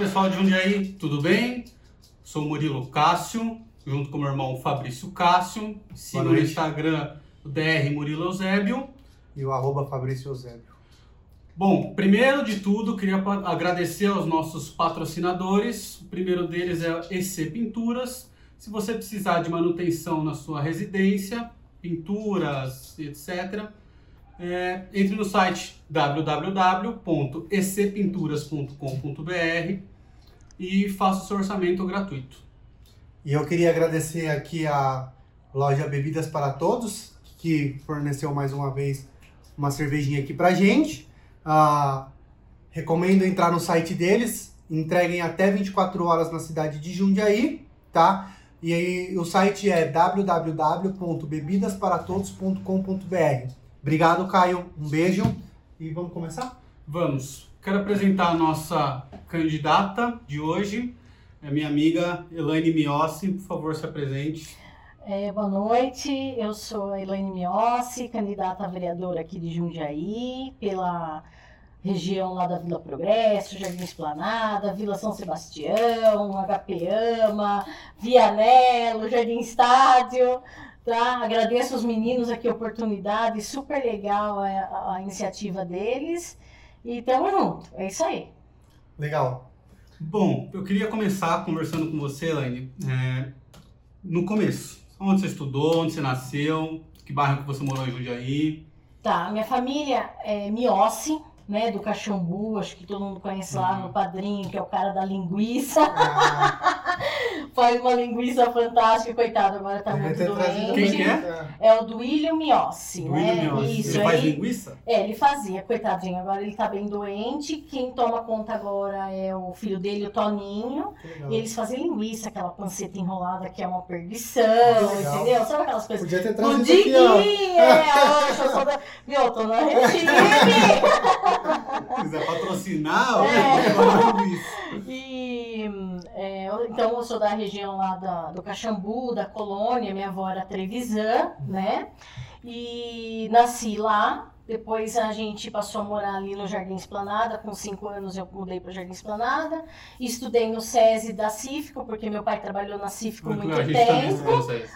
pessoal de Jundiaí, tudo bem? Sou Murilo Cássio, junto com meu irmão Fabrício Cássio. Siga no Instagram o DR Murilo Eusébio. E o arroba Fabrício Eusébio. Bom, primeiro de tudo, queria agradecer aos nossos patrocinadores. O primeiro deles é EC Pinturas. Se você precisar de manutenção na sua residência, pinturas, etc., é, entre no site www.ecpinturas.com.br e faça o seu orçamento gratuito. E eu queria agradecer aqui a loja Bebidas para Todos, que forneceu mais uma vez uma cervejinha aqui pra gente. Ah, recomendo entrar no site deles, entreguem até 24 horas na cidade de Jundiaí, tá? E aí o site é www.bebidasparatodos.com.br. Obrigado, Caio. Um beijo e vamos começar? Vamos. Quero apresentar a nossa candidata de hoje, é minha amiga Elaine Miossi. Por favor, se apresente. É, boa noite, eu sou a Elaine Miossi, candidata a vereadora aqui de Jundiaí, pela região lá da Vila Progresso, Jardim Esplanada, Vila São Sebastião, HP Ama, Vianello, Jardim Estádio, tá? Agradeço aos meninos aqui a oportunidade, super legal a, a iniciativa deles e tamo junto, é isso aí. Legal. Bom, eu queria começar conversando com você, Elaine, é, no começo. Onde você estudou, onde você nasceu, que bairro que você morou em Jundiaí? Tá, minha família é Miossi, né, do Caxambu, acho que todo mundo conhece lá uhum. no Padrinho, que é o cara da linguiça. Ah. Faz uma linguiça fantástica, coitado, agora tá muito doente. Quem que é? É o do William Miossi, né? Miossi. Isso, ele faz linguiça? É, ele fazia, coitadinho, agora ele tá bem doente. Quem toma conta agora é o filho dele, o Toninho. E eles fazem linguiça, aquela panceta enrolada que é uma perdição, entendeu? Sabe aquelas coisas? Podia ter trazido aqui, ó. É, eu sou da... Meu, tô na regime. Se quiser patrocinar, é. E, é, então, eu sou da região lá da, do Caxambu, da colônia, minha avó era Trevisan, né? E nasci lá. Depois a gente passou a morar ali no Jardim Esplanada. Com cinco anos eu mudei para o Jardim Esplanada. Estudei no SESI da Cífico, porque meu pai trabalhou na Cífico muito a tempo.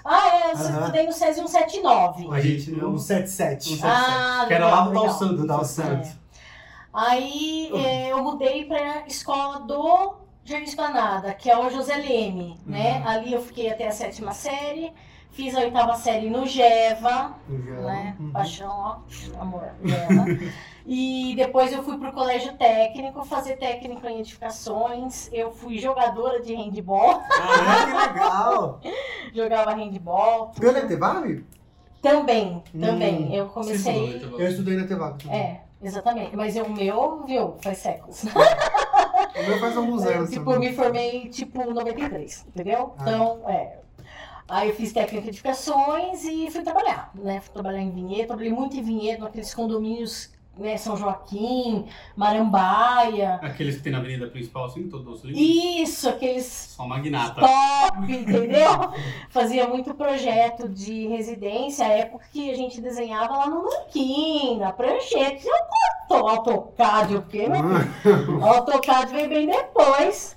Ah, é, uhum. estudei no SESI 179. A gente no 177. Ah, que era lá do Dal Aí é, eu mudei para a escola do Jardim Esplanada, que é o José Leme, né? Uhum. Ali eu fiquei até a sétima série. Fiz a oitava série no Geva, né? Uhum. Paixão, ó, amor, e depois eu fui pro colégio técnico, fazer técnico em edificações. Eu fui jogadora de handball. Ah, que legal! Jogava handball. Viu na Tevab? Também, também. Hum. Eu comecei... Eu estudei na Tevab. É, Exatamente. Mas o meu, viu, faz séculos. o meu faz alguns é, anos. É, tipo, também. me formei, tipo, em 93, entendeu? Ah. Então, é. Aí eu fiz técnica de edificações e fui trabalhar, né? Fui trabalhar em vinhedo, trabalhei muito em vinhedo, naqueles condomínios né, São Joaquim, Marambaia. Aqueles que tem na avenida principal, assim, todos lindos? Isso, aqueles... Só magnata. Top, entendeu? Fazia muito projeto de residência, época que a gente desenhava lá no Nanquim, na prancheta. Eu AutoCAD, o quê, meu filho? AutoCAD veio bem depois.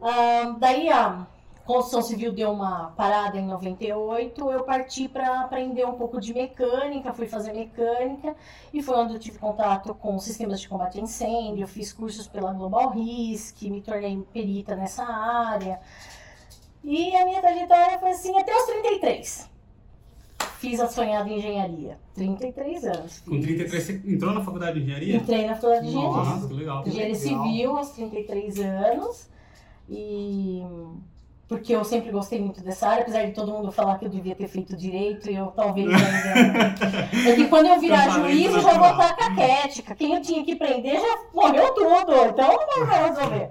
Um, daí, a construção civil deu uma parada em 98, eu parti para aprender um pouco de mecânica, fui fazer mecânica e foi onde eu tive contato com sistemas de combate a incêndio, fiz cursos pela Global Risk, me tornei perita nessa área. E a minha trajetória foi assim até os 33. Fiz a sonhada engenharia. 33 anos. Com 33 você entrou na faculdade de engenharia? Entrei na faculdade de engenharia. Nossa, que legal. Engenharia civil aos 33 anos. E porque eu sempre gostei muito dessa área, apesar de todo mundo falar que eu devia ter feito direito, eu talvez ainda. é que quando eu virar juiz, eu já vou estar caquética. Quem eu tinha que prender já morreu tudo, então não vai resolver.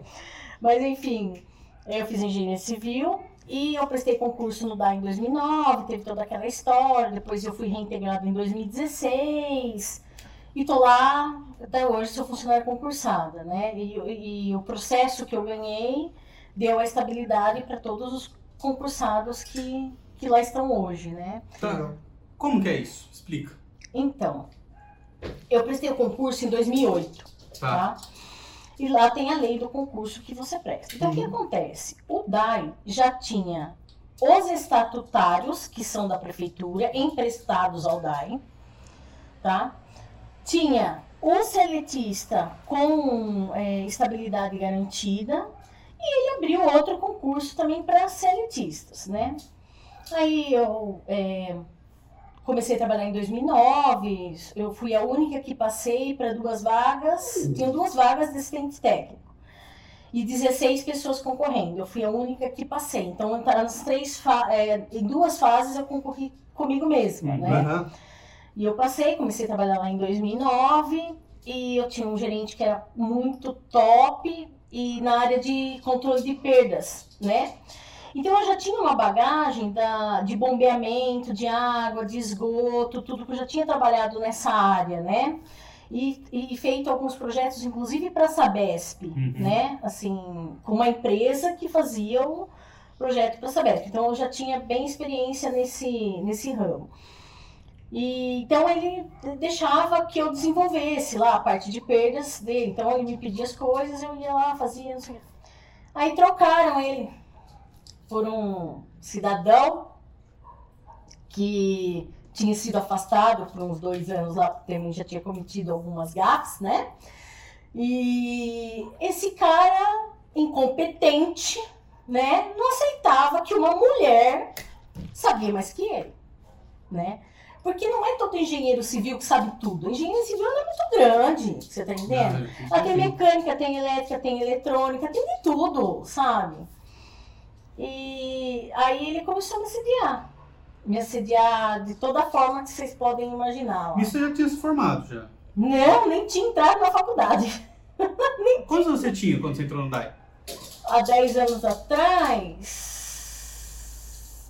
Mas enfim, eu fiz engenharia civil e eu prestei concurso no DA em 2009, teve toda aquela história. Depois eu fui reintegrado em 2016. E tô lá até hoje, sou funcionária concursada, né? E, e o processo que eu ganhei deu a estabilidade para todos os concursados que, que lá estão hoje, né? Tá. Como que é isso? Explica. Então, eu prestei o concurso em 2008, tá? tá? e lá tem a lei do concurso que você presta. Então, o que Uhum. acontece? O DAI já tinha os estatutários, que são da prefeitura, emprestados ao DAI, tá? Tinha o seletista com é, estabilidade garantida e ele abriu outro concurso também para seletistas, né? Aí eu é, comecei a trabalhar em 2009, eu fui a única que passei para duas vagas, tinham duas vagas de assistente técnico e 16 pessoas concorrendo. Eu fui a única que passei. Então, nas três é, em duas fases eu concorri comigo mesma, né? Aham. E eu passei, comecei a trabalhar lá em 2009 e eu tinha um gerente que era muito top e na área de controle de perdas, né? Então eu já tinha uma bagagem da, de bombeamento, de água, de esgoto, tudo que eu já tinha trabalhado nessa área, né? E, e feito alguns projetos, inclusive para a Sabesp, Uhum. né? Assim, com uma empresa que fazia o projeto para a Sabesp. Então eu já tinha bem experiência nesse, nesse ramo. E, então ele deixava que eu desenvolvesse lá a parte de perdas dele. Então ele me pedia as coisas, eu ia lá, fazia, quê. Aí trocaram ele por um cidadão que tinha sido afastado por uns dois anos lá, porque já tinha cometido algumas gafes, né? E esse cara incompetente, né, não aceitava que uma mulher sabia mais que ele, né? Porque não é todo engenheiro civil que sabe tudo. Engenheiro civil é muito grande, você tá entendendo? Ela tem mecânica, tem elétrica, tem eletrônica, tem de tudo, sabe? E aí ele começou a me assediar. Me assediar de toda forma que vocês podem imaginar. ó. Isso já tinha se formado já. Não, nem tinha entrado na faculdade. Quantos anos você tinha quando você entrou no DAI? Há 10 anos atrás.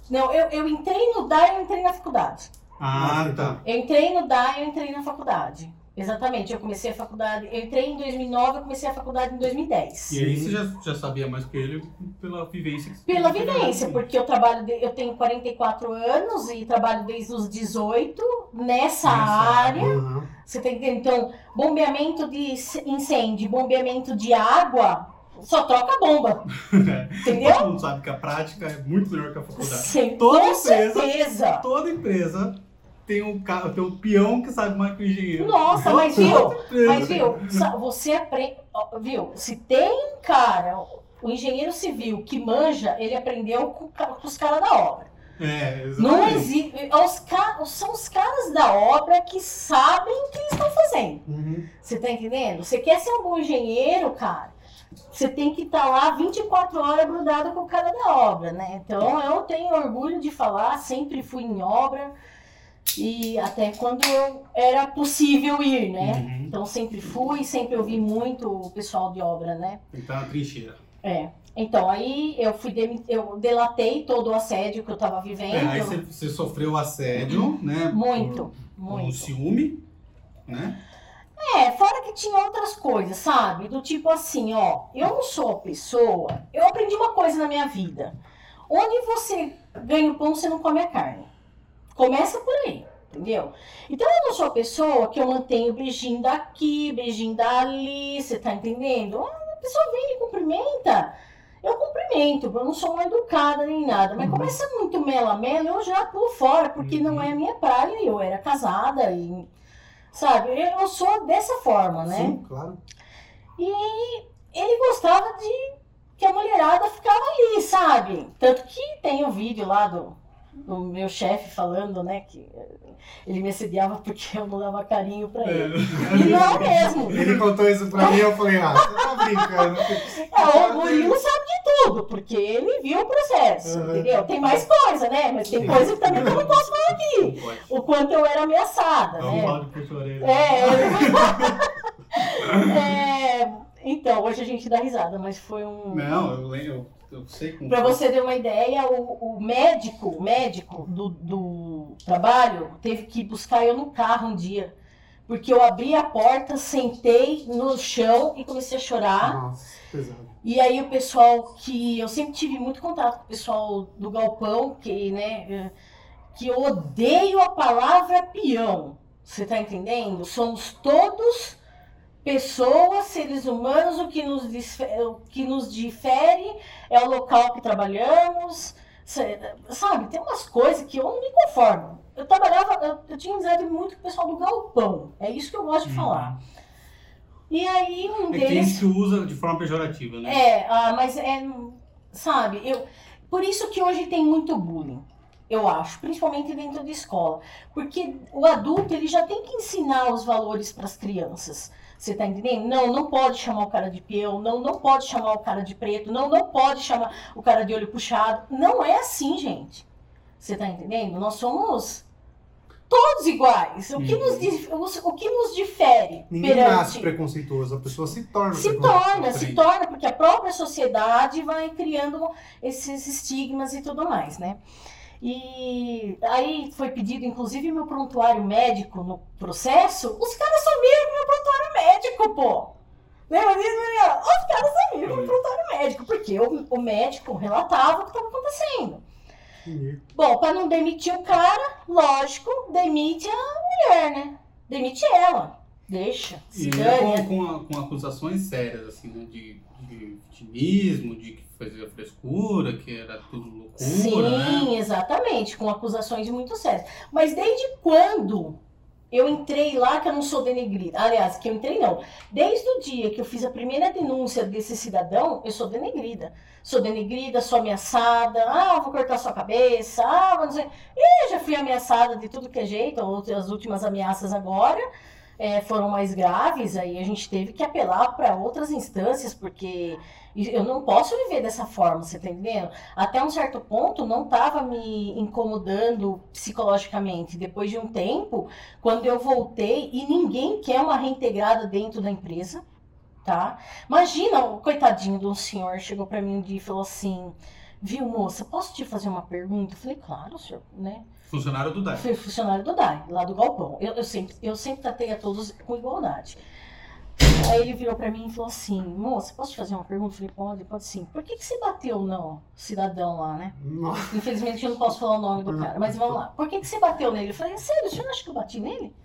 Não, eu, eu entrei no DAI, eu entrei na faculdade. Ah, tá. Eu entrei no DAI, eu entrei na faculdade. Exatamente, eu comecei a faculdade. Eu entrei em 2009, eu comecei a faculdade em 2010. E aí você já, já sabia mais que ele pela vivência. que você Pela teve, vivência, né? porque eu trabalho, de- eu tenho 44 anos e trabalho desde os 18 nessa, Nessa área. Aham. Você tem que então, bombeamento de incêndio, bombeamento de água, só troca a bomba. Entendeu? Todo mundo sabe que a prática é muito melhor que a faculdade. Sim, Toda com empresa- certeza. Toda empresa tem um, ca- tem um peão que sabe mais que o engenheiro. Nossa, mas viu? Mas viu, você aprende, viu? Se tem cara, o engenheiro civil que manja, ele aprendeu com, com os caras da obra. É, Não exatamente. existe. Os ca- são os caras da obra que sabem o que eles estão fazendo. Uhum. Você tá entendendo? Você quer ser um bom engenheiro, cara? Você tem que estar lá 24 horas grudado com o cara da obra, né? Então eu tenho orgulho de falar, sempre fui em obra e até quando eu era possível ir, né? Uhum. Então sempre fui, sempre ouvi muito o pessoal de obra, né? Que estar na trincheira. É. Então aí eu fui demi- eu delatei todo o assédio que eu tava vivendo. É, aí você, você sofreu assédio, né? Muito, por- Com muito. ciúme, né? É, fora que tinha outras coisas, sabe? Do tipo assim, ó, eu não sou a pessoa. Eu aprendi uma coisa na minha vida. Onde você ganha o pão, você não come a carne. Começa por aí, entendeu? Então eu não sou a pessoa que eu mantenho beijinho daqui, beijinho dali, você tá entendendo? A pessoa vem e me cumprimenta. Eu cumprimento, eu não sou uma educada nem nada. Mas Uhum. começa muito mela mela, eu já pulo fora, porque não é a minha praia. Eu era casada e Sabe, eu sou dessa forma, né? Sim, claro. E ele gostava de que a mulherada ficava ali, sabe? Tanto que tem um vídeo lá do, do meu chefe falando, né, que ele me assediava porque eu não dava carinho pra ele. E não mesmo. Ele contou isso pra mim, eu falei, ah, você tá brincando. É, o Murilo sabe de tudo, porque ele viu o processo, Uhum. entendeu? Tem mais coisa, né? Mas tem coisa que também que eu não posso falar aqui. Pode. O quanto eu era ameaçada, um né? por orelha. É, é, então, hoje a gente dá risada, mas foi um. Não, eu lembro, eu, sei como. Pra você ter uma ideia, o, o médico, o médico do, do trabalho teve que buscar eu no carro um dia. Porque eu abri a porta, sentei no chão e comecei a chorar. Nossa, pesado. E aí o pessoal que eu sempre tive muito contato com o pessoal do galpão, que, né, eh, que eu odeio a palavra peão. Você tá entendendo? Somos todos pessoas, seres humanos, o que nos, o que nos difere é o local que trabalhamos. Sabe, tem umas coisas que eu não me conformo. Eu trabalhava, eu, eu tinha amizade muito com o pessoal do galpão. É isso que eu gosto de falar. E aí um É que tem deles. gente que usa de forma pejorativa, né? É, ah, mas é. Sabe, eu. Por isso que hoje tem muito bullying, eu acho, principalmente dentro de escola. Porque o adulto ele já tem que ensinar os valores para as crianças. Você tá entendendo? Não, não pode chamar o cara de peão, não, não pode chamar o cara de preto, não, não pode chamar o cara de olho puxado. Não é assim, gente. Você tá entendendo? Nós somos todos iguais. O que, Uhum. nos, o, que nos difere Ninguém perante... nasce preconceituoso, a pessoa se torna Se torna, se torna, porque a própria sociedade vai criando esses estigmas e tudo mais, né? E aí foi pedido, inclusive, meu prontuário médico no processo, os caras sumiram com meu prontuário médico, pô! Lembra disso? Os caras sumiram com meu prontuário médico, porque o, o médico relatava o que estava acontecendo. Entendi. Bom, para não demitir o cara, lógico, demite a mulher, né? Demite ela. Deixa. E com, com, a- com acusações sérias, assim, né? De, de vitimismo, de que fazia frescura, que era tudo loucura, né? Sim, exatamente, com acusações muito sérias. Mas desde quando eu entrei lá que eu não sou denegrida? Aliás, que eu entrei não. Desde o dia que eu fiz a primeira denúncia desse cidadão, eu sou denegrida. Sou denegrida, sou ameaçada. Ah, vou cortar sua cabeça. Ah, vou não sei. E já fui ameaçada de tudo que é jeito. As últimas ameaças agora é, foram mais graves. Aí a gente teve que apelar para outras instâncias, porque eu não posso viver dessa forma, você tá entendendo? até um certo ponto não estava me incomodando psicologicamente. Depois de um tempo, quando eu voltei e ninguém quer uma reintegrada dentro da empresa, tá? Imagina, o coitadinho do senhor chegou para mim um dia e falou assim: "Viu, moça, posso te fazer uma pergunta?" Eu falei: "Claro, senhor", né? Funcionário do DAI. Fui funcionário do DAI, lá do galpão. Eu, eu sempre eu sempre tratei a todos com igualdade. Aí ele virou pra mim e falou assim: Moça, posso te fazer uma pergunta? Eu falei: Pode, pode sim. Por que, que você bateu no cidadão lá, né? Nossa, Infelizmente eu não posso falar o nome do cara, mas vamos lá. Por que, que você bateu nele? Eu falei: Sério, o senhor não acha que eu bati nele?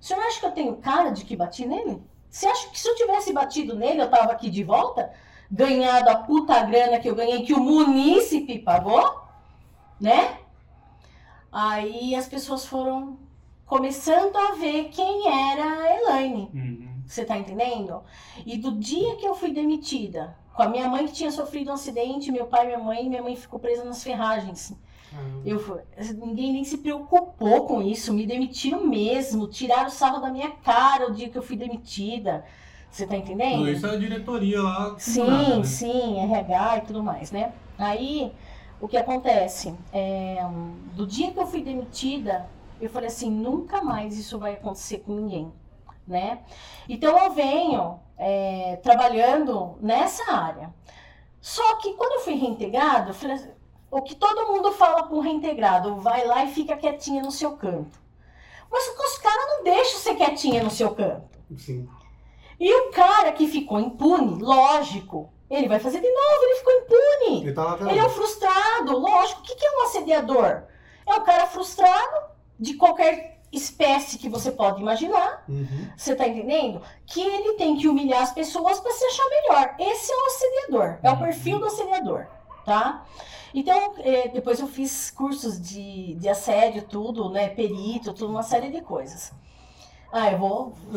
O senhor não acha que eu tenho cara de que bati nele? Você acha que se eu tivesse batido nele, eu tava aqui de volta? Ganhado a puta grana que eu ganhei, que o munícipe pagou? Né? Aí as pessoas foram começando a ver quem era a Elaine. Uhum. Você tá entendendo? E do dia que eu fui demitida, com a minha mãe que tinha sofrido um acidente, meu pai e minha mãe, minha mãe ficou presa nas ferragens. Eu, ninguém nem se preocupou com isso, me demitiram mesmo, tiraram o sarro da minha cara o dia que eu fui demitida. Você tá entendendo? Isso é a diretoria lá. Sim, nada, né? sim, RH e tudo mais, né? Aí, o que acontece? É, do dia que eu fui demitida, eu falei assim, nunca mais isso vai acontecer com ninguém, né? Então, eu venho é, trabalhando nessa área. Só que quando eu fui reintegrado, eu falei o que todo mundo fala para um reintegrado, vai lá e fica quietinha no seu canto. Mas os caras não deixam você quietinha no seu canto. Sim. E o cara que ficou impune, lógico, ele vai fazer de novo, ele ficou impune. Ele tá Ele é um frustrado, lógico. O que que é um assediador? É um cara frustrado de qualquer espécie que você pode imaginar. Uhum. Você tá entendendo? Que ele tem que humilhar as pessoas para se achar melhor. Esse é o assediador. É o Uhum. perfil do assediador, tá? Então, eh, depois eu fiz cursos de, de assédio, tudo, né? Perito, tudo, uma série de coisas. Ah, eu vou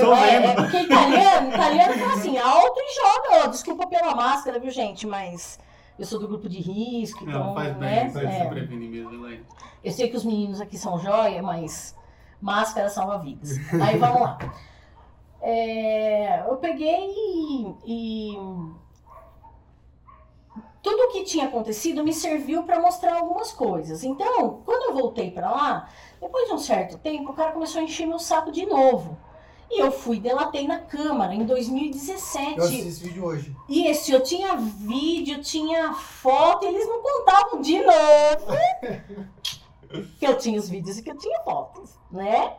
Tô é, é porque italiano, italiano fala assim, alto e joga. ó, desculpa pela máscara, viu, gente? Mas eu sou do grupo de risco, então. Não, faz bem, né, faz é. se mesmo, Elaine. Eu sei que os meninos aqui são joia, mas máscara salva vidas. Aí vamos lá. É, eu peguei e, e tudo o que tinha acontecido me serviu para mostrar algumas coisas. Então, quando eu voltei para lá, depois de um certo tempo, o cara começou a encher meu saco de novo. E eu fui, delatei na Câmara em 2017. Eu assisti esse vídeo hoje. Isso, eu tinha vídeo, tinha foto, e eles não contavam de novo que eu tinha os vídeos e que eu tinha fotos, né?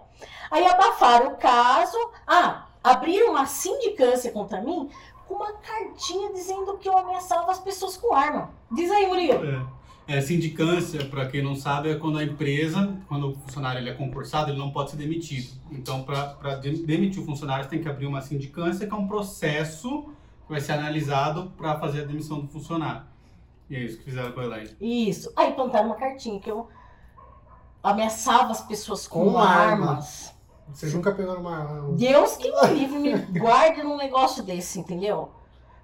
Aí abafaram o caso. Ah, abriram uma sindicância contra mim com uma cartinha dizendo que eu ameaçava as pessoas com arma. Diz aí, Murilo. É. É, sindicância, para quem não sabe, é quando a empresa, quando o funcionário ele é concursado, ele não pode ser demitido. Então, para demitir o funcionário, tem que abrir uma sindicância, que é um processo que vai ser analisado para fazer a demissão do funcionário. E é isso que fizeram com a Elaine. Isso. Aí plantaram uma cartinha que eu ameaçava as pessoas com, Com arma. armas. Vocês nunca pegaram uma? Deus que me livre, me guarde num negócio desse, entendeu?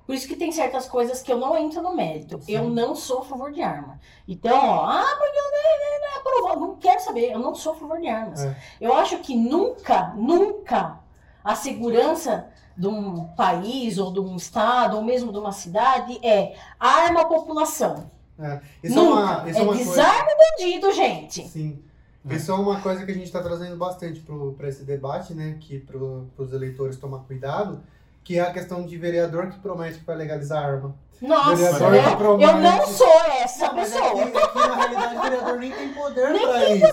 Por isso que tem certas coisas que eu não entro no mérito. Sim. Eu não sou a favor de arma. Então, ó, ah, porque não é, não quero saber, eu não sou a favor de armas. É. Eu acho que nunca, nunca a segurança de um país ou de um estado ou mesmo de uma cidade é arma a população. É. Isso nunca. é uma, isso é é coisa. desarme o bandido, gente. Sim. É. Isso é uma coisa que a gente está trazendo bastante para esse debate, né? Que para os eleitores tomar cuidado, que é a questão de vereador que promete que vai legalizar arma. Nossa, né? promete- eu não sou essa Não, mas pessoa. Aqui, aqui, na realidade, o vereador nem tem poder Nem para tem isso.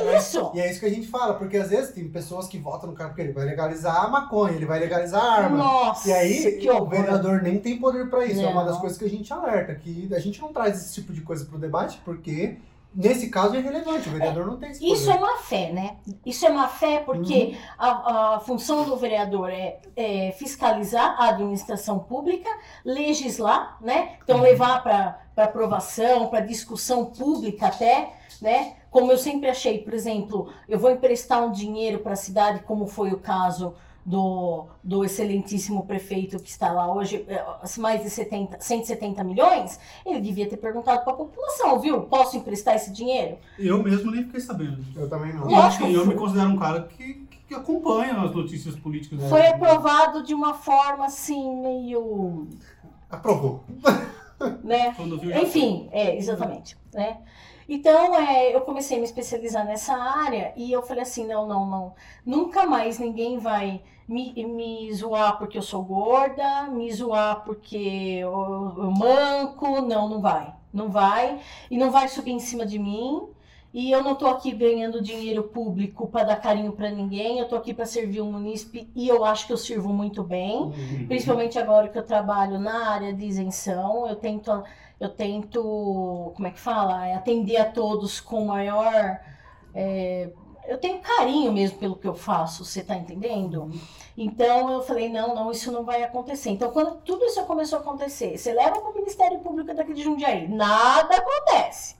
É isso. E é isso que a gente fala, porque às vezes tem pessoas que votam no cara porque ele vai legalizar a maconha, ele vai legalizar a arma. Nossa, E aí, que o vereador nem tem poder para isso. É uma Não. das coisas que a gente alerta, que a gente não traz esse tipo de coisa pro debate, porque nesse caso é relevante, o vereador não tem esse poder. Isso é má fé, né? Isso é má fé porque a, a função do vereador é, é fiscalizar a administração pública, legislar, né? Então levar para aprovação, para discussão pública até, né? Como eu sempre achei, por exemplo, eu vou emprestar um dinheiro para a cidade, como foi o caso do, do excelentíssimo prefeito que está lá hoje, eh, mais de 70, 170 milhões, ele devia ter perguntado para a população, viu? Posso emprestar esse dinheiro? Eu mesmo nem fiquei sabendo. Eu também não. Lógico. E eu me considero um cara que, que acompanha as notícias políticas. Foi aprovado de uma forma assim, meio. Aprovou. né? Quando viu, já Enfim, é, exatamente. Né? Então, é, eu comecei a me especializar nessa área e eu falei assim: não, não, não. Nunca mais ninguém vai me, me zoar porque eu sou gorda, me zoar porque eu, eu manco. Não, não vai. Não vai. E não vai subir em cima de mim. E eu não tô aqui ganhando dinheiro público para dar carinho para ninguém. Eu tô aqui para servir o munícipe e eu acho que eu sirvo muito bem. Uhum. Principalmente agora que eu trabalho na área de isenção, eu tento, eu tento, como é que fala? É Atender a todos com maior. é, eu tenho carinho mesmo pelo que eu faço, você tá entendendo? Então eu falei, não, não, isso não vai acontecer. Então, quando tudo isso começou a acontecer, você leva para o Ministério Público daqui de Jundiaí, nada acontece.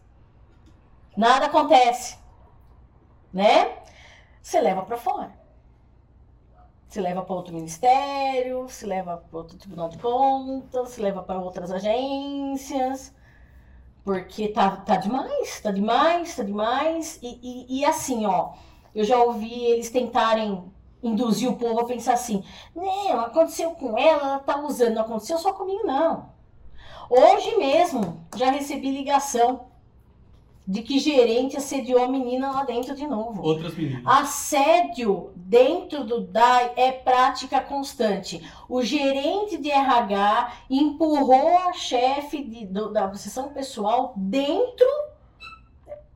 Nada acontece. Né? Você leva para fora. Se leva para outro ministério, se leva para outro tribunal de contas, se leva para outras agências, porque tá, tá demais, tá demais, tá demais. E, e, e assim, ó, eu já ouvi eles tentarem induzir o povo a pensar assim: não, aconteceu com ela, ela tá usando, não aconteceu só comigo, não. Hoje mesmo já recebi ligação de que gerente assediou a menina lá dentro de novo. Outras meninas. Assédio dentro do DAI é prática constante. O gerente de RH empurrou a chefe de- do- da sessão pessoal dentro.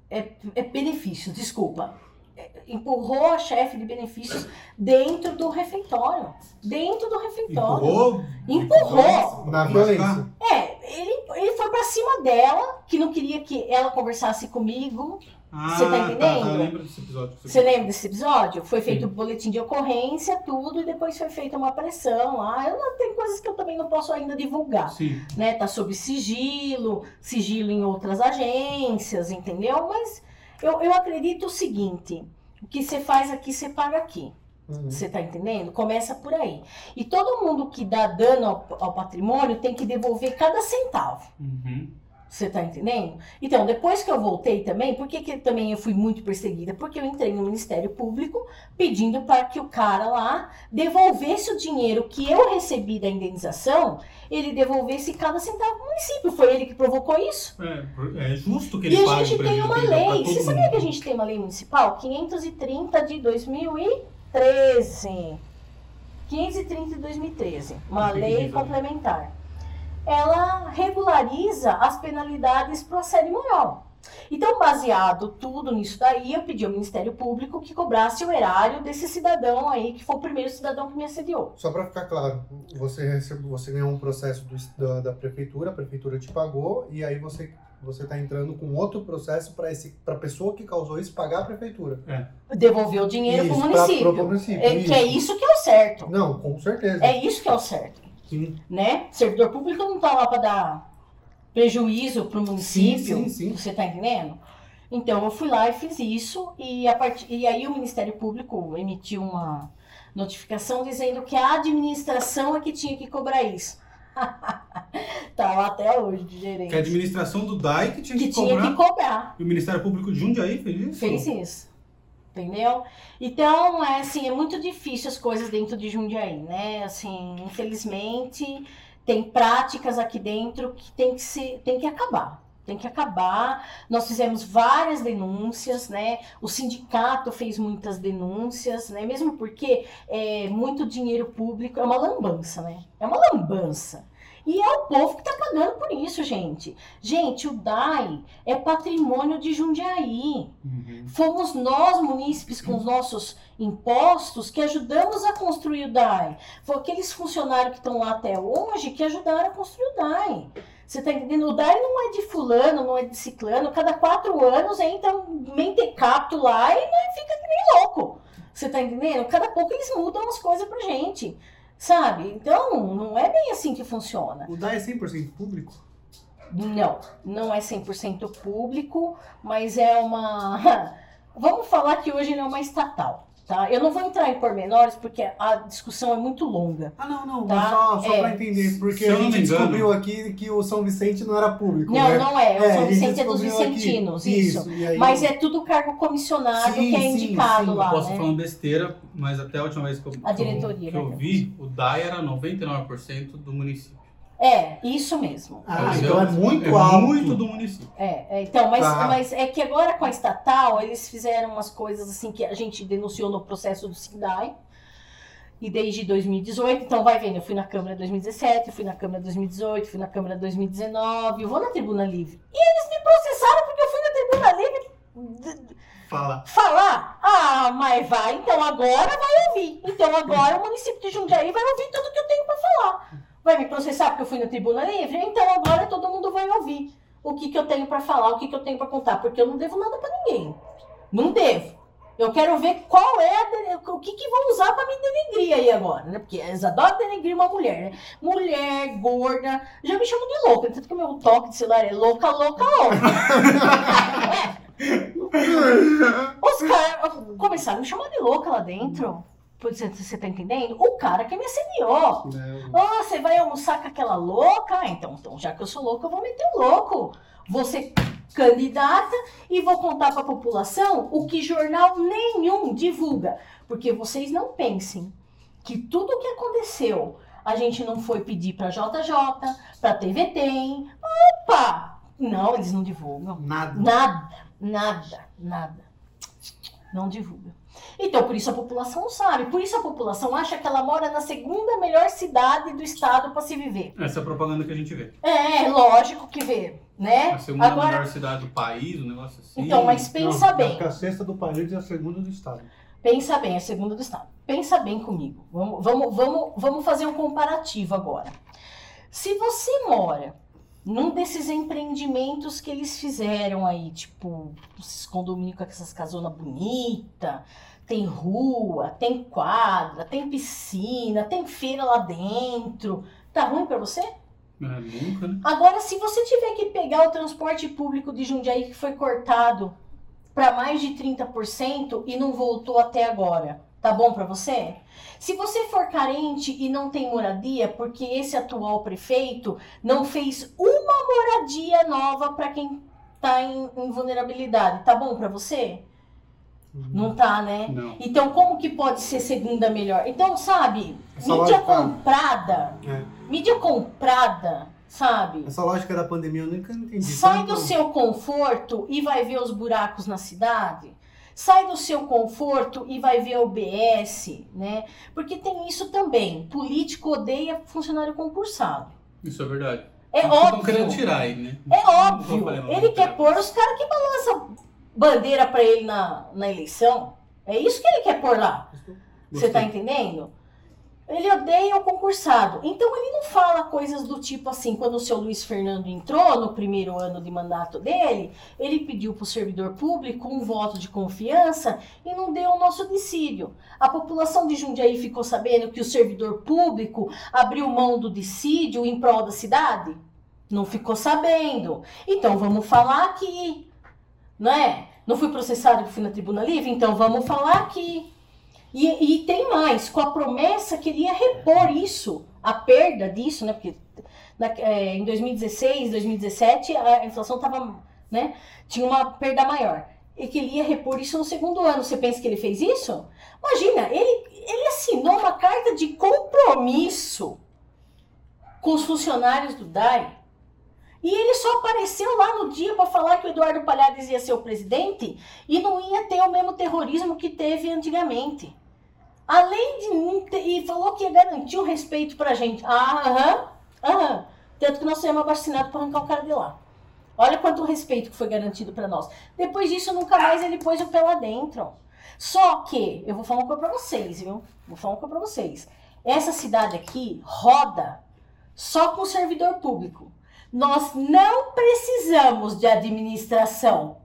É, é benefícios, desculpa. Empurrou a chefe de benefícios dentro do refeitório. Dentro do refeitório. Empurrou? Empurrou. Na violência. É, ele, ele foi pra cima dela, que não queria que ela conversasse comigo. Ah, Você tá Tá, entendendo? eu lembro desse episódio. Você lembra desse episódio? Foi feito Sim. um boletim de ocorrência, tudo, e depois foi feita uma pressão lá. Eu tem coisas que eu também não posso ainda divulgar, Sim. né? Tá sob sigilo, sigilo em outras agências, entendeu? Mas eu, eu acredito o seguinte: o que você faz aqui, você paga aqui. Uhum. Você tá entendendo? Começa por aí. E todo mundo que dá dano ao, ao patrimônio tem que devolver cada centavo. Uhum. Você tá entendendo? Então, depois que eu voltei também, por que, que também eu fui muito perseguida? Porque eu entrei no Ministério Público pedindo para que o cara lá devolvesse o dinheiro que eu recebi da indenização, ele devolvesse cada centavo do município. Foi ele que provocou isso. É, é justo que E ele a pague gente tem uma lei. Você sabia que a gente tem uma lei municipal? 530 de 2013. 530 de 2013. Uma lei Fábio. complementar. Ela regulariza as penalidades para assédio moral. Então, baseado tudo nisso daí, eu pedi ao Ministério Público que cobrasse o erário desse cidadão aí, que foi o primeiro cidadão que me assediou. Só para ficar claro, você recebeu, você ganhou um processo do- da, da prefeitura, a prefeitura te pagou e aí você Você está entrando com outro processo para a pessoa que causou isso pagar a prefeitura. Devolver o dinheiro pro pra- município. pro município, É, que é isso que é o certo. Não, com certeza. É isso que é o certo. Sim. né? Servidor público não tá lá para dar prejuízo pro município. Sim, sim, sim. Você tá entendendo? Então eu fui lá e fiz isso e a part... e aí o Ministério Público emitiu uma notificação dizendo que a administração é que tinha que cobrar isso. tá lá até hoje de gerente. Que a administração do DAI que tinha que, que tinha cobrar. que cobrar. E o Ministério Público de Jundiaí fez isso? Fez isso. Entendeu? Então, é assim, é muito difícil as coisas dentro de Jundiaí, né? Assim, infelizmente, tem práticas aqui dentro que tem que se, tem que acabar. Tem que acabar. Nós fizemos várias denúncias, né? O sindicato fez muitas denúncias, né? Mesmo porque é muito dinheiro público, é uma lambança, né? É uma lambança. E é o povo que tá pagando por isso, gente. Gente, o DAI é patrimônio de Jundiaí. Uhum. Fomos nós, munícipes, com os nossos impostos, que ajudamos a construir o DAI. Foi aqueles funcionários que estão lá até hoje que ajudaram a construir o DAI. Você tá entendendo? O DAI não é de fulano, não é de ciclano. Cada quatro anos entra um mentecato lá e né, fica que nem louco. Você tá entendendo? Cada pouco eles mudam as coisas pra gente. Sabe? Então, não é bem assim que funciona. O DAI é 100% público? Não, não é 100% público, mas é uma. Vamos falar que hoje ele é uma estatal, tá? Eu não vou entrar em pormenores porque a discussão é muito longa. Ah, não, não, Tá, só, só é. para entender, porque eu a gente descobriu aqui que o São Vicente não era público, Não, né? não é. O É, São Vicente é dos descobriu aqui. Vicentinos, isso. aí- Mas é tudo cargo comissionado Sim, que é sim, indicado sim. lá, Posso né? falar uma besteira, mas até a última vez que eu, A diretoria, que eu né? vi, o DAI era 99% do município. É, isso mesmo. Ah, Isso. então é muito é alto. muito do município. É, é, então, mas, Tá. mas é que agora com a estatal, eles fizeram umas coisas assim que a gente denunciou no processo do SINDAI. E desde 2018, então vai vendo, eu fui na Câmara 2017, fui na Câmara 2018, fui na Câmara 2019, eu vou na Tribuna Livre. E eles me processaram porque eu fui na Tribuna Livre d- Fala. falar. Ah, mas vai, então agora vai ouvir. Então agora o município de Jundiaí vai ouvir tudo que eu tenho para falar. Vai me processar porque eu fui na Tribuna Livre? Então agora todo mundo vai ouvir o que, que eu tenho para falar, o que, que eu tenho para contar, porque eu não devo nada para ninguém. Não devo. Eu quero ver qual é o que, que vão usar para me denegrir aí agora, né? Porque eles adoram denegrir uma mulher, né? Mulher, gorda, já me chamam de louca, tanto que o meu toque de celular é louca, louca, louca. Os caras começaram a me chamar de louca lá dentro. Você, você tá entendendo? O cara que me assediou. Ah, você vai almoçar com aquela louca? Ah, Então, então, já que eu sou louca, eu vou meter o louco. Vou ser candidata e vou contar para a população o que jornal nenhum divulga. Porque vocês não pensem que tudo o que aconteceu, a gente não foi pedir para JJ, para TV Tem. Opa! Não, eles não divulgam. Nada. Nada, nada, nada. Não divulga. Então, por isso a população não sabe. Por isso a população acha que ela mora na segunda melhor cidade do estado para se viver. Essa é a propaganda que a gente vê. É, lógico que vê, né? A segunda Agora, melhor cidade do país, um negócio assim. então, mas pensa Não, bem. acho que a sexta do país é a segunda do estado. Pensa bem, é a segunda do estado. Pensa bem comigo. Vamos, vamos, vamos, vamos fazer um comparativo agora. Se você mora num desses empreendimentos que eles fizeram aí, tipo, esses condomínios com essas casonas bonitas, tem rua, tem quadra, tem piscina, tem feira lá dentro. Tá ruim pra você? É, nunca, né? Agora, se você tiver que pegar o transporte público de Jundiaí que foi cortado para mais de 30% e não voltou até agora, tá bom para você? Se você for carente e não tem moradia, porque esse atual prefeito não fez uma moradia nova para quem tá em, em vulnerabilidade, tá bom para você? Não tá, né? Não. Então, como que pode ser segunda melhor? Então, sabe, Essa mídia lógica- comprada, É. mídia comprada, sabe? Essa lógica da pandemia eu nunca entendi. Sai Tanto- do seu conforto e vai ver os buracos na cidade. Sai do seu conforto e vai ver o BS, né? Porque tem isso também. Político odeia funcionário concursado. Isso é verdade. É Estão querendo óbvio. tirar aí, né? É óbvio. Ele quer pôr os caras que balançam bandeira pra ele na, na eleição. É isso que ele quer pôr lá. Você Gostei. tá entendendo? Ele odeia o concursado. Então ele não fala coisas do tipo assim, quando o seu Luiz Fernando entrou no primeiro ano de mandato dele, ele pediu para o servidor público um voto de confiança e não deu o nosso dissídio. A população de Jundiaí ficou sabendo que o servidor público abriu mão do dissídio em prol da cidade? Não ficou sabendo. Então vamos falar aqui, não é? Não fui processado fui na tribuna livre? Então vamos falar aqui. E, e, tem mais, com a promessa que ele ia repor isso, a perda disso, né? Porque na, é, em 2016, 2017, a inflação estava, né? Tinha uma perda maior. E que ele ia repor isso no segundo ano. Você pensa que ele fez isso? Imagina, ele, ele assinou uma carta de compromisso com os funcionários do DAI. E ele só apareceu lá no dia para falar que o Eduardo Palhares ia ser o presidente e não ia ter o mesmo terrorismo que teve antigamente. Além de e falou que ia garantir o respeito pra gente. Ah, aham, aham. Tanto que nós fomos abastinados para arrancar o cara de lá. Olha quanto respeito que foi garantido para nós. Depois disso, nunca mais ele pôs o pé lá dentro. Só que, eu vou falar uma coisa pra vocês, viu? Vou falar uma coisa pra vocês. Essa cidade aqui roda só com servidor público. Nós não precisamos de administração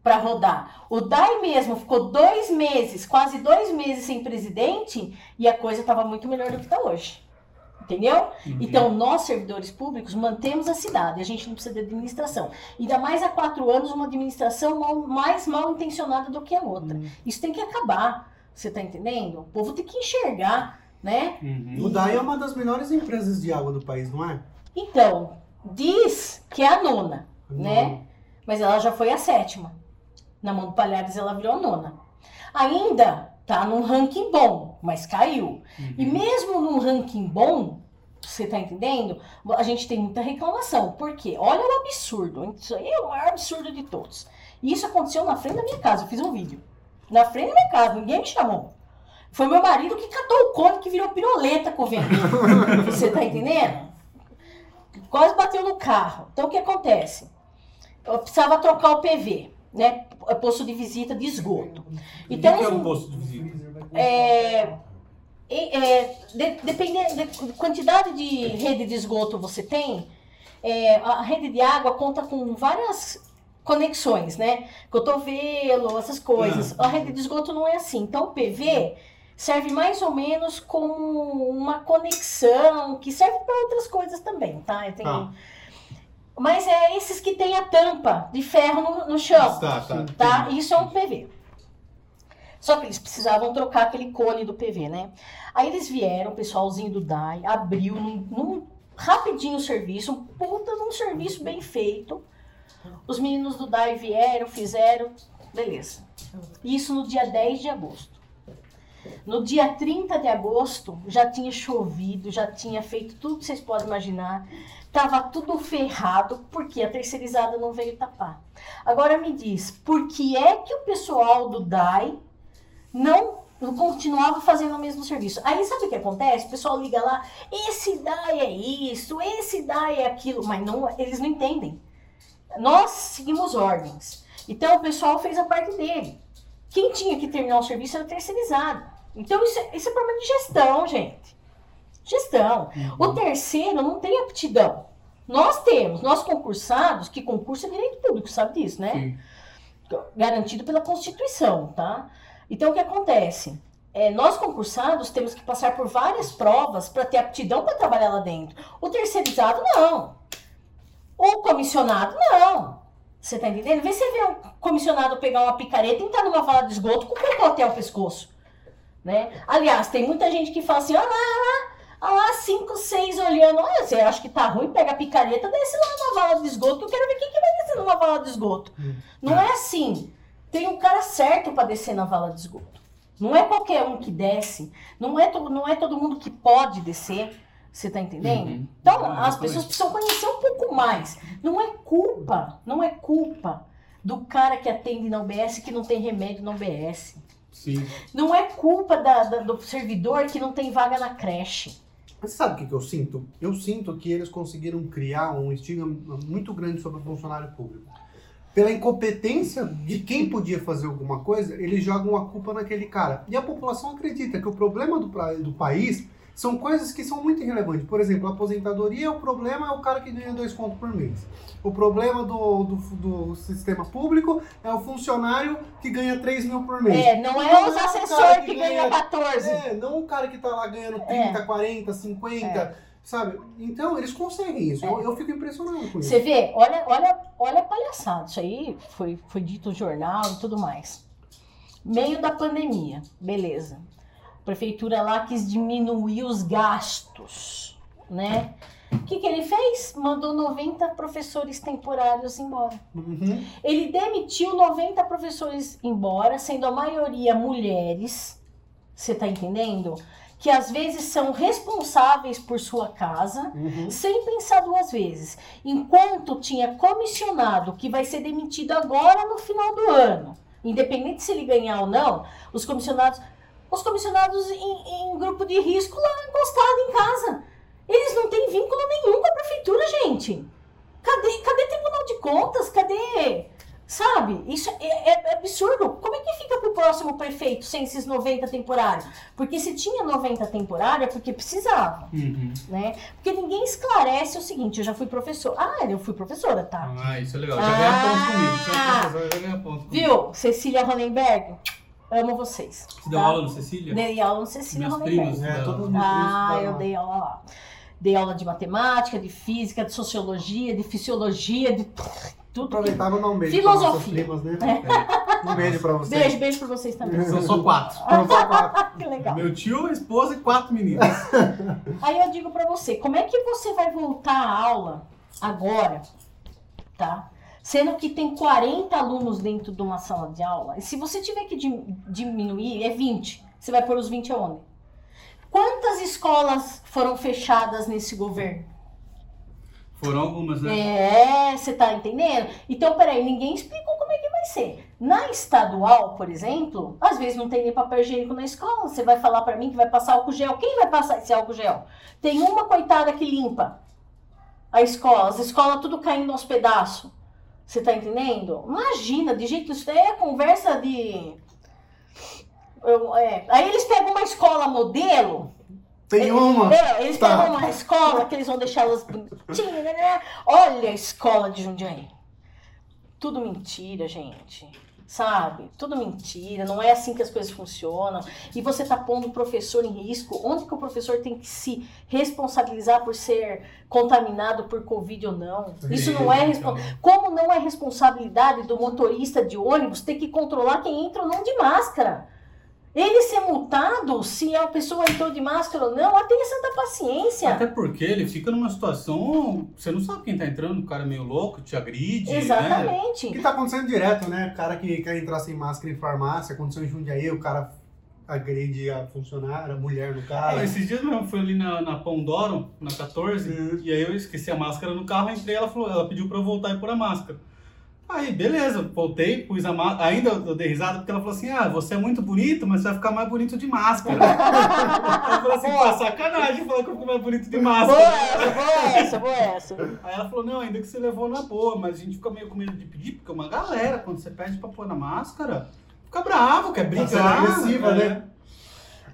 para rodar. O DAI mesmo ficou dois meses, quase dois meses sem presidente e a coisa estava muito melhor do que está hoje. Entendeu? Uhum. Então, nós, servidores públicos, mantemos a cidade. A gente não precisa de administração. Ainda mais há quatro anos, uma administração mal, mais mal intencionada do que a outra. Uhum. Isso tem que acabar. Você está entendendo? O povo tem que enxergar, né? Uhum. O DAI é uma das melhores empresas de água do país, não é? Então, diz que é a nona, né? Mas ela já foi a sétima. Na mão do Palhares ela virou a nona. Ainda tá num ranking bom, mas caiu. Uhum. E mesmo num ranking bom, você tá entendendo? A gente tem muita reclamação. Por quê? Olha o absurdo. Isso aí é o maior absurdo de todos. E isso aconteceu na frente da minha casa. Eu fiz um vídeo. Na frente da minha casa, ninguém me chamou. Foi meu marido que catou o cone que virou piroleta com o vento. Você tá entendendo? Quase bateu no carro. Então o que acontece? Eu precisava trocar o PV né, é posto de visita de esgoto. Então, o que é um posto de visita? É, é, de, dependendo da quantidade de rede de esgoto você tem, é, a rede de água conta com várias conexões, né? Cotovelo, essas coisas. Ah. A rede de esgoto não é assim. Então, o PV serve mais ou menos como uma conexão que serve para outras coisas também, tá? Tem, ah mas é esses que tem a tampa de ferro no, no chão. Tá, tá, tá? Isso é um PV. Só que eles precisavam trocar aquele cone do PV, né? Aí eles vieram, o pessoalzinho do DAI, abriu num, num rapidinho o serviço, um puta num serviço bem feito. Os meninos do DAI vieram, fizeram, beleza. Isso no dia 10 de agosto. No dia 30 de agosto, já tinha chovido, já tinha feito tudo que vocês podem imaginar. Tava tudo ferrado porque a terceirizada não veio tapar. Agora me diz, por que é que o pessoal do DAI não continuava fazendo o mesmo serviço? Aí sabe o que acontece? O pessoal liga lá, esse DAI é isso, esse DAI é aquilo, mas não, eles não entendem. Nós seguimos ordens. Então o pessoal fez a parte dele. Quem tinha que terminar o serviço era terceirizado. Então isso, é, isso é problema de gestão, gente. Gestão. Uhum. O terceiro não tem aptidão. Nós temos, nós concursados, que concurso é direito público, sabe disso, né? Sim. Garantido pela Constituição, tá? Então, o que acontece? É, nós concursados temos que passar por várias provas para ter aptidão para trabalhar lá dentro. O terceirizado, não. O comissionado, não. Você tá entendendo? Vê se vê um comissionado pegar uma picareta e entrar numa vala de esgoto com um até o pescoço. Né? Aliás, tem muita gente que fala assim, olha lá, olha lá, ah lá, cinco, seis olhando. Olha, você acha que tá ruim? Pega a picareta, desce lá na vala de esgoto, eu quero ver quem que vai descer numa vala de esgoto. Hum. Não é assim. Tem um cara certo para descer na vala de esgoto. Não é qualquer um que desce. Não é, to, não é todo mundo que pode descer. Você tá entendendo? Uhum. Então, ah, as pessoas precisam conhecer um pouco mais. Não é culpa, não é culpa do cara que atende na UBS que não tem remédio na UBS. Sim. Não é culpa da, da, do servidor que não tem vaga na creche. Mas sabe o que, que eu sinto? Eu sinto que eles conseguiram criar um estigma muito grande sobre o funcionário público. Pela incompetência de quem podia fazer alguma coisa, eles jogam a culpa naquele cara. E a população acredita que o problema do, do país são coisas que são muito irrelevantes. Por exemplo, a aposentadoria, o problema é o cara que ganha dois contos por mês. O problema do, do, do sistema público é o funcionário que ganha 3 mil por mês. É, não é Não os é o assessores que que ganham ganha- 14. É, não o cara que tá lá ganhando 30, É. 40, 50, sabe? Então, eles conseguem isso. É. Eu, eu fico impressionado com isso. Você vê, olha, olha, olha a palhaçada. Isso aí foi, foi dito no jornal e tudo mais. Meio da pandemia, beleza. Prefeitura lá quis diminuir os gastos, né? O que, que ele fez? Mandou 90 professores temporários embora. Uhum. Ele demitiu 90 professores embora, sendo a maioria mulheres. Você tá entendendo? Que às vezes são responsáveis por sua casa, Uhum. sem pensar duas vezes. Enquanto tinha comissionado que vai ser demitido agora no final do ano, independente se ele ganhar ou não, os comissionados, os comissionados em, em grupo de risco lá encostado em casa, eles não têm vínculo nenhum com a prefeitura, gente. Cadê, cadê Tribunal de Contas? Cadê? Sabe? Isso é, é absurdo. Como é que fica pro próximo prefeito sem esses 90 temporários? Porque se tinha 90 temporários é porque precisava Uhum. né? Porque ninguém esclarece o seguinte, eu já fui professor. Ah, eu fui professora, tá? Ah, isso é legal. Já ganha ponto comigo. Você é já ganha ponto comigo. Viu? Cecília Ronenberg, amo vocês. Você deu tá? aula no Cecília? Dei aula no Cecília. É, da- todas as minhas Ah, eu dei aula lá. Dei aula de matemática, de física, de sociologia, de fisiologia, de tudo. que- Aproveitava e dar um beijo Filosofia. primas, né? Um beijo pra vocês. Beijo, beijo pra vocês também. São só quatro. Vamos só quatro. que legal. Meu tio, a esposa e quatro meninas. Aí eu digo pra você, como é que você vai voltar à aula agora, tá? Sendo que tem 40 alunos dentro de uma sala de aula. E se você tiver que dim- diminuir, é 20. Você vai pôr os 20 aonde? Quantas escolas foram fechadas nesse governo? Foram algumas, né? É, você tá entendendo? Então, peraí, ninguém explicou como é que vai ser. Na estadual, por exemplo, às vezes não tem nem papel higiênico na escola. Você vai falar pra mim que vai passar álcool gel. Quem vai passar esse álcool gel? Tem uma coitada que limpa a escola. As escolas tudo caindo aos pedaços. Você tá entendendo? Imagina, de jeito isso é conversa de. Eu- é. Aí eles pegam uma escola modelo Tem uma. é, eles Tá. pegam uma escola que eles vão deixar elas bonitinhas, né, né? Olha a escola de Jundiaí. Tudo mentira, gente. Sabe? Tudo mentira. Não é assim que as coisas funcionam. E você tá pondo o professor em risco. Onde que o professor tem que se responsabilizar por ser contaminado por Covid ou não? Isso não é responsabilidade. Como não é responsabilidade do motorista de ônibus ter que controlar quem entra ou não de máscara? Ele ser multado se a pessoa entrou de máscara ou não, tenha santa paciência. Até porque ele fica numa situação. Você não sabe quem tá entrando, o cara é meio louco, te agride. Né? O Exatamente. que tá acontecendo direto, né? O cara que quer entrar sem máscara em farmácia, aconteceu em Jundiaí, o cara agride a funcionária, a mulher no carro. esses dias mesmo, fui ali na, na Pondoro, na 14, Uhum. e aí eu esqueci a máscara no carro, entrei, ela falou, ela pediu pra eu voltar e pôr a máscara. Aí, beleza, voltei, pus a máscara, ainda eu dei risada, porque ela falou assim, ah, você é muito bonito, mas você vai ficar mais bonito de máscara. ela falou assim, pô, sacanagem falar que eu fico mais bonito de Boa máscara. essa, boa essa, boa essa. Aí ela falou, não, ainda que você levou na boa, mas a gente fica meio com medo de pedir, porque uma galera, quando você pede pra pôr na máscara, fica bravo, quer brigar. sendo agressiva, é. né?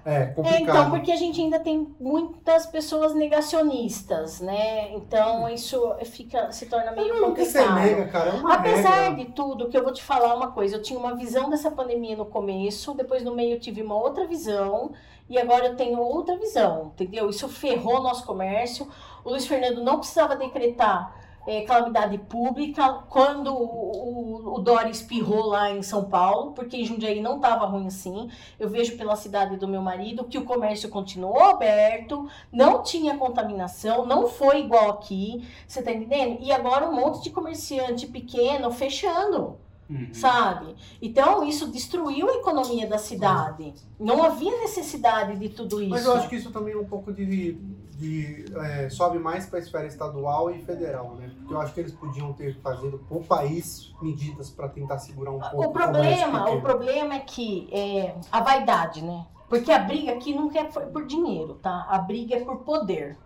É, É, complicado. então, porque a gente ainda tem muitas pessoas negacionistas, né? Então isso fica, se torna meio Não, complicado. nega, cara, é uma Apesar regra. de tudo, que eu vou te falar uma coisa, eu tinha uma visão dessa pandemia no começo, depois no meio eu tive uma outra visão, e agora eu tenho outra visão, entendeu? Isso ferrou nosso comércio. O Luiz Fernando não precisava decretar eh, calamidade pública quando o, o, o Dória espirrou lá em São Paulo, porque em Jundiaí não estava ruim assim. Eu vejo pela cidade do meu marido que o comércio continuou aberto, não tinha contaminação, não foi igual aqui. Você tá entendendo? E agora um monte de comerciante pequeno fechando, Uhum. sabe? Então isso destruiu a economia da cidade. Não havia necessidade de tudo isso. Mas eu acho que isso também é um pouco de. De é, sobe mais para a esfera estadual e federal, né? Porque eu acho que eles podiam ter fazido pro país medidas para tentar segurar um pouco O problema, o problema é que é a vaidade, né? Porque a briga aqui não é por por dinheiro, tá? A briga é por poder,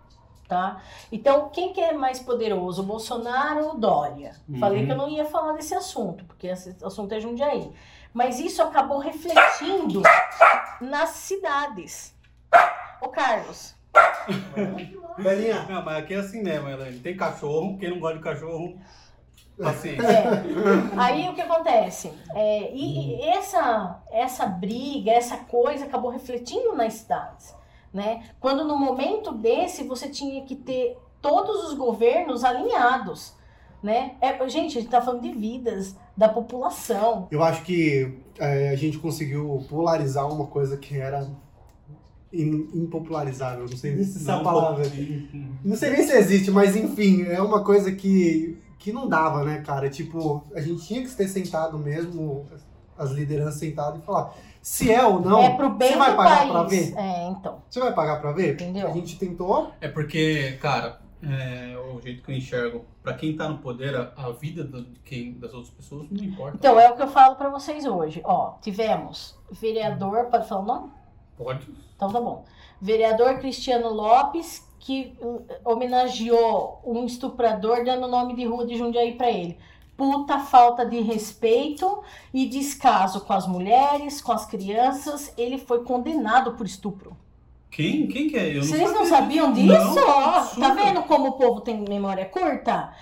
tá? Então, quem que é mais poderoso, o Bolsonaro ou o Dória? Uhum. Falei que eu não ia falar desse assunto, porque esse assunto é Jundiaí. Mas isso acabou refletindo nas cidades. Ô, Carlos, Belinha, Não, mas aqui é assim mesmo, Elaine. Tem cachorro, quem não gosta de cachorro, paciência. É. Aí o que acontece? É, e, e essa, essa briga, essa coisa acabou refletindo nas cidades. Né? Quando no momento desse você tinha que ter todos os governos alinhados. Né? É, gente, a gente está falando de vidas da população. eu acho que é, a gente conseguiu polarizar uma coisa que era impopularizável. Não sei nem se essa é a palavra. Não sei nem se existe, mas enfim, é uma coisa que, que não dava, né, cara? Tipo, a gente tinha que ter sentado mesmo, as lideranças sentadas e falar se é ou não. é pro bem você vai do pagar país. pra ver? É, então. Você vai pagar pra ver? Entendeu? A gente tentou. É porque, cara, é, o jeito que eu enxergo, pra quem tá no poder, a, a vida do- de quem, das outras pessoas não importa. Então, é o que eu falo pra vocês hoje. Ó, tivemos vereador, pode falar o nome? Pode. Então tá bom. Vereador Cristiano Lopes, que uh, homenageou um estuprador dando nome de rua de Jundiaí pra ele. Puta falta de respeito e descaso com as mulheres, com as crianças. Ele foi condenado por estupro. Quem? Quem que é? Eu não Vocês não sabia sabiam disso. Não, tá vendo como o povo tem memória curta?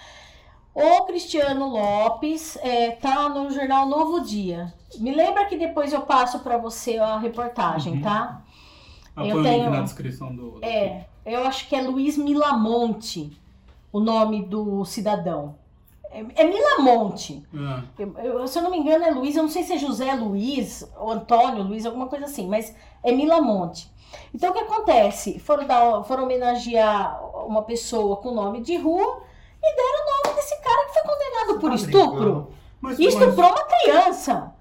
O Cristiano Lopes é, tá no jornal Novo Dia. Me lembra que depois eu passo pra você a reportagem, Uhum. tá? Ah, Eu tenho- na descrição do. É, eu acho que é Luiz Milamonte o nome do cidadão. É, é Milamonte. Ah, Eu- eu- se eu não me engano, é Luiz. Eu não sei se é José Luiz ou Antônio Luiz, alguma coisa assim, mas é Milamonte. Então, o que acontece? Foram, dar, foram homenagear uma pessoa com nome de rua e deram o nome desse cara que foi condenado por Tá estupro. mas, E estuprou uma criança.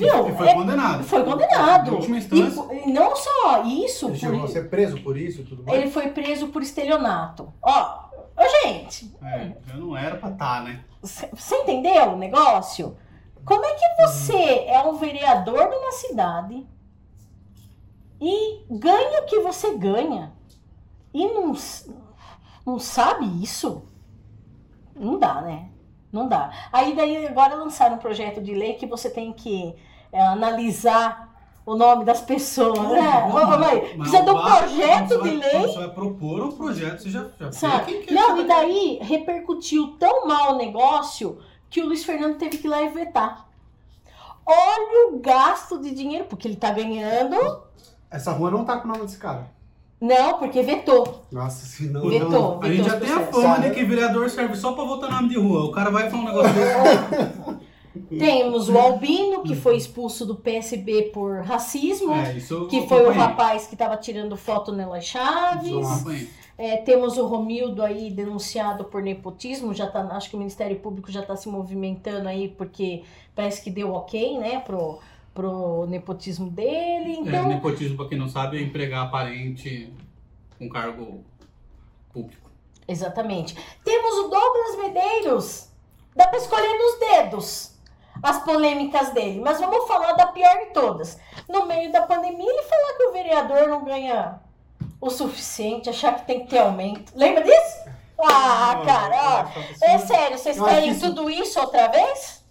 Viu? E foi É- condenado. foi condenado. Em última instância. e não só isso, Ele por- chegou a ser preso por isso tudo mais. ele foi preso por estelionato. Ó, ô gente, É, eu não era pra estar, né? você entendeu o negócio? Como é que você é um vereador de uma cidade e ganha o que você ganha e não, não sabe isso? Não dá, né? Não dá. Aí daí agora lançaram um projeto de lei que você tem que é, analisar o nome das pessoas, né? Ô, ô, mãe, Mas precisa de um projeto quando de vai- lei você vai propor um projeto, você já, já Sabe? quem quer Não, saber. e daí repercutiu tão mal o negócio que o Luiz Fernando teve que ir lá e vetar. Olha o gasto de dinheiro, porque ele tá ganhando. Essa rua não tá com o nome desse cara. Não, porque vetou. Nossa, se não. Vetou. não- A gente já tem a fama de que vereador serve só pra votar nome de rua. O cara vai falar um negócio desse. Temos o Albino, que foi expulso do PSB por racismo, É, que foi o rapaz que tava tirando foto nela Chaves. É, temos o Romildo aí denunciado por nepotismo, já tá, acho que o Ministério Público já está se movimentando aí porque parece que deu ok, né, pro, pro nepotismo dele. É, Então, nepotismo, pra quem não sabe, é empregar parente com cargo público. exatamente. Temos o Douglas Medeiros. Dá para escolher nos dedos as polêmicas dele, mas vamos falar da pior de todas. No meio da pandemia, ele falar que o vereador não ganha o suficiente, achar que tem que ter aumento. Lembra disso? Ah, cara, ó. É sério, vocês querem tudo isso outra vez?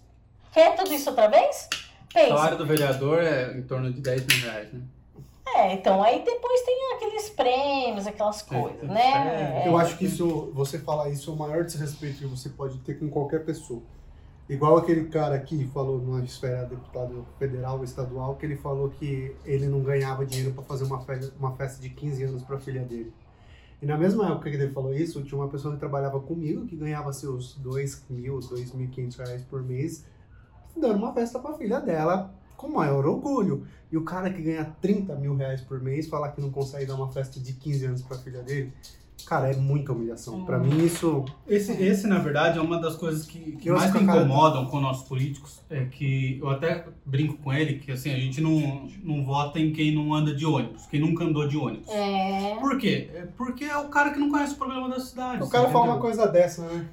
Quer tudo isso outra vez? O Pensa. salário do vereador é em torno de 10 mil reais, né? É, então aí depois tem aqueles prêmios, aquelas coisas, né? É, Eu acho que isso, você falar isso é o maior desrespeito que você pode ter com qualquer pessoa. Igual aquele cara aqui falou numa esfera deputado federal ou estadual, que ele falou que ele não ganhava dinheiro para fazer uma festa, uma festa de 15 anos para a filha dele. E na mesma época que ele falou isso, tinha uma pessoa que trabalhava comigo que ganhava seus 2 mil, 2.500 reais por mês, dando uma festa para a filha dela com maior orgulho. E o cara que ganha 30 mil reais por mês falar que não consegue dar uma festa de 15 anos para a filha dele, cara, é muita humilhação. Para mim isso Esse, esse, na verdade, é uma das coisas que, que mais me a cara- incomodam com nossos políticos. É que eu até brinco com ele que assim, a gente não, não vota em quem não anda de ônibus, quem nunca andou de ônibus. É. Por quê? É porque é o cara que não conhece o problema da cidade. O cara entendeu? fala uma coisa dessa, né?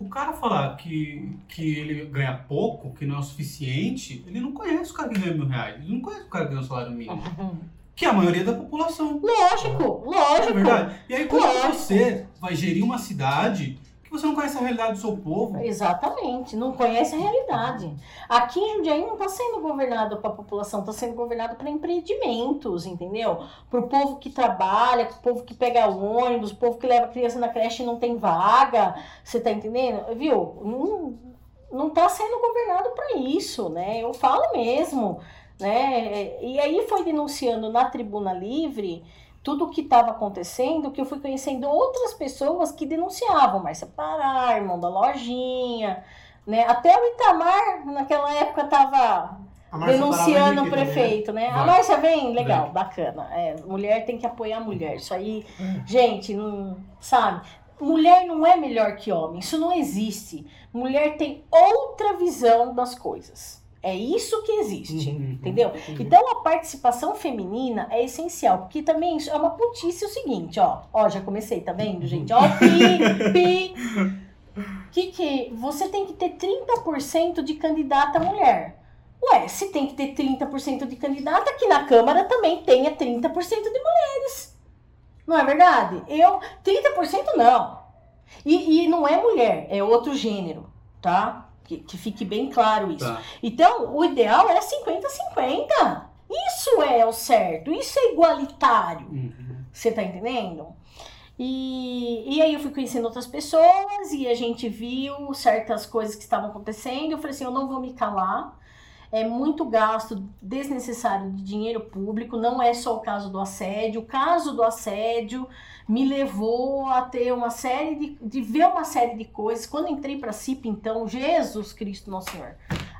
O cara falar que, que ele ganha pouco, que não é o suficiente, ele não conhece o cara que ganha mil reais. Ele não conhece o cara que ganha o salário mínimo. Que é a maioria da população. Lógico, É lógico. verdade. E aí, como Lógico. você vai gerir uma cidade que você não conhece a realidade do seu povo. Exatamente, não conhece a realidade. Aqui em Jundiaí não está sendo governado para a população, está sendo governado para empreendimentos, entendeu? Para o povo que trabalha, para o povo que pega ônibus, o povo que leva criança na creche e não tem vaga. Você está entendendo? Viu? Não, não está sendo governado para isso, né? Eu falo mesmo, né? E aí foi denunciando na Tribuna Livre tudo o que estava acontecendo, que eu fui conhecendo outras pessoas que denunciavam, Márcia Pará, irmão da lojinha, né? Até o Itamar, naquela época, estava denunciando o prefeito, né? Vai. A Márcia vem, legal, bacana. É, mulher tem que apoiar a mulher. Isso aí, gente, não sabe? Mulher não é melhor que homem, isso não existe. Mulher tem outra visão das coisas. É isso que existe, uhum, entendeu? Uhum. Então a participação feminina é essencial, porque também é uma putice o seguinte, ó. Ó, já comecei, tá vendo, gente? Ó, pi, pi. Que que você tem que ter 30% de candidata mulher. Ué, se tem que ter 30% de candidata, aqui na Câmara também tenha 30% de mulheres. Não é verdade? Eu, 30% não. E, e não é mulher, é outro gênero, tá? Que, que fique bem claro isso. Tá. Então, o ideal é 50-50. Isso é o certo, isso é igualitário. Uhum. Você tá entendendo? E, e aí eu fui conhecendo outras pessoas e a gente viu certas coisas que estavam acontecendo. Eu falei assim, eu não vou me calar. É muito gasto desnecessário de dinheiro público, não é só o caso do assédio. O caso do assédio me levou a ter uma série de, de ver uma série de coisas. Quando entrei para CIP, então, Jesus Cristo Nosso Senhor.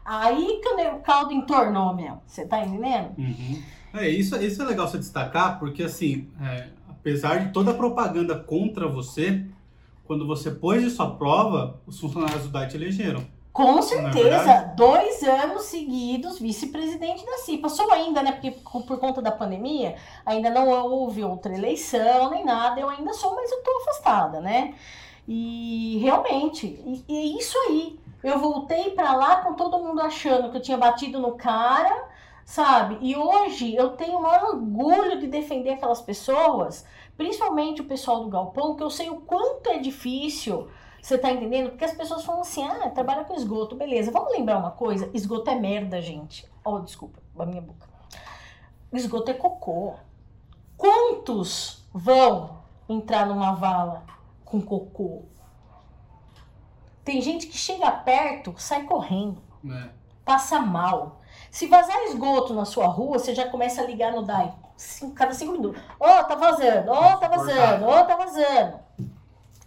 Aí que o caldo entornou mesmo. Você tá entendendo? Uhum. É, isso, isso é legal você destacar, porque assim, é, apesar de toda a propaganda contra você, quando você pôs isso à prova, os funcionários do DAI te elegeram. Com é certeza, é dois anos seguidos vice-presidente da CIPA. Sou ainda, né? Porque por conta da pandemia, ainda não houve outra eleição nem nada. Eu ainda sou, mas eu tô afastada, né? E realmente, e, e isso aí. Eu voltei para lá com todo mundo achando que eu tinha batido no cara, sabe? E hoje eu tenho o maior orgulho de defender aquelas pessoas, principalmente o pessoal do Galpão, que eu sei o quanto é difícil você tá entendendo? Porque as pessoas falam assim, ah, trabalha com esgoto, beleza. Vamos lembrar uma coisa? Esgoto é merda, gente. Oh, desculpa, a minha boca. Esgoto é cocô. Quantos vão entrar numa vala com cocô? Tem gente que chega perto, sai correndo, é. passa mal. Se vazar esgoto na sua rua, você já começa a ligar no DAI. Cinco, cada cinco minutos. Oh, tá vazando, oh, tá vazando, oh, tá vazando.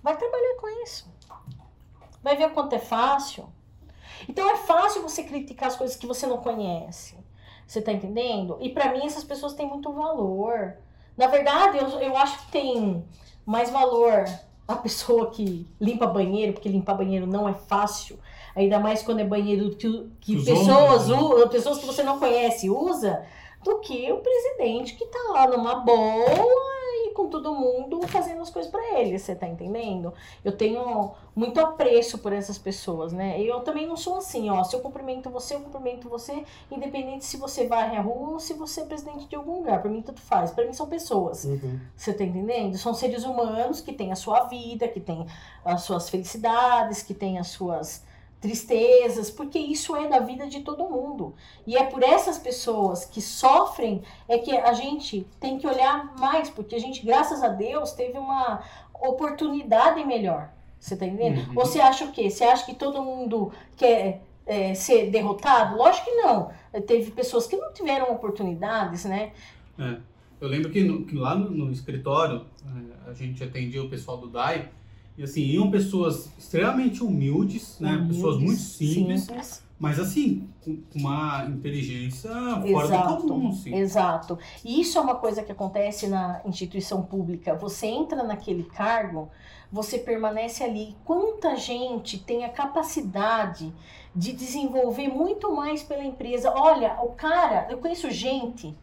Vai trabalhar com isso. Vai ver quanto é fácil. Então é fácil você criticar as coisas que você não conhece. Você tá entendendo? E para mim essas pessoas têm muito valor. Na verdade, eu, eu acho que tem mais valor a pessoa que limpa banheiro, porque limpar banheiro não é fácil. Ainda mais quando é banheiro que, que pessoas, né? pessoas que você não conhece usa, do que o presidente que tá lá numa boa com todo mundo fazendo as coisas para ele, você tá entendendo? Eu tenho muito apreço por essas pessoas, né? Eu também não sou assim, ó, se eu cumprimento você, eu cumprimento você, independente se você vai à rua ou se você é presidente de algum lugar, para mim tanto faz, para mim são pessoas, uhum. você tá entendendo? São seres humanos que têm a sua vida, que têm as suas felicidades, que têm as suas tristezas, porque isso é da vida de todo mundo. E é por essas pessoas que sofrem é que a gente tem que olhar mais, porque a gente, graças a Deus, teve uma oportunidade melhor. Você tá entendendo? Uhum. Ou você acha o quê? Você acha que todo mundo quer é, ser derrotado? Lógico que não. Teve pessoas que não tiveram oportunidades, né? É. Eu lembro que, no, que lá no, no escritório, é, a gente atendia o pessoal do DAI, e assim, iam pessoas extremamente humildes, né? Humildes, pessoas muito simples, simples, mas assim, com uma inteligência fora exato, do comum. Sim. Exato. E isso é uma coisa que acontece na instituição pública. Você entra naquele cargo, você permanece ali. Quanta gente tem a capacidade de desenvolver muito mais pela empresa? Olha, o cara, eu conheço gente,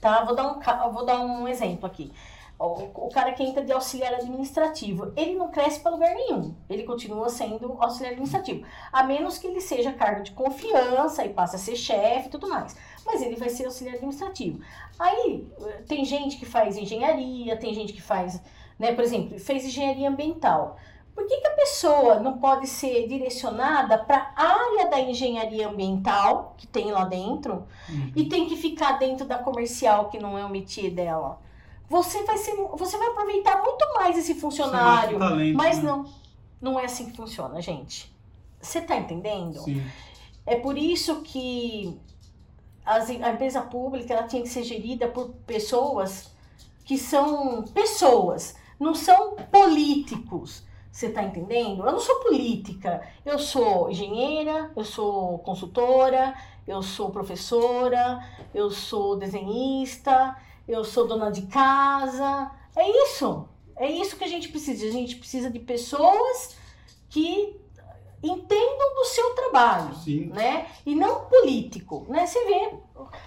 tá? Vou dar um, vou dar um exemplo aqui. O, o cara que entra de auxiliar administrativo, ele não cresce para lugar nenhum. Ele continua sendo auxiliar administrativo. A menos que ele seja cargo de confiança e passe a ser chefe e tudo mais. Mas ele vai ser auxiliar administrativo. Aí, tem gente que faz engenharia, tem gente que faz, né, por exemplo, fez engenharia ambiental. Por que, que a pessoa não pode ser direcionada para a área da engenharia ambiental, que tem lá dentro, Uhum. e tem que ficar dentro da comercial, que não é o métier dela? Você vai, ser, você vai aproveitar muito mais esse funcionário. Talento, Mas né? não, não é assim que funciona, gente. Você tá entendendo? Sim. É por isso que as- a empresa pública ela tinha que ser gerida por pessoas que são pessoas, não são políticos. Você tá entendendo? Eu não sou política. Eu sou engenheira, eu sou consultora, eu sou professora, eu sou desenhista, eu sou dona de casa. É isso. É isso que a gente precisa. A gente precisa de pessoas que entendam do seu trabalho Sim. né? E não político, né? Você vê,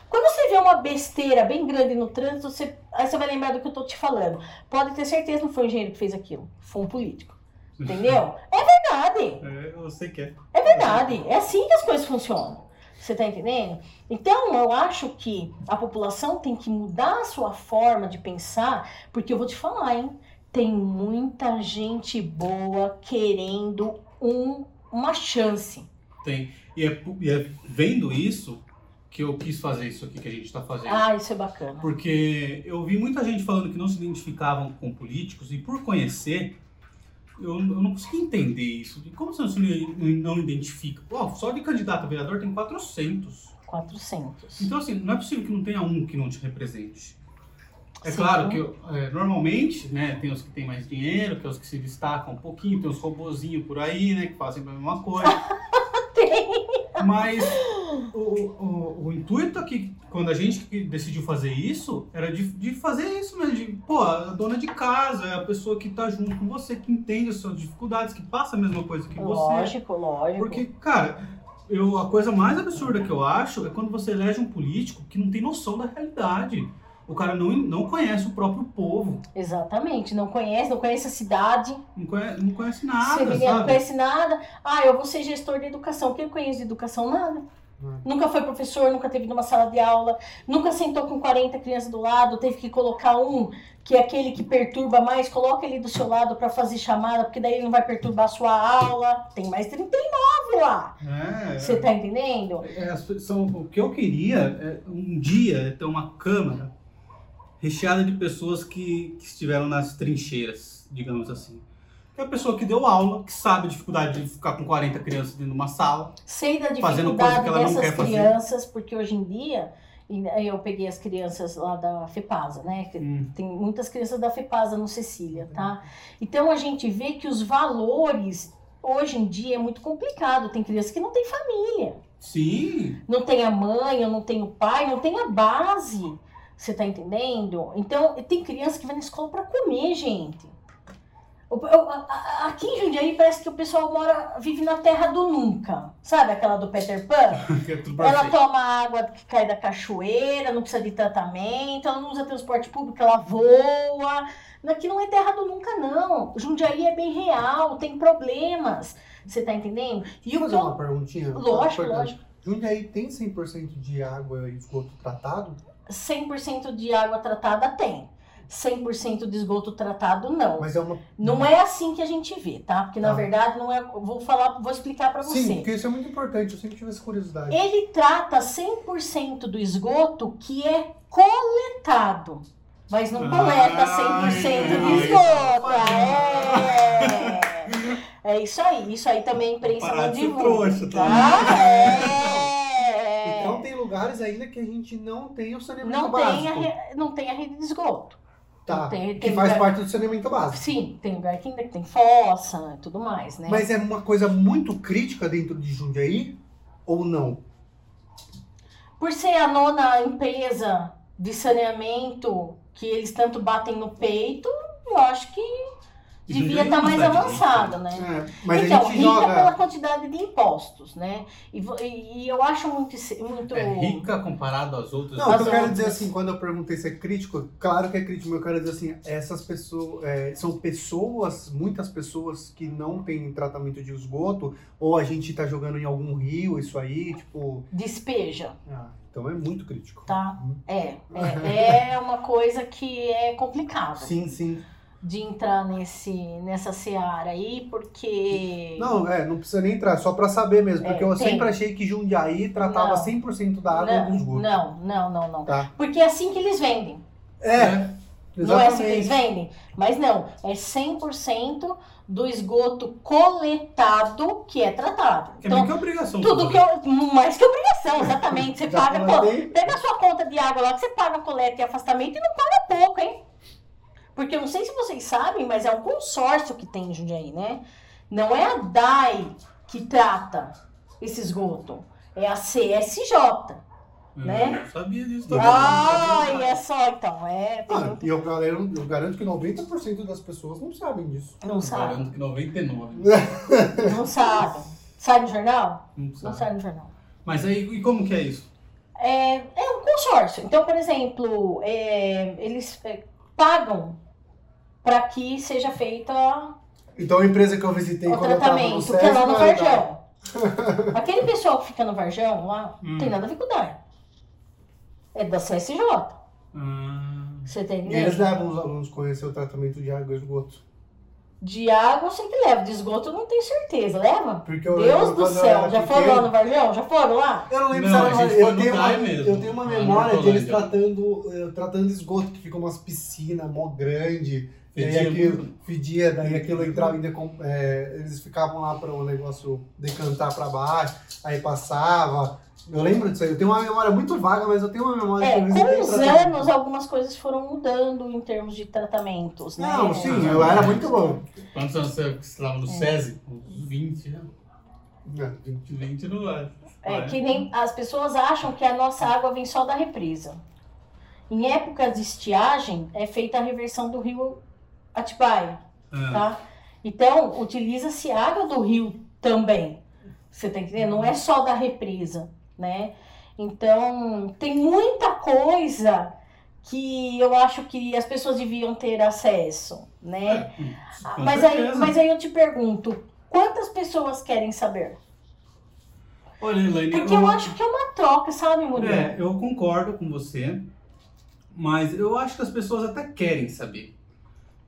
quando você vê uma besteira bem grande no trânsito, você, aí você vai lembrar do que eu tô te falando. Pode ter certeza que não foi o engenheiro que fez aquilo, foi um político. Entendeu? É verdade, É, eu sei que é. é verdade. É assim que as coisas funcionam. Você tá entendendo? Então, eu acho que a população tem que mudar a sua forma de pensar, porque eu vou te falar, hein? Tem muita gente boa querendo um, uma chance. Tem. E é, e é vendo isso que eu quis fazer isso aqui que a gente está fazendo. Ah, isso é bacana. Porque eu vi muita gente falando que não se identificavam com políticos e por conhecer, eu, eu não consegui entender isso. Como você não não identifica? Pô, só de candidato a vereador tem 400. 400. Então, assim, não é possível que não tenha um que não te represente. É Sim. claro que é, normalmente, né, tem os que têm mais dinheiro, tem os que se destacam um pouquinho, tem os robozinhos por aí, né, que fazem a mesma coisa. Mas o, o, o intuito aqui, quando a gente que decidiu fazer isso, era de, de fazer isso mesmo, de, pô, a dona de casa é a pessoa que tá junto com você, que entende as suas dificuldades, que passa a mesma coisa que você. Lógico, lógico. Porque, cara, eu, a coisa mais absurda que eu acho é quando você elege um político que não tem noção da realidade. O cara não, não conhece o próprio povo, Exatamente. Não conhece, não conhece a cidade. não conhece, não conhece Você nada, não sabe? conhece nada. Ah, eu vou ser gestor de educação. Quem conhece de educação? Nada. Hum. Nunca foi professor, nunca teve numa sala de aula, nunca sentou com 40 crianças do lado, teve que colocar um que é aquele que perturba mais, coloca ele do seu lado para fazer chamada, porque daí ele não vai perturbar a sua aula. Tem mais 39 lá. É, Você tá entendendo? É, pe- são, o que eu queria é, um dia é ter uma câmara recheada de pessoas que, que estiveram nas trincheiras, digamos assim. É a pessoa que deu aula, que sabe a dificuldade de ficar com 40 crianças dentro de uma sala. Sei da Fazendo coisa dificuldade que ela não dessas quer fazer. crianças, porque hoje em dia, e aí eu peguei as crianças lá da FEPASA, né? que Tem muitas crianças da FEPASA no Cecília, tá? Então a gente vê que os valores hoje em dia é muito complicado. Tem crianças que não têm família, Sim, não tem a mãe, não tem o pai, não tem a base. Você tá entendendo? Então, tem criança que vai na escola para comer, gente. Aqui em Jundiaí parece que o pessoal mora, vive na terra do nunca. Sabe aquela do Peter Pan? é Ela toma água que cai da cachoeira, não precisa de tratamento, ela não usa transporte público, ela voa. Aqui não é terra do nunca, não. Jundiaí é bem real, tem problemas. Você tá entendendo? E Deixa o fazer uma perguntinha? Lógico, Importante. lógico. Jundiaí tem 100% de água e esgoto tratado? 100% de água tratada tem. 100% de esgoto tratado não. Mas é uma. Não é assim que a gente vê, tá? Porque na Tá. verdade não é. Vou falar, vou explicar pra Sim, você. porque isso é muito importante. Eu sempre tive essa curiosidade. Ele trata 100% do esgoto que é coletado. Mas não coleta 100% do Ai, esgoto. ai. É. é isso aí. Isso aí também a imprensa Parar não de ser divulga. trouxa, tá? tá? É. Então tem lugares ainda que a gente não tem o saneamento não, básico. tem a, re- não tem a rede de esgoto. Tá. tem- que tem faz lugar- parte do saneamento básico. Sim, tem lugar que ainda tem fossa e tudo mais, né? Mas é uma coisa muito crítica dentro de Jundiaí? Ou não? Por ser a nona empresa de saneamento que eles tanto batem no peito, eu acho que devia Jundiaí é estar uma mais avançada, rica. né? É, mas então, a gente rica joga. pela quantidade de impostos, né? E, e- e eu acho muito. muito É rica comparado às outras. Não, eu quero dizer assim, quando eu perguntei se é crítico, claro que é crítico, mas eu quero dizer assim, essas pessoas, é, são pessoas, muitas pessoas que não têm tratamento de esgoto, ou a gente tá jogando em algum rio, isso aí, tipo, Despeja, ah, então é muito crítico. tá? É, é, é uma coisa que é complicada. Sim, sim. De entrar nesse, nessa seara aí, porque. Não, é, não precisa nem entrar, só pra saber mesmo, porque É, eu tem. sempre achei que Jundiaí tratava Não. 100% da água do esgoto. não, não, não, não. Tá. Porque é assim que eles vendem. É, Não é assim que eles vendem? Mas não, é 100% do esgoto coletado que é tratado. É meio Então, que obrigação. tudo que né? eu. Mais que obrigação, exatamente. Você paga. Pô, pega a sua conta de água lá que você paga coleta e afastamento e não paga pouco, hein? Porque eu não sei se vocês sabem, mas é um consórcio que tem em Jundiaí, né? Não é a DAI que trata esse esgoto. É a CSJ. Eu né? não sabia disso também. Ai, não é só então. É, Ah, muito- e eu, garanto- eu garanto que 90% das pessoas não sabem disso. Não Eu sabe. Garanto que 99. Não sabe. Sai no jornal? Não Não sabe. sai no jornal. Mas aí, e como que é isso? É, é um consórcio. Então, por exemplo, é, eles é, pagam para que seja feita Então a empresa que eu visitei o quando eu tava no tratamento, SESC... que é lá no Varjão. Aquele pessoal que fica no Varjão lá, não Hum. tem nada a ver com o DAR. É da CSJ. Ah, Você tem E eles levam os alunos a conhecer o tratamento de água e esgoto. De água eu sei que leva, de esgoto eu não tenho certeza. Leva? Porque eu Deus lembro do quando eu céu, era já foram pequeno- lá no Varjão? Já foram lá? Eu não lembro Não, se a era gente foi eu no tenho, uma, DAI mesmo, eu tenho uma memória de eles Hortolândia. tratando, eh, tratando esgoto, que ficam umas piscinas mó grande. E aí Fedia aquilo fedia, daí aquilo entrava em decom... eh, eles ficavam lá para o negócio decantar para baixo, aí passava. Eu lembro disso aí. Eu tenho uma memória muito vaga, mas eu tenho uma memória É, que com os anos algumas coisas foram mudando em termos de tratamentos, né? Não, sim, eu era muito bom. Quantos anos você estava É. no SESI? Uns 20, né? É, 20 não vai. É que nem as pessoas acham que a nossa água vem só da represa. Em épocas de estiagem é feita a reversão do rio Atibaia, Ah, tá? Então utiliza-se água do rio também. Você tá entendendo? Não é só da represa, né? Então tem muita coisa que eu acho que as pessoas deviam ter acesso, né? é, Ah, Mas aí, mas aí eu te pergunto, quantas pessoas querem saber? Olha, Elaine, Porque eu acho que é uma troca, sabe, Murilo? É, eu concordo com você, mas eu acho que as pessoas até querem saber.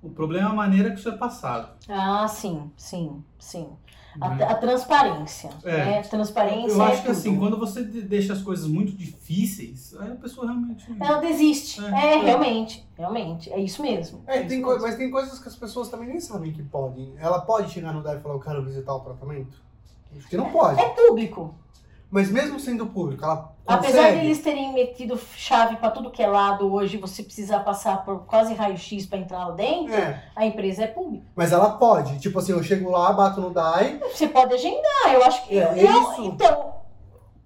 O problema é a maneira que isso é passado. Ah, sim, sim, sim. A, né? a transparência. É. né? Transparência Eu é acho que assim, tudo. quando você de- deixa as coisas muito difíceis, aí a pessoa realmente. Ela desiste. É. É, realmente, realmente. É isso mesmo. É, isso tem mesmo. mas tem coisas que as pessoas também nem sabem que podem. Ela pode chegar no DAI e falar, eu quero visitar o tratamento? Acho que não pode. É público. Mas mesmo sendo público, ela Apesar consegue. de eles terem metido chave pra tudo que é lado hoje, você precisar passar por quase raio-x pra entrar lá dentro, É, a empresa é pública. mas ela pode. Tipo assim, eu chego lá, bato no DAI. Você pode agendar, eu acho que. É, eu- é isso. Então,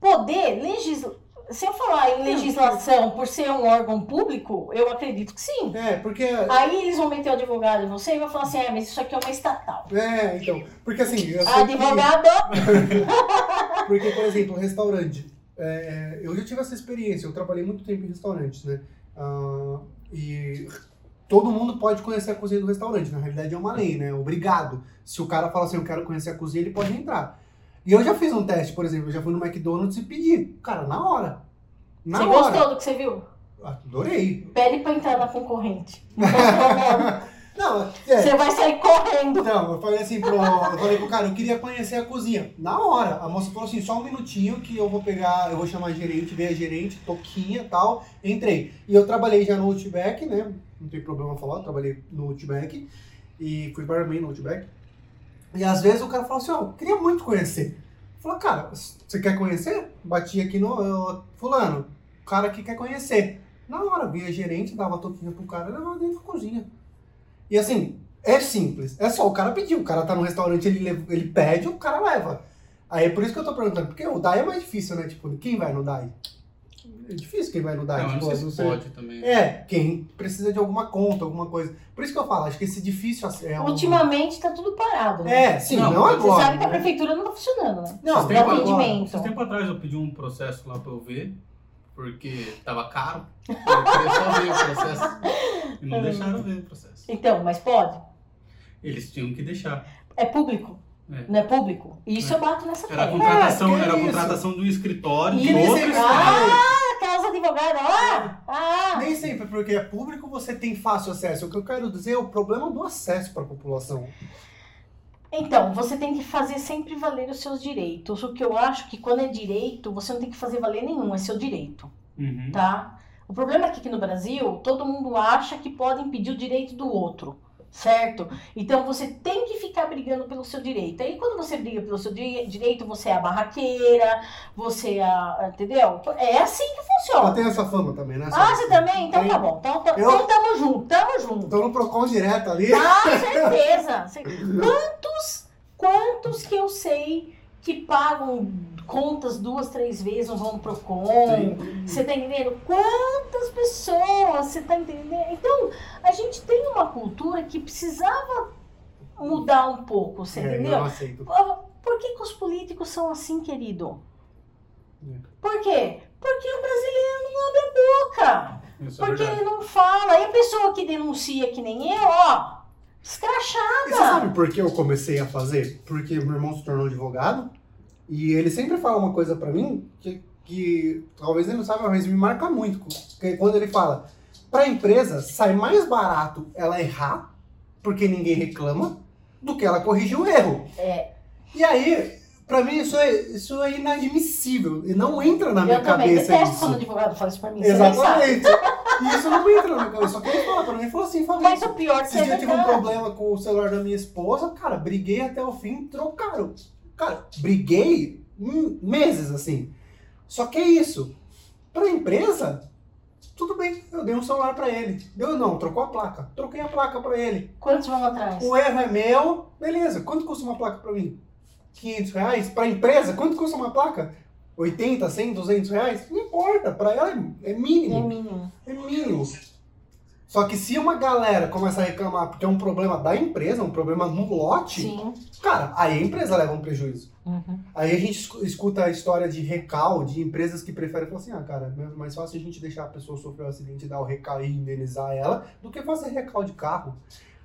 poder legislar. Se eu falar em legislação por ser um órgão público, eu acredito que sim. É, porque. Aí eles vão meter o advogado em você e vão falar assim: ah, mas isso aqui é uma estatal. É, então. Porque assim, eu sei que- Advogado! Porque, por exemplo, restaurante. É, eu já tive essa experiência, eu trabalhei muito tempo em restaurantes, né? Ah, e todo mundo pode conhecer a cozinha do restaurante. Na realidade é uma lei, né? Obrigado. Se o cara fala assim, eu quero conhecer a cozinha, ele pode entrar. E eu já fiz um teste, por exemplo, eu já fui no McDonald's e pedi. Cara, na hora. Na você hora. gostou do que você viu? Adorei. Pede pra entrar na concorrente. Não, é. Você vai sair correndo. Não, eu falei assim pro. Eu falei pro cara, eu queria conhecer a cozinha. Na hora, a moça falou assim, só um minutinho que eu vou pegar, eu vou chamar a gerente, veio a gerente, toquinha e tal. Entrei. E eu trabalhei já no Outback, né? Não tem problema falar, eu trabalhei no Outback. E fui barman no Outback. E às vezes o cara fala assim, ó, eu queria muito conhecer. Falei, cara, você quer conhecer? Bati aqui no. eu- fulano, o cara que quer conhecer. Na hora, vinha a gerente, dava toquinha pro cara levava dentro da cozinha. E assim, é simples. É só o cara pedir. O cara tá no restaurante, ele, lev- ele pede, o cara leva. Aí é por isso que eu tô perguntando. Porque o DAI é mais difícil, né? Tipo, quem vai no DAI? É difícil quem vai no DAI. Não, eu não sei não se sei. pode também. É, quem precisa de alguma conta, alguma coisa. Por isso que eu falo, acho que esse difícil é um... Ultimamente tá tudo parado. Né? É, sim, Não, não, você Você agora. sabe que a prefeitura não tá funcionando, né? Não, Vocês têm agora. atendimento. Esse tempo atrás eu pedi um processo lá pra eu ver, porque tava caro. Eu queria só ver o processo. E não deixaram ver o processo. Então, mas pode. Eles tinham que deixar. É público. É. Não é público? Isso É. eu bato nessa Era tecla. contratação, que era a contratação um escritório E de outro Ah, estado. Ah, aquelas advogadas advogada lá? Ah! Nem sempre, porque é público, você tem fácil acesso. O que eu quero dizer é o problema do acesso para a população. Então, você tem que fazer sempre valer os seus direitos. O que eu acho que quando é direito, você não tem que fazer valer nenhum, é seu direito, Uhum. tá? O problema é que aqui no Brasil, todo mundo acha que pode impedir o direito do outro, certo? Então você tem que ficar brigando pelo seu direito. Aí quando você briga pelo seu di- direito, você é a barraqueira, você é a. Entendeu? É assim que Ela funciona. tem essa fama também, né? Ah, você também? Então Tem. tá bom. Então, tá- Eu- então tamo junto, tamo junto. Tô no Procon direto ali. Ah, certeza. Cer- Quantos, quantos que eu sei que pagam contas duas, três vezes, não vão no Procon? Você tá entendendo? Quantas pessoas você tá entendendo? Então, a gente tem uma cultura que precisava mudar um pouco, você É, eu entendeu? Por que, que os políticos são assim, querido? É. Por quê? Porque o brasileiro não abre a boca. Isso é Porque verdade. ele não fala. E a pessoa que denuncia que nem eu, ó, escrachada. E você sabe por que eu comecei a fazer? Porque meu irmão se tornou advogado e ele sempre fala uma coisa pra mim que, que talvez ele não saiba, mas me marca muito. Que é quando ele fala, pra empresa sai mais barato ela errar, porque ninguém reclama, do que ela corrigir o erro. É. E aí, pra mim isso é, isso é inadmissível. E não entra na minha Eu também cabeça isso. quando o advogado fala isso pra mim. Exatamente. E isso não entra na minha cabeça. Só que ele fala pra mim, ele falou assim, Mas Fabrício, o pior que é eu tive um problema com o celular da minha esposa, cara, briguei até o fim, trocaram. Cara, briguei meses, assim. Só que é isso. Pra empresa, tudo bem, eu dei um celular pra ele. Deu não, trocou a placa. Troquei a placa pra ele. Quantos vão atrás? O erro é meu, beleza. Quanto custa uma placa pra mim? 500 reais? Pra empresa, quanto custa uma placa? 80, 100, 200 reais? Não importa, pra ela é, é É mínimo. mínimo. É mínimo. Só que se uma galera começa a reclamar porque é um problema da empresa, um problema no lote, Sim. cara, aí a empresa leva um prejuízo. Uhum. Aí a gente escu- escuta a história de recal, de empresas que preferem falar assim, ah, cara, é mais fácil a gente deixar a pessoa sofrer um acidente e dar o recal e indenizar ela, do que fazer recal de carro.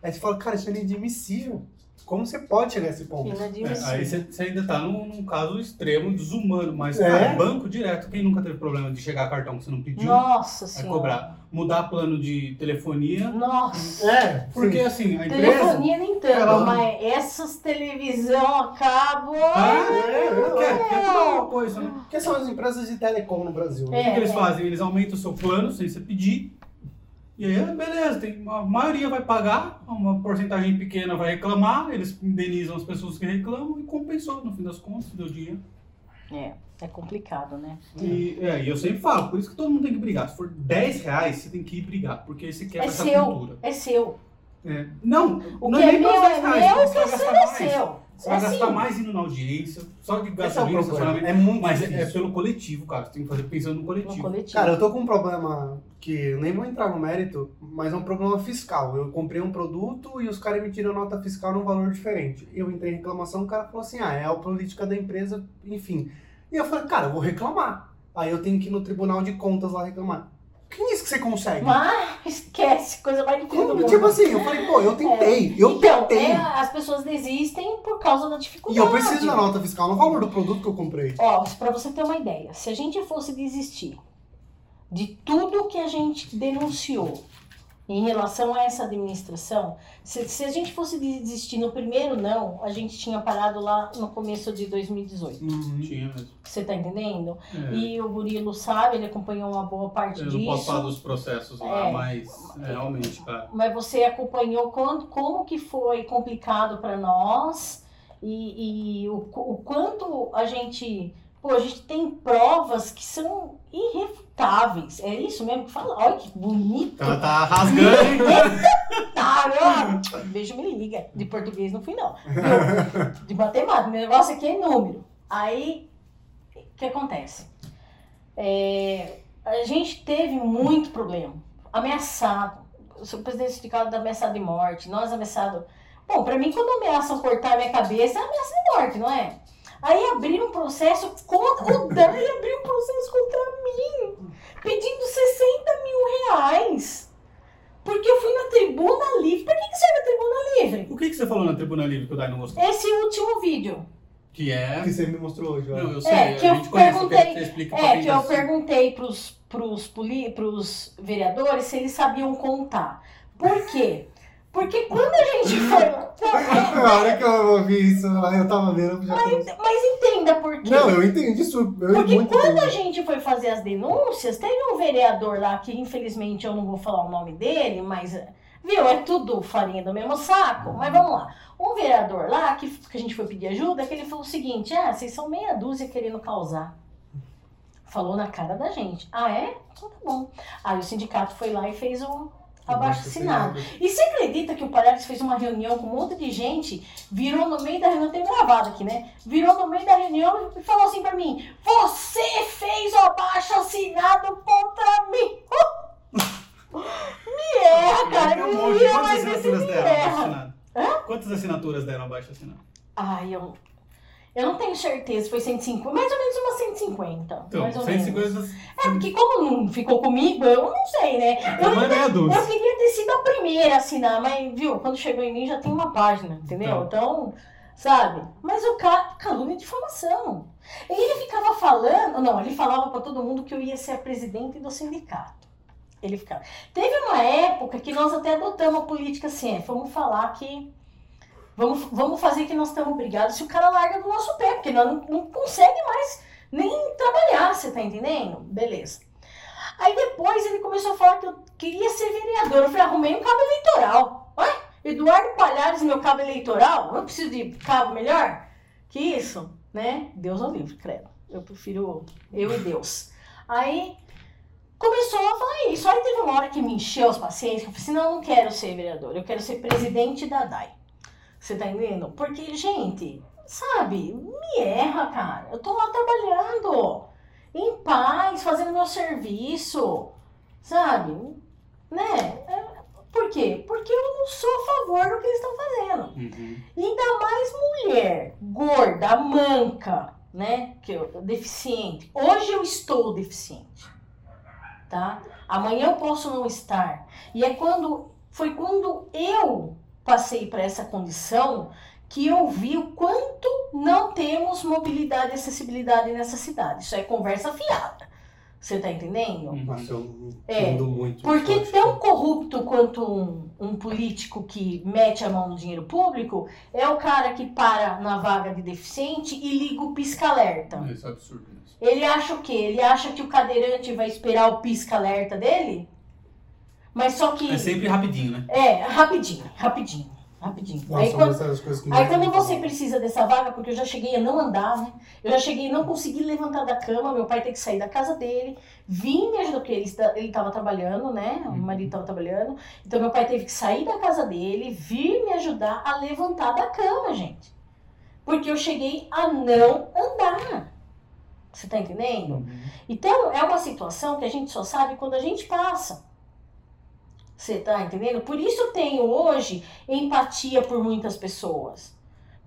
Aí você fala, cara, isso é inadmissível. Como você pode chegar a esse ponto? É, Inadmissível. aí você você ainda tá num, num caso extremo, desumano, mas, É. cara, banco direto, quem nunca teve problema de chegar cartão que você não pediu, Nossa vai senhora. cobrar. Mudar plano de telefonia, Nossa. É, porque assim, a empresa... Telefonia nem tanto, ela- mas essas televisão a cabo. Ah, É, é, quer, quer tudo uma coisa, né? Porque são as empresas de telecom no Brasil. né? O que, que eles É, é. fazem? Eles aumentam o seu plano sem você pedir. E aí, beleza, tem, a maioria vai pagar, uma porcentagem pequena vai reclamar, eles indenizam as pessoas que reclamam e compensou, no fim das contas, deu dinheiro. É, é complicado, né? E, é, e eu sempre falo, por isso que todo mundo tem que brigar. Se for 10 reais, você tem que ir brigar, porque você quebra É essa seu. cultura. É seu. É. Não, O não que é nem meu é 10 meu, reais, o que você é seu gastar é mais. seu. Você vai É gastar assim. mais indo na audiência, só de é gasolina, estacionamento. É muito Mas é, difícil. é pelo coletivo, cara. Você tem que fazer pensando no No coletivo. coletivo. Cara, eu tô com um problema que nem vou entrar no mérito, mas é um problema fiscal. Eu comprei um produto e os caras emitiram nota fiscal num valor diferente. Eu entrei em reclamação, o cara falou assim: ah, é a política da empresa, enfim. E eu falei, cara, eu vou reclamar. Aí eu tenho que ir no Tribunal de Contas lá reclamar. Quem disse que você consegue? Mas esquece, coisa mais difícil Como? Tipo assim, eu falei, pô, eu tentei, eu então, tentei. é, as pessoas desistem por causa da E dificuldade. eu preciso da nota fiscal no valor do produto que eu comprei. Ó, pra você ter uma ideia, se a gente fosse desistir de tudo que a gente denunciou em relação a essa administração, se, se a gente fosse desistir no primeiro não, a gente tinha parado lá no começo de 2018. Uhum. Tinha mesmo. Você tá entendendo? É. E o Murilo sabe, ele acompanhou uma boa parte Eu disso. não posso falar dos processos lá, É. mas é, realmente, cara. Mas você acompanhou quando, como que foi complicado para nós e, e o, o quanto a gente. Pô, a gente tem provas que são irrefutáveis. É isso mesmo que fala? Olha que bonito. Ela tá rasgando? Irrefutável. Beijo me liga. De português não fui, não. Eu, de matemática. Meu negócio aqui é número. Aí, o que acontece? É, a gente teve muito problema. Ameaçado. O presidente sindicato da ameaçado de morte, nós ameaçado. Bom, pra mim, quando ameaçam cortar a minha cabeça, é ameaça de morte, não é? Aí abriram um processo contra. O Dani abriu um processo contra mim, pedindo 60 mil reais. Porque eu fui na tribuna livre. Pra que, que serve a tribuna livre? O que, que você falou na Tribuna Livre que o Dai não gostou? Esse último vídeo. Que é. Que você me mostrou hoje. Não, eu sei, É, que a eu gente conhece, eu quero que perguntei- você É, que eu perguntei pros, pros, poli, pros vereadores se eles sabiam contar. Por quê? Porque quando a gente foi. A hora que eu ouvi isso eu tava vendo. Já comecei- Mas entenda por quê. Não, eu entendi isso. Eu Porque quando entendi. a gente foi fazer as denúncias, teve um vereador lá que, infelizmente, eu não vou falar o nome dele, mas, viu, é tudo farinha do mesmo saco. Mas vamos lá. Um vereador lá, que, que a gente foi pedir ajuda, que ele falou o seguinte: ah, vocês são meia dúzia querendo causar. Falou na cara da gente. Ah, é? Então tá bom. Aí o sindicato foi lá e fez um abaixo assinado. E você acredita que o Palhares fez uma reunião com um monte de gente, virou no meio da reunião, tem gravado aqui, né? Virou no meio da reunião e falou assim pra mim: Você fez o abaixo assinado contra mim! me erra, cara, me erra, mas assinaturas me erra. assinado? Quantas assinaturas deram abaixo assinado? Ai, eu. Eu não tenho certeza, foi 150, mais ou menos umas 150. Então, mais ou menos. 150. É, porque como não ficou comigo, eu não sei, né? Eu Não é dúzia. Eu queria ter sido a primeira a assinar, mas, viu, quando chegou em mim já tem uma página, entendeu? Então, sabe? Mas o cara, calúnia e difamação. Ele ficava falando, não, ele falava pra todo mundo que eu ia ser a presidente do sindicato. Ele ficava. Teve uma época que nós até adotamos a política assim, é, vamos falar que. Vamos, vamos fazer que nós estamos brigados se o cara larga do nosso pé, porque nós não, não consegue mais nem trabalhar, você tá entendendo? Beleza. Aí depois ele começou a falar que eu queria ser vereador. Eu falei, arrumei um cabo eleitoral. Ué? Eduardo Palhares, meu cabo eleitoral? Eu preciso de cabo melhor? Que isso? Né? Deus ao livre, credo. Eu prefiro eu e Deus. Aí começou a falar isso. Aí teve uma hora que me encheu as paciências. Eu falei assim, não, eu não quero ser vereador. Eu quero ser presidente da DAI. Você tá entendendo? Porque, gente, sabe, me erra, cara. Eu tô lá trabalhando em paz, fazendo meu serviço, sabe? Né? É, Por quê? Porque eu não sou a favor do que eles estão fazendo. Uhum. Ainda mais mulher, gorda, manca, né? Que eu, deficiente. Hoje eu estou deficiente, tá? Amanhã eu posso não estar. E é quando foi quando eu passei para essa condição que eu vi o quanto não temos mobilidade e acessibilidade nessa cidade. Isso é conversa fiada. Você tá entendendo? Uhum. Nossa, eu É, muito. Porque tão corrupto quanto um, um político que mete a mão no dinheiro público é o cara que para na vaga de deficiente e liga o pisca-alerta. Isso é absurdo. Isso. Ele acha o quê? Ele acha que o cadeirante vai esperar o pisca-alerta dele? Mas só que. É sempre rapidinho, né? É, rapidinho, rapidinho, rapidinho. Nossa, aí quando, aí quando você precisa dessa vaga, porque eu já cheguei a não andar, né? Eu já cheguei a não conseguir levantar da cama, meu pai tem que sair da casa dele, vim me ajudar, porque ele, está- ele tava trabalhando, né? O Uhum. marido tava trabalhando. Então meu pai teve que sair da casa dele, vir me ajudar a levantar da cama, gente. Porque eu cheguei a não andar. Você tá entendendo? Uhum. Então, é uma situação que a gente só sabe quando a gente passa. Você tá entendendo? Por isso eu tenho hoje empatia por muitas pessoas.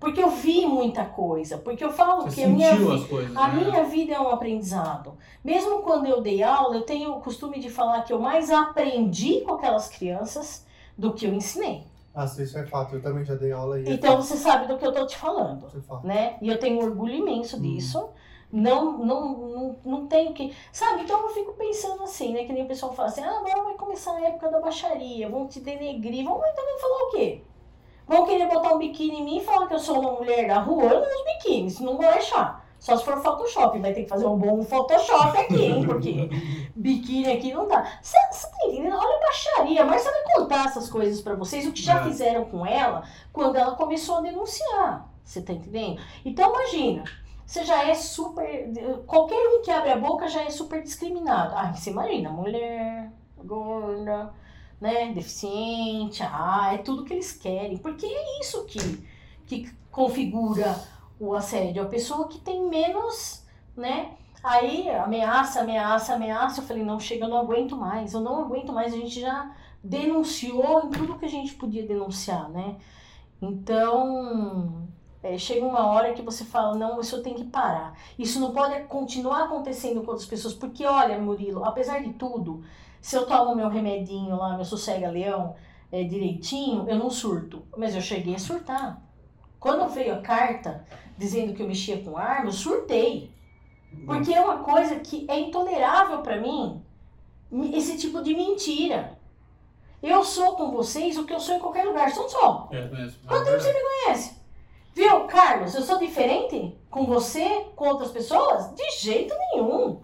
Porque eu vi muita coisa. Porque eu falo Você que a minha, vi- coisas. a né? minha vida é um aprendizado. Mesmo quando eu dei aula, eu tenho o costume de falar que eu mais aprendi com aquelas crianças do que eu ensinei. Nossa, isso é fato. Eu também já dei aula e. é Então fato. você sabe do que eu tô te falando fala. né? E eu tenho um orgulho imenso Hum. disso. Não, não, não, não tenho que. Sabe? Então eu fico pensando assim, né? Que nem o pessoal fala assim: ah, agora vai começar a época da baixaria, vão te denegrir, vão então vão falar o quê? Vão querer botar um biquíni em mim e falar que eu sou uma mulher da rua? Eu não uso biquíni, isso não vou achar. Só se for Photoshop, vai ter que fazer um bom Photoshop aqui, hein? Porque biquíni aqui não dá. Você tá entendendo? Olha a baixaria. Mas você vai contar essas coisas pra vocês, o que já É. fizeram com ela quando ela começou a denunciar. Você tá entendendo? Então imagina, você já é super. Qualquer um que abre a boca já é super discriminado. Ah, você imagina, mulher, gorda, né? Deficiente, ah, é tudo que eles querem. Porque é isso que, que configura o assédio. A pessoa que tem menos, né? Aí ameaça, ameaça, ameaça. Eu falei, não, chega, eu não aguento mais. Eu não aguento mais. A gente já denunciou em tudo que a gente podia denunciar, né? Então, é, chega uma hora que você fala, não, isso tem que parar. Isso não pode continuar acontecendo com outras pessoas, porque olha, Murilo, apesar de tudo, se eu tomo meu remedinho lá, meu sossega-leão, é, direitinho, eu não surto. Mas eu cheguei a surtar. Quando veio a carta dizendo que eu mexia com arma, eu surtei. Porque é uma coisa que é intolerável para mim, esse tipo de mentira. Eu sou com vocês o que eu sou em qualquer lugar, sou só. É mesmo. Quanto tempo você me conhece? Viu, Carlos, eu sou diferente com você, com outras pessoas? De jeito nenhum.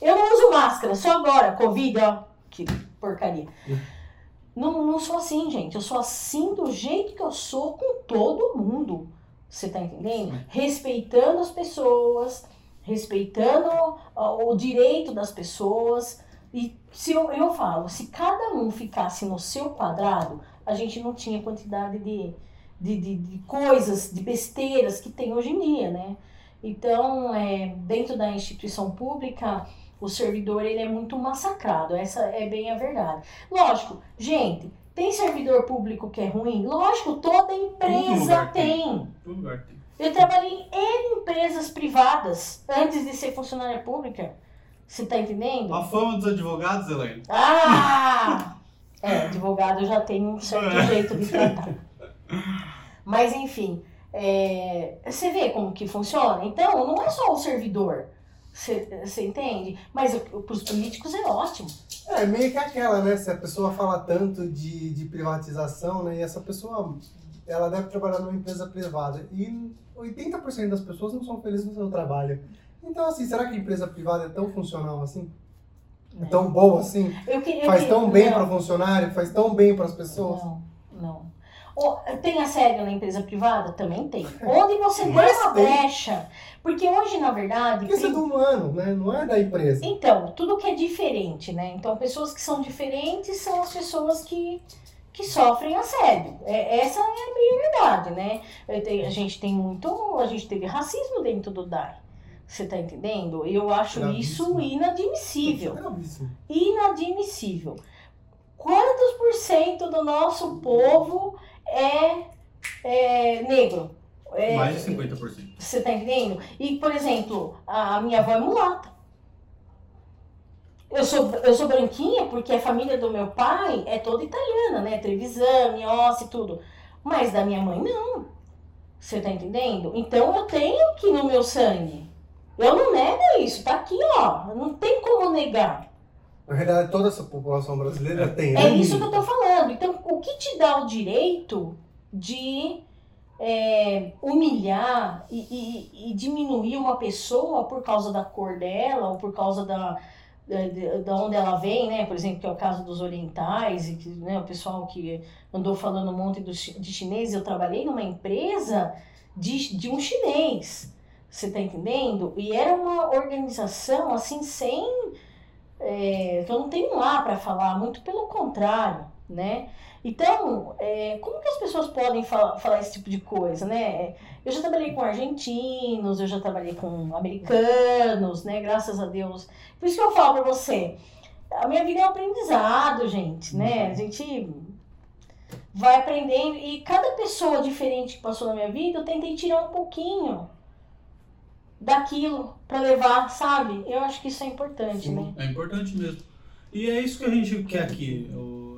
Eu não uso máscara, só agora, Covid, ó. Que porcaria. Não, não sou assim, gente. Eu sou assim do jeito que eu sou com todo mundo. Você tá entendendo? Respeitando as pessoas, respeitando o direito das pessoas. E se eu, eu falo, se cada um ficasse no seu quadrado, a gente não tinha quantidade de, de, de, de coisas, de besteiras que tem hoje em dia, né? Então, é, dentro da instituição pública, o servidor ele é muito massacrado, essa é bem a verdade. Lógico, gente, tem servidor público que é ruim? Lógico, toda empresa tem. Eu trabalhei em empresas privadas antes de ser funcionária pública. Você tá entendendo? A fama dos advogados, Helene. Ah! É, advogado já tem um certo É. jeito de tratar. Mas enfim, é, você vê como que funciona? Então, não é só o servidor. Você entende? Mas para os políticos é ótimo. É meio que aquela, né? Se a pessoa fala tanto de, de privatização, né? E essa pessoa, ela deve trabalhar numa empresa privada. E 80% das pessoas não são felizes no seu trabalho. Então, assim, será que a empresa privada é tão funcional assim? É tão boa assim? Eu, que- eu Faz que- tão bem para o funcionário? Faz tão bem para as pessoas? Não, não. Tem assédio na empresa privada? Também tem. Onde você Mas uma tem. brecha. Porque hoje, na verdade. Isso é do humano, né? Não é da empresa. Então, tudo que é diferente, né? Então, pessoas que são diferentes são as pessoas que, que sofrem assédio. É, essa é a minha verdade, né? Tenho- A gente tem muito. A gente teve racismo dentro do DAI. Você tá entendendo? Eu acho isso Gravíssimo. inadmissível. Isso é gravíssimo. inadmissível. Quantos por cento do nosso povo é, é negro? É, Mais de 50%. Você tá entendendo? E, por exemplo, a minha avó é mulata. Eu sou, eu sou branquinha porque a família do meu pai é toda italiana, né? Trevisani, Ossi e tudo. Mas da minha mãe, não. Você tá entendendo? Então eu tenho aqui no meu sangue. Eu não nego isso, tá aqui, ó. Não tem como negar. Na verdade, toda essa população brasileira tem. É né? isso que eu tô falando. Então, o que te dá o direito de é, humilhar e, e- e diminuir uma pessoa por causa da cor dela ou por causa da, da, de- da onde ela vem, né? Por exemplo, que é o caso dos orientais e que, né, o pessoal que andou falando um monte do de chinês. Eu trabalhei numa empresa de, de um chinês. Você tá entendendo? E era uma organização assim sem é, eu não tenho lá para falar, muito pelo contrário, né? Então, é, como que as pessoas podem falar, falar esse tipo de coisa, né? Eu já trabalhei com argentinos, eu já trabalhei com americanos, né? Graças a Deus. Por isso que eu falo para você, a minha vida é um aprendizado, gente, né? A gente vai aprendendo e cada pessoa diferente que passou na minha vida, eu tentei tirar um pouquinho daquilo para levar, sabe? Eu acho que isso é importante, Sim. né? É importante mesmo. E é isso que a gente quer aqui,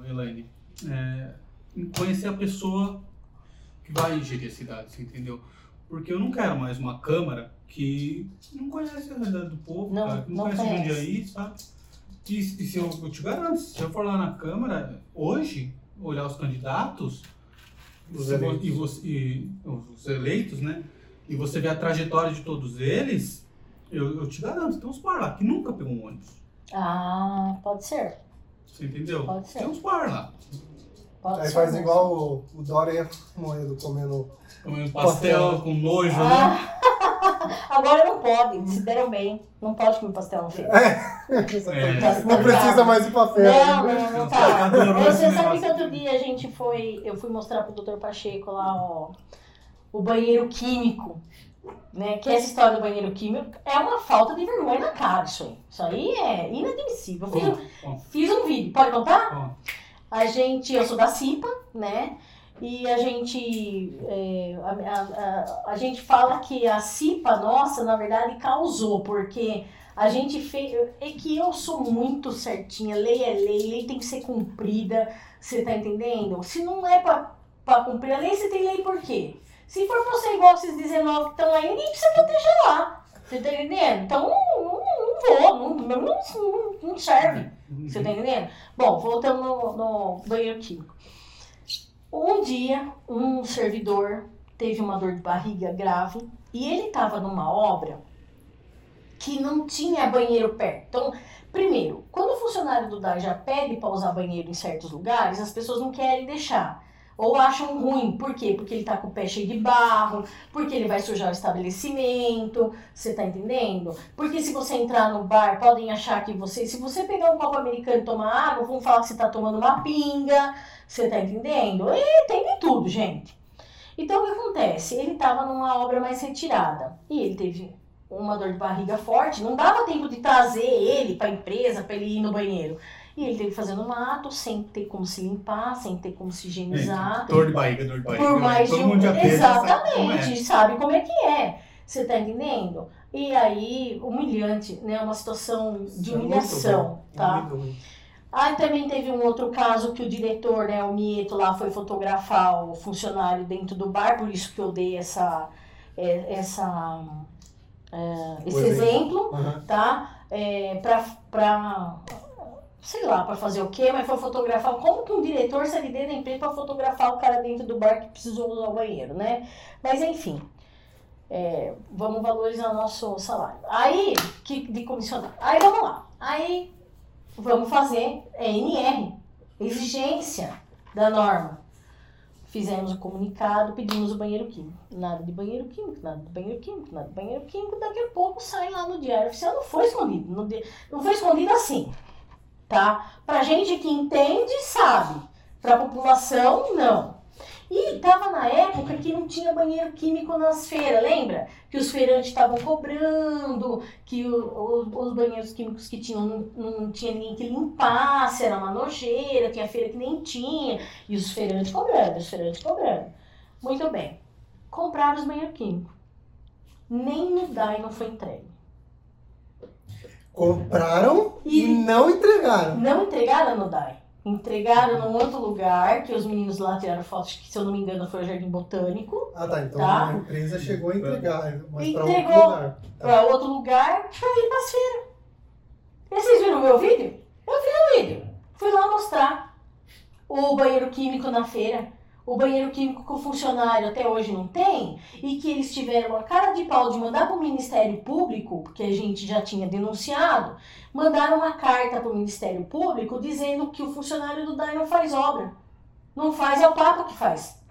Elaine. É conhecer a pessoa que vai gerir a cidade, você entendeu? Porque eu não quero mais uma Câmara que não conhece a realidade do povo, Não, cara, que não, não conhece conhece. Jundiaí, sabe? E, e se eu, eu te garanto, se eu for lá na Câmara hoje, olhar os candidatos Os eleitos. e, você- e os eleitos, né? E você vê a trajetória de todos eles, eu, eu te garanto, tem uns par lá que nunca pegou um ônibus. Ah, pode ser. Você entendeu? Pode ser. Tem uns par lá. Pode Aí ser faz igual o, o Dória morrendo comendo. Comendo pastel com nojo, né? Ah, agora não pode, se deram bem. Não pode comer pastel no feio. É. Não precisa mais ir pra feira. Não, né? não, não, tá. Você sabe que outro dia a gente foi, eu fui mostrar pro Dr. Pacheco lá, ó, o banheiro químico, né? Que essa história do banheiro químico é uma falta de vergonha na cara, isso aí. Isso aí é inadmissível. Fiz, ó, fiz um vídeo, pode contar? A gente, eu sou da CIPA, né? E a gente, é, a, a- a- a gente fala que a CIPA nossa, na verdade, causou, porque a gente fez. É que eu sou muito certinha, lei é lei, lei tem que ser cumprida, você tá entendendo? Se não é pra, pra cumprir a lei, você tem lei por quê? Se for você igual esses 19 que estão aí, ninguém precisa proteger lá. Você tá entendendo? Então não, não, não vou, não, não, não, não serve. Você tá entendendo? Bom, voltando no, no banheiro químico. Um dia, um servidor teve uma dor de barriga grave e ele estava numa obra que não tinha banheiro perto. Então, primeiro, quando o funcionário do DAI já pede para usar banheiro em certos lugares, as pessoas não querem deixar. Ou acham ruim. Por quê? Porque ele tá com o pé cheio de barro, porque ele vai sujar o estabelecimento. Você tá entendendo? Porque se você entrar no bar, podem achar que você. Se você pegar um copo americano e tomar água, vão falar que você tá tomando uma pinga. Você tá entendendo? E tem de tudo, gente. Então o que acontece? Ele tava numa obra mais retirada. E ele teve uma dor de barriga forte, não dava tempo de trazer ele para a empresa, para ele ir no banheiro. E ele teve que fazer no mato, sem ter como se limpar, sem ter como se higienizar. Dor de barriga, dor de barriga. Por né? mais Todo de um... mundo já teve, Exatamente, sabe sabe como é que é. Você tá entendendo? E aí, humilhante, né? Uma situação de é humilhação, tá? ruim. Aí também teve um outro caso que o diretor, né, o Mieto lá foi fotografar o funcionário dentro do bar, por isso que eu dei essa, é, essa, é, esse exemplo. Aham. tá? É, pra, sei lá, pra fazer o quê, mas foi fotografar. Como que um diretor sai dentro da empresa pra fotografar o cara dentro do bar que precisou usar o banheiro, né? Mas enfim. é, vamos valorizar nosso salário. Aí, que, de comissionário. Aí vamos lá. Aí vamos fazer ENR, exigência da norma. Fizemos o comunicado, pedimos o banheiro químico. Nada de banheiro químico, nada de banheiro químico, nada de banheiro químico. Daqui a pouco sai lá no diário oficial. Não foi escondido. Não, de- não foi escondido assim. Tá? Pra gente que entende, sabe. Pra população, não. E tava na época que não tinha banheiro químico nas feiras, lembra? Que os feirantes estavam cobrando, que o- o- os banheiros químicos que tinham não, não tinha ninguém que limpasse, era uma nojeira, tinha feira que nem tinha, e os feirantes cobrando, os feirantes cobrando. Muito bem. Compraram os banheiros químicos. Nem no DAI não foi entregue. Compraram e, E- não entregaram. Não entregaram no DAI. Entregaram num outro lugar, que os meninos lá tiraram fotos, que se eu não me engano foi o Jardim Botânico, Ah, tá. Então Tá. a empresa chegou a entregar, mas para outro Entregou. lugar. Tá. para outro lugar, pra ir pras feiras. E vocês viram o meu vídeo? Eu vi o vídeo. Fui lá mostrar o banheiro químico na feira. O banheiro químico que o funcionário até hoje não tem e que eles tiveram a cara de pau de mandar para o Ministério Público, porque a gente já tinha denunciado, mandaram uma carta para o Ministério Público dizendo que o funcionário do DAI não faz obra. Não faz, é o Papa que faz.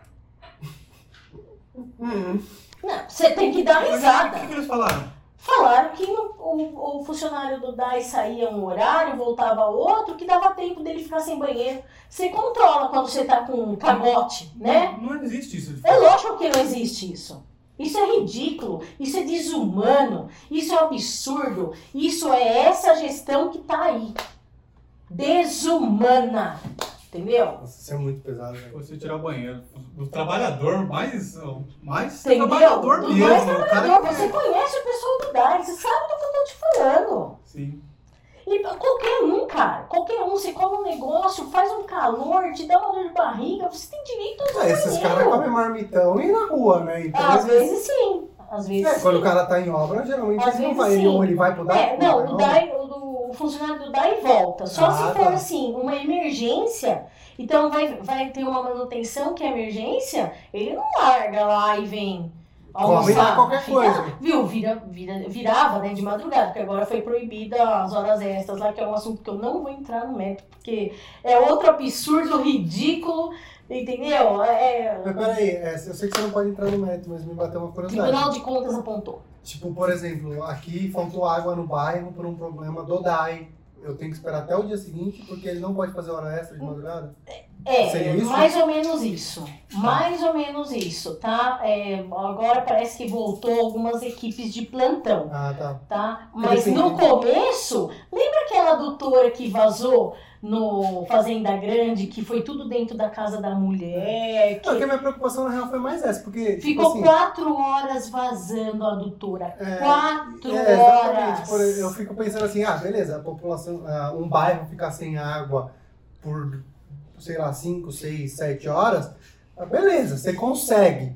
Não, você tem que dar risada. O que, que eles falaram? Falaram que no- o, o funcionário do DAI saía um horário, voltava outro, que dava tempo dele ficar sem banheiro. Você controla quando você tá com um cagote, né? Não, não existe isso. É lógico que não existe isso. Isso é ridículo, isso é desumano, isso é absurdo, isso é essa gestão que tá aí. Desumana. Entendeu? Nossa, isso é muito pesado, velho. Você tirar o banheiro. O trabalhador mais. Mais Entendeu? trabalhador Do mesmo. mais o cara trabalhador, que- você conhece o pessoal do DAI, você sabe do que eu tô te falando. Sim. E qualquer um, cara, qualquer um, você come um negócio, faz um calor, te dá uma dor de barriga, você tem direito a usar É, esses banheiro. caras comem marmitão e na rua, né? Então, Às vezes sim, às vezes É, sim. quando o cara tá em obra, geralmente Às ele não vezes vai, ele, sim. ou ele vai pro DAI. É, não, vai o, DAI, o, funcionário do DAI volta. Só Ah, se for tá. assim, uma emergência. Então vai, vai ter uma manutenção que é emergência, ele não larga lá e vem almoçar. qualquer Fica- coisa. Viu, vira, vira, virava né, de madrugada, porque agora foi proibida as horas extras lá, que é um assunto que eu não vou entrar no mérito, porque é outro absurdo, ridículo, entendeu? É, Mas peraí, é, eu sei que você não pode entrar no mérito, mas me bateu uma curiosidade. Tribunal de Contas apontou. Tipo, por exemplo, aqui faltou água no bairro por um problema do DAI. Eu tenho que esperar até o dia seguinte, porque ele não pode fazer hora extra de madrugada? É, isso? mais ou menos isso. Mais ou menos isso, tá? É, agora parece que voltou algumas equipes de plantão, Ah, tá. tá? Mas Entendi. no começo, lembra aquela doutora que vazou no Fazenda Grande, que foi tudo dentro da casa da mulher, Não, que que a minha preocupação na real foi mais essa, porque. tipo ficou assim, quatro horas vazando a doutora. É, quatro É, horas. Por- eu fico pensando assim, ah, beleza, a população, ah, um bairro ficar sem água por, sei lá, 5, 6, 7 horas, ah, beleza, você consegue.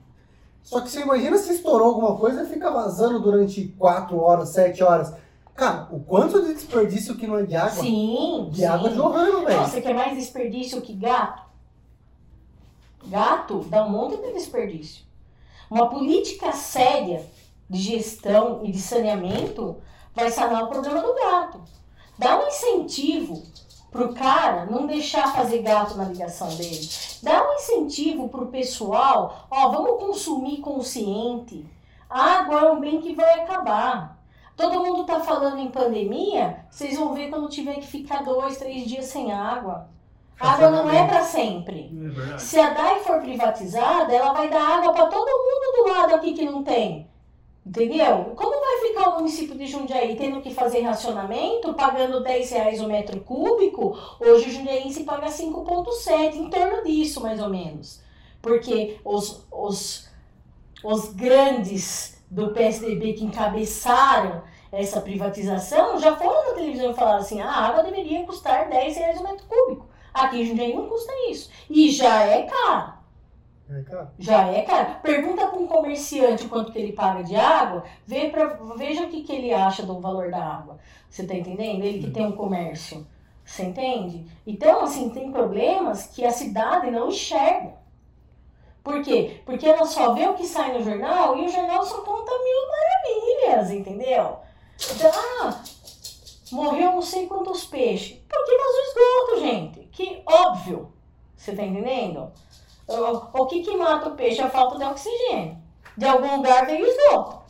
Só que você imagina se estourou alguma coisa e fica vazando durante 4 horas, 7 horas. Cara, o quanto de desperdício que não é de água? Sim, De sim. água jorrando, velho. Você quer mais desperdício que gato? Gato dá um monte de desperdício. Uma política séria de gestão e de saneamento vai sanar o problema do gato. Dá um incentivo pro cara não deixar fazer gato na ligação dele. Dá um incentivo pro pessoal, ó, vamos consumir consciente. Água é um bem que vai acabar. Todo mundo tá falando em pandemia, vocês vão ver quando tiver que ficar dois, três dias sem água. A água não é para sempre. É. Se a DAI for privatizada, ela vai dar água para todo mundo do lado aqui que não tem. Entendeu? Como vai ficar o município de Jundiaí tendo que fazer racionamento, pagando 10 reais o metro cúbico? Hoje o Jundiaí paga 5,7, em torno disso mais ou menos. Porque os, os, os grandes do PSDB que encabeçaram essa privatização já foram na televisão e falaram assim: "Ah, a água deveria custar 10 reais o metro cúbico. Aqui em Jundiaí não custa isso. E já é caro. É. Já é caro. Pergunta para um comerciante quanto que ele paga de água, vê pra, veja o que, que ele acha do valor da água. Você tá entendendo? Ele que tem um comércio. Você entende? Então, assim, tem problemas que a cidade não enxerga. Por quê? Porque ela só vê o que sai no jornal e o jornal só conta mil maravilhas, entendeu? Então, ah, morreu não sei quantos peixes. Porque vazou esgoto, gente. Que óbvio. Você tá entendendo? O, o que que mata o peixe? A falta de oxigênio. De algum lugar veio esgoto.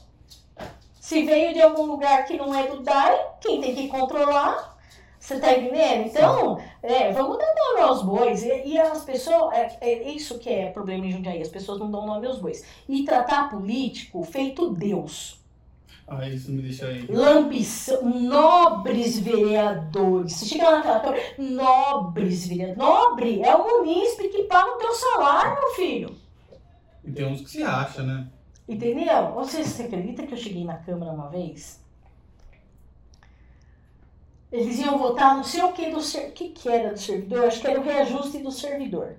Se veio de algum lugar que não é do DAI, quem tem que controlar? Você tá entendendo? Então, é, vamos dar nome aos bois. E, e as pessoas, é, é isso que é problema em Jundiaí, as pessoas não dão nome aos bois. E tratar político feito Deus. Ah, isso me deixa aí. Lambição, nobres vereadores. Você chega lá naquela câmara, nobres vereadores. Nobre é o munícipe que paga o teu salário, meu filho. E tem uns que se acha, né? Entendeu? Você, você acredita que eu cheguei na Câmara uma vez? Eles iam votar não sei o que do ser... que, que era do servidor, acho que era o reajuste do servidor.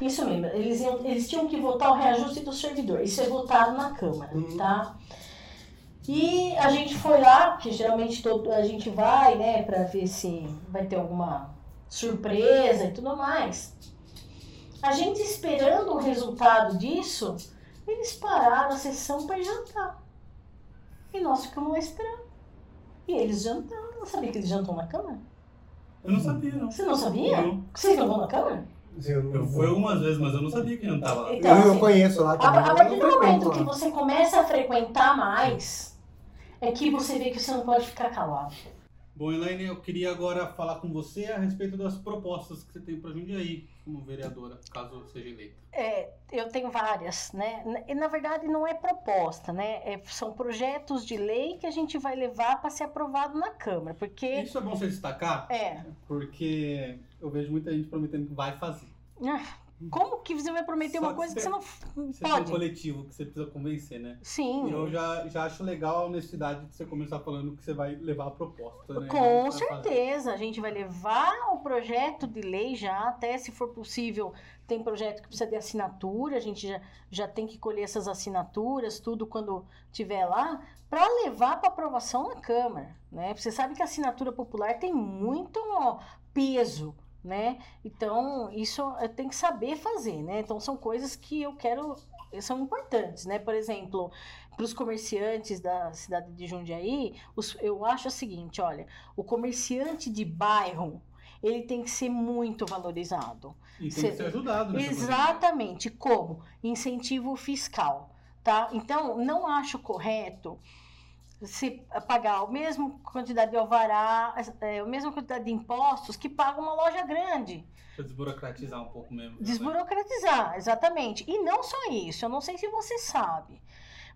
Isso mesmo, eles, iam, eles tinham que votar o reajuste do servidor. Isso é votado na Câmara, Uhum. tá? E a gente foi lá, porque geralmente todo, a gente vai, né, pra ver se vai ter alguma surpresa e tudo mais. A gente esperando o resultado disso, eles pararam a sessão para jantar. E nós ficamos lá esperando. E eles jantaram. Não sabia que eles jantam na Câmara? Eu não sabia, não. Você não sabia? Não. Vocês não vão na Câmara? Eu, Eu fui algumas vezes, mas eu não sabia que não tava lá. Então, eu, eu assim, conheço lá A, também. a mas partir eu do momento que você começa a frequentar mais, é que você vê que você não pode ficar calado. Bom, Elaine, eu queria agora falar com você a respeito das propostas que você tem para Jundiaí como vereadora, caso seja eleita. É, eu tenho várias, né? E na verdade não é proposta, né? É- são projetos de lei que a gente vai levar para ser aprovado na Câmara, porque Isso é bom você destacar, é. porque eu vejo muita gente prometendo que vai fazer. ah, Como que você vai prometer Só uma que coisa que você- você não Você tem um pode? coletivo que você precisa convencer, né? Sim. E eu já, já acho legal a honestidade de você começar falando que você vai levar a proposta, né? Com fazer. certeza, a gente vai levar o projeto de lei já, até se for possível, tem projeto que precisa de assinatura, a gente já, já tem que colher essas assinaturas, tudo quando tiver lá, para levar para aprovação na Câmara, né? Você sabe que a assinatura popular tem muito peso, né? Então, isso tem que saber fazer, né? Então, são coisas que eu quero, são importantes, né? Por exemplo, para os comerciantes da cidade de Jundiaí, os- eu acho o seguinte, olha, o comerciante de bairro, ele tem que ser muito valorizado. E tem que ser ajudado, né? Exatamente. Como? Incentivo fiscal, tá? Então, não acho correto se pagar a mesma quantidade de alvará, é, a mesma quantidade de impostos que paga uma loja grande. Pra desburocratizar um pouco mesmo. Desburocratizar, exatamente. E não só isso, eu não sei se você sabe.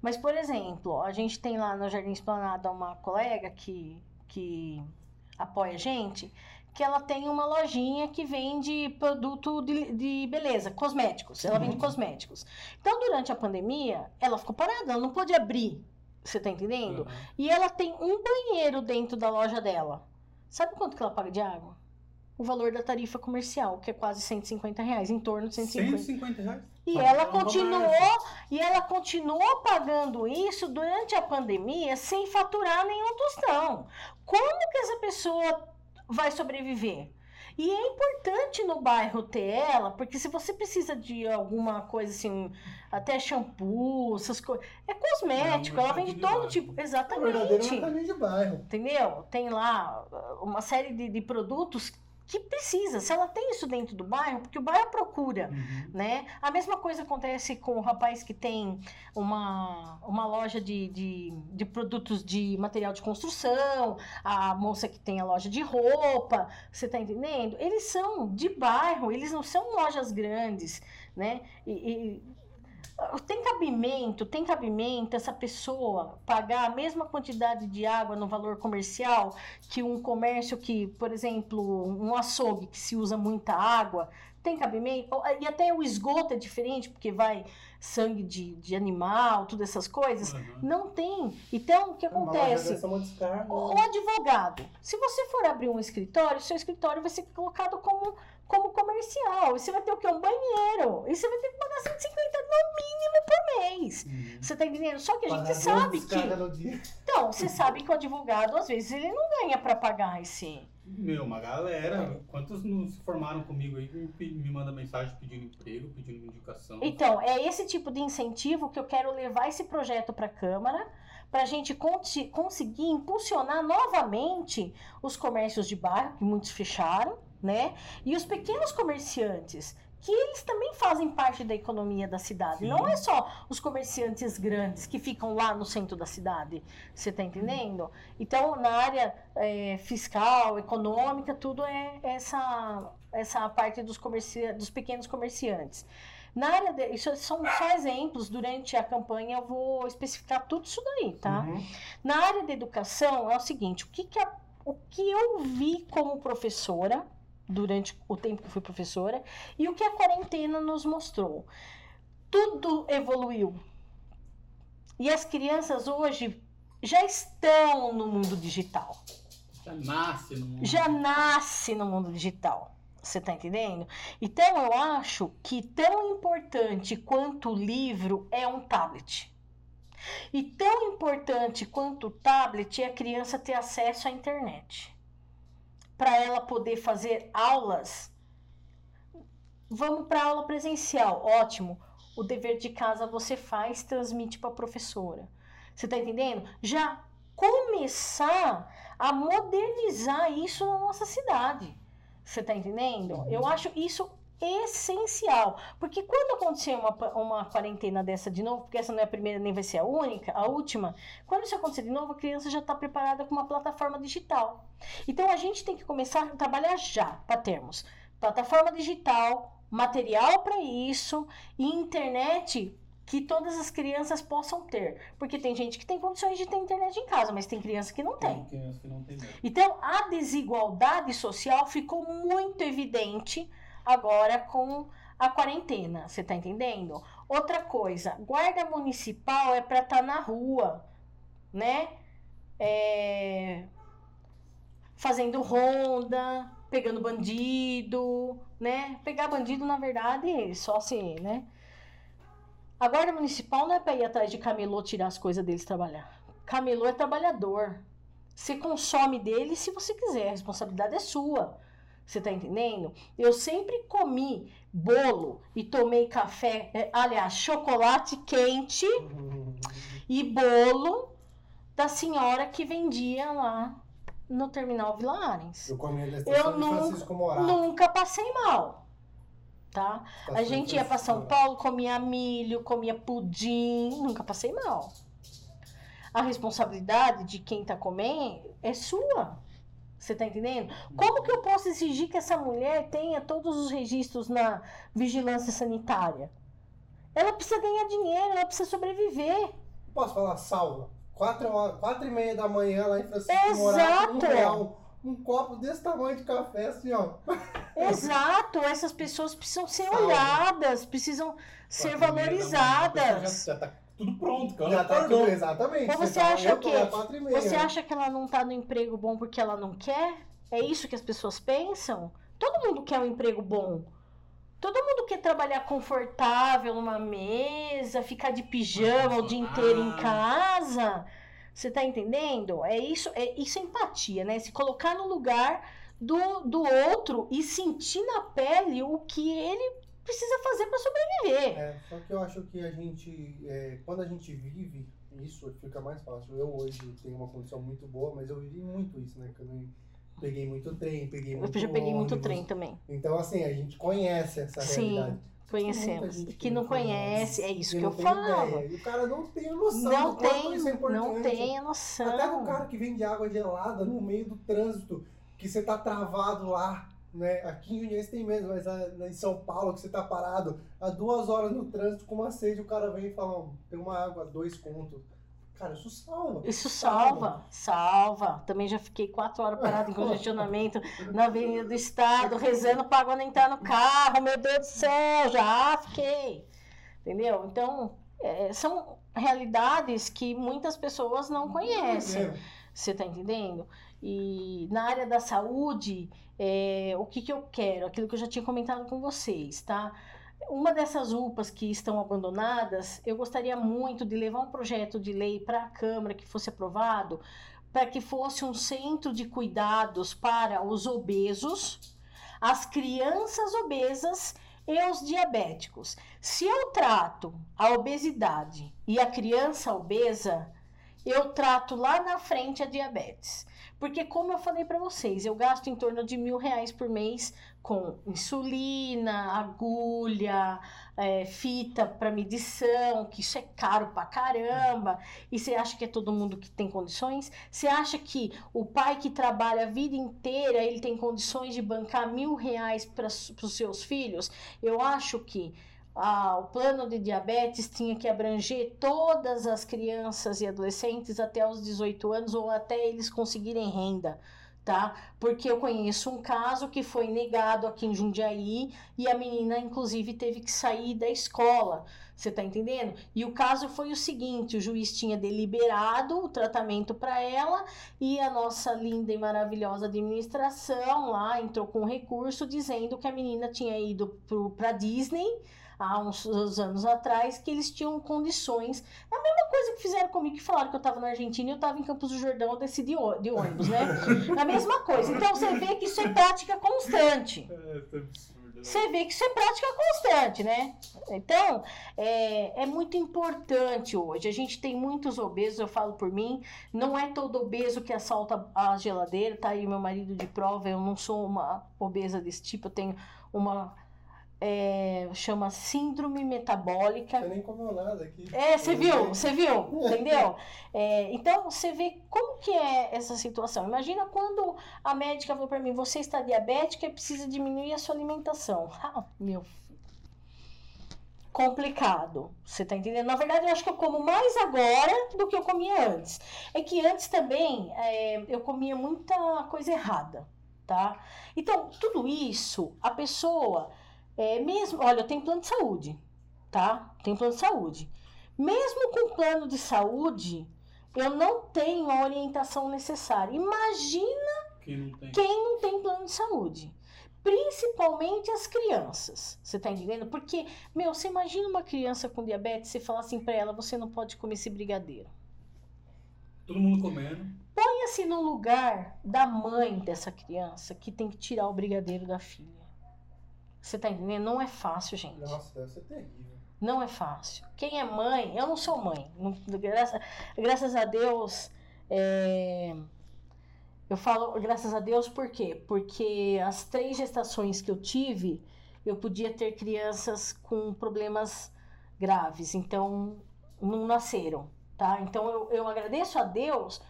Mas, por exemplo, a gente tem lá no Jardim Esplanada uma colega que, que apoia a gente, que ela tem uma lojinha que vende produto de, de beleza, cosméticos. Ela vende Uhum. cosméticos. Então, durante a pandemia, ela ficou parada, ela não pôde abrir. Você tá entendendo? Aham. E ela tem um banheiro dentro da loja dela. Sabe quanto que ela paga de água? o valor da tarifa comercial, que é quase 150 reais, em torno de 150. 150 reais. E Pode ela um continuou, e ela continuou pagando isso durante a pandemia sem faturar nenhum tostão. Como que essa pessoa vai sobreviver? E é importante no bairro ter ela, porque se você precisa de alguma coisa assim, até shampoo, essas coisas, é cosmético, É ela vende todo tipo, É verdadeiro exatamente. mercadinho de bairro. Entendeu? Tem lá uma série de, de produtos que precisa. Se ela tem isso dentro do bairro, porque o bairro procura, Uhum. né? A mesma coisa acontece com o rapaz que tem uma, uma loja de, de, de produtos de material de construção, a moça que tem a loja de roupa, você tá entendendo? Eles são de bairro, eles não são lojas grandes, né? E, e- tem cabimento, tem cabimento essa pessoa pagar a mesma quantidade de água no valor comercial que um comércio que, por exemplo, um açougue que se usa muita água, tem cabimento? E até o esgoto é diferente, porque vai sangue de, de animal, todas essas coisas. Uhum. Não tem. Então, o que loja acontece? é descarga. O advogado, se você for abrir um escritório, seu escritório vai ser colocado como, como comercial. Você vai ter o quê? Um banheiro. E você vai ter que pagar 150 no mínimo por mês. Você tá entendendo? Só que a gente Pagar duas sabe que. Então, você sabe que o advogado, às vezes, ele não ganha para pagar esse. Meu, uma galera. Quantos não se formaram comigo aí que me, manda mensagem pedindo emprego, pedindo indicação? Então, é esse tipo de incentivo que eu quero levar esse projeto para a Câmara, para a gente conseguir impulsionar novamente os comércios de bairro, que muitos fecharam, né? E os pequenos comerciantes, que eles também fazem parte da economia da cidade. Sim. Não é só os comerciantes grandes que ficam lá no centro da cidade. Você está entendendo? Então, na área é, fiscal, econômica, tudo é essa, essa parte dos, comerci dos pequenos comerciantes. Na área de, isso são só exemplos. Durante a campanha eu vou especificar tudo isso daí, tá? Uhum. Na área da educação é o seguinte: o que, que, a- o que eu vi como professora durante o tempo que fui professora e o que a quarentena nos mostrou. Tudo evoluiu. E as crianças hoje já estão no mundo digital Já nasce no mundo. já nasce no mundo digital. Você tá entendendo? Então eu acho que tão importante quanto o livro é um tablet. E tão importante quanto o tablet é a criança ter acesso à internet. Para ela poder fazer aulas. Vamos para aula presencial, ótimo. O dever de casa você faz, transmite para a professora. Você tá entendendo? Já começar a modernizar isso na nossa cidade. Você tá entendendo? Eu acho isso essencial. Porque quando acontecer uma, uma quarentena dessa de novo, porque essa não é a primeira nem vai ser a única, a última, quando isso acontecer de novo, a criança já está preparada com uma plataforma digital. Então a gente tem que começar a trabalhar já para termos plataforma digital, material para isso e internet que todas as crianças possam ter. Porque tem gente que tem condições de ter internet em casa, mas tem criança que não tem. Tem criança que não tem. Então, a desigualdade social ficou muito evidente agora com a quarentena. Você tá entendendo? Outra coisa, guarda municipal é para estar na rua, né? É, Fazendo ronda, pegando bandido, né? Pegar bandido, na verdade, só se, né? A guarda municipal não é para ir atrás de camelô tirar as coisas deles trabalhar. Camelô é trabalhador. Você consome dele se você quiser, a responsabilidade é sua. Você tá entendendo? Eu sempre comi bolo e tomei café, é, aliás, chocolate quente e bolo da senhora que vendia lá no terminal Vila Arens. Eu comia da Eu estação de nu- Francisco Morato. Nunca passei mal, tá? Estação A gente ia Francisco São. Paulo, comia milho, comia pudim, nunca passei mal. A responsabilidade de quem tá comendo é sua. Você tá entendendo? Como que eu posso exigir que essa mulher tenha todos os registros na vigilância sanitária? Ela precisa ganhar dinheiro, ela precisa sobreviver. Posso falar salva? Quatro, horas- quatro e meia da manhã lá em Francisco Exato. Morato, um real. Um copo desse tamanho de café, assim, ó. Exato, essas pessoas precisam ser Salve. olhadas, precisam ser valorizadas. Já, já tá tudo pronto, cara. Já tá tudo, exatamente. Ou você tá- acha que-. Você acha que ela não tá no emprego bom porque ela não quer? É isso que as pessoas pensam? Todo mundo quer um emprego bom. Todo mundo quer trabalhar confortável numa mesa, ficar de pijama o dia inteiro em casa. Você tá entendendo? É isso, é isso é empatia, né? Se colocar no lugar do, do outro e sentir na pele o que ele precisa fazer para sobreviver. É, só que eu acho que a gente, é, quando a gente vive isso, fica mais fácil. Eu hoje tenho uma condição muito boa, mas eu vivi muito isso, né? Peguei muito trem, peguei muito Eu já peguei muito ônibus. trem também. Então, assim, a gente conhece essa Sim, realidade. Conhecemos. Que não conhece, é isso que, eu falo. ideia. E o cara não tem a noção Não do tem, isso é importante. não tem a noção. Até o cara que vende água gelada no meio do trânsito, que você tá travado lá, né? Aqui em Jundiaí tem mesmo, mas ah, em São Paulo, que você tá parado há duas horas no trânsito com uma sede, o cara vem e fala, "Ó, tem uma água, dois contos. Cara, isso salva. Isso salva, salva. Também já fiquei quatro horas parado em congestionamento na Avenida do Estado, rezando para água não entrar no carro. Meu Deus do céu, já fiquei. Entendeu? Então, é, são realidades que muitas pessoas não conhecem. É, Você tá entendendo? E na área da saúde, é, o que, que eu quero? Aquilo que eu já tinha comentado com vocês, tá? Uma dessas UPAs que estão abandonadas, eu gostaria muito de levar um projeto de lei para a Câmara que fosse aprovado, para que fosse um centro de cuidados para os obesos, as crianças obesas e os diabéticos. Se eu trato a obesidade e a criança obesa, eu trato lá na frente a diabetes. Porque, como eu falei para vocês, eu gasto em torno de mil reais por mês com insulina, agulha, é, fita para medição, que isso é caro pra caramba. E você acha que é todo mundo que tem condições? Você acha que o pai que trabalha a vida inteira ele tem condições de bancar mil reais para os seus filhos? Eu acho que ah, o plano de diabetes tinha que abranger todas as crianças e adolescentes até os 18 anos ou até eles conseguirem renda, tá? Porque eu conheço um caso que foi negado aqui em Jundiaí e a menina, inclusive, teve que sair da escola. Você tá entendendo? E o caso foi o seguinte: o juiz tinha deliberado o tratamento para ela e a nossa linda e maravilhosa administração lá entrou com um recurso dizendo que a menina tinha ido para Disney há uns, uns anos atrás que eles tinham condições. É a mesma coisa que fizeram comigo, que falaram que eu estava na Argentina e eu estava em Campos do Jordão, eu desci de, de ônibus, né? a mesma coisa. Então você vê que isso é prática constante. É, tá absurdo. né? Você vê que isso é prática constante, né? Então, é, é muito importante hoje. A gente tem muitos obesos, eu falo por mim. Não é todo obeso que assalta a geladeira, tá aí meu marido de prova. Eu não sou uma obesa desse tipo, eu tenho uma. É, chama síndrome metabólica. Você nem comeu nada aqui. É, você viu, você viu, entendeu? É, então, você vê como que é essa situação. Imagina quando a médica falou para mim, você está diabética e precisa diminuir a sua alimentação. Ah, meu filho. Complicado, você tá entendendo? Na verdade, eu acho que eu como mais agora do que eu comia antes. É que antes também é, eu comia muita coisa errada, tá? Então, tudo isso, a pessoa, é, mesmo, olha, eu tenho plano de saúde, tá? Tenho plano de saúde. Mesmo com plano de saúde, eu não tenho a orientação necessária. Imagina Quem não tem. quem não tem plano de saúde. Principalmente as crianças. Você tá entendendo? Porque, meu, você imagina uma criança com diabetes e falar assim pra ela: você não pode comer esse brigadeiro. Todo mundo comendo. Ponha-se no lugar da mãe dessa criança que tem que tirar o brigadeiro da filha. Você tá entendendo? Não é fácil, gente. Nossa, deve ser terrível. Não é fácil. Quem é mãe, eu não sou mãe. Não- graça- graças a Deus, é, eu falo graças a Deus por quê? Porque as três gestações que eu tive, eu podia ter crianças com problemas graves, então não nasceram, tá? Então eu, eu agradeço a Deus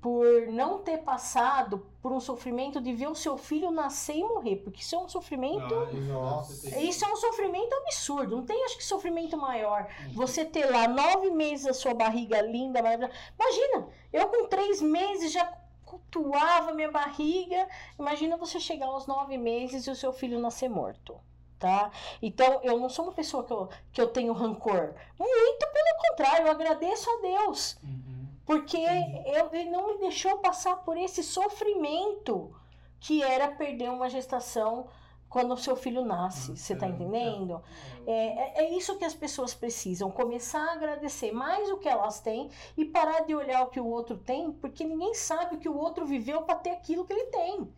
por não ter passado por um sofrimento de ver o seu filho nascer e morrer, porque isso é um sofrimento isso Nossa. isso é um sofrimento absurdo. Não tem, acho que, sofrimento maior. Você ter lá nove meses a sua barriga linda, maravilhosa. Imagina, eu com três meses já cultuava minha barriga. Imagina você chegar aos nove meses e o seu filho nascer morto. Tá? Então, eu não sou uma pessoa que eu, que eu tenho rancor. Muito pelo contrário, eu agradeço a Deus. Uhum. Porque eu, ele não me deixou passar por esse sofrimento que era perder uma gestação quando o seu filho nasce. Você tá É, entendendo? É, é, é isso que as pessoas precisam, começar a agradecer mais o que elas têm e parar de olhar o que o outro tem, porque ninguém sabe o que o outro viveu para ter aquilo que ele tem.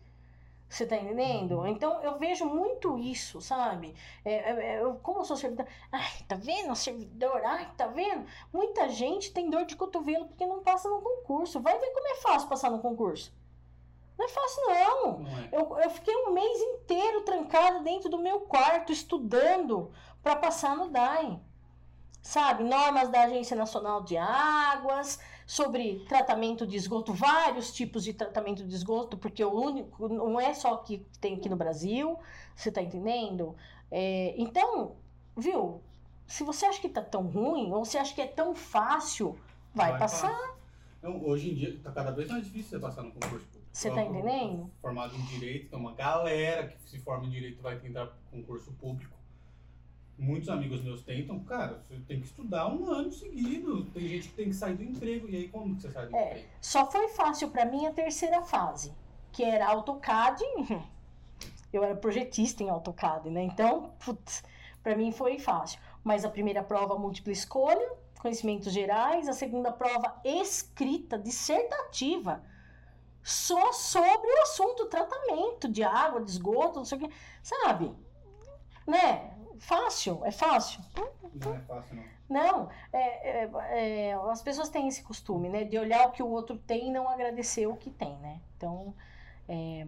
Você tá entendendo? Então eu vejo muito isso, sabe? É, é, é, eu, como eu sou servidor, ai, tá vendo? Servidor, ai, tá vendo? Muita gente tem dor de cotovelo porque não passa no concurso. Vai ver como é fácil passar no concurso. Não é fácil, não. Não é. Eu, eu fiquei um mês inteiro trancada dentro do meu quarto, estudando para passar no DAI. Sabe, normas da Agência Nacional de Águas, sobre tratamento de esgoto, vários tipos de tratamento de esgoto, porque o único, não é só que tem aqui no Brasil, você tá entendendo? É, então, viu, se você acha que tá tão ruim, ou você acha que é tão fácil, vai, passar. passar. Não, hoje em dia tá cada vez mais difícil você passar no concurso público. Você tá Eu- eu- entendendo? Formado em direito, tem uma galera que se forma em direito vai tentar concurso público. Muitos amigos meus tentam, cara, você tem que estudar um ano seguido. Tem gente que tem que sair do emprego. E aí como que você sai do É. emprego? Só foi fácil para mim a terceira fase, que era AutoCAD. Eu era projetista em AutoCAD, né? Então, putz, para mim foi fácil. Mas a primeira prova múltipla escolha, conhecimentos gerais, a segunda prova escrita, dissertativa, só sobre o assunto tratamento de água, de esgoto, não sei o que, sabe? Né? Fácil, é fácil. Não é fácil, não. Não, é, é, é, as pessoas têm esse costume, né? De olhar o que o outro tem e não agradecer o que tem, né? Então, é,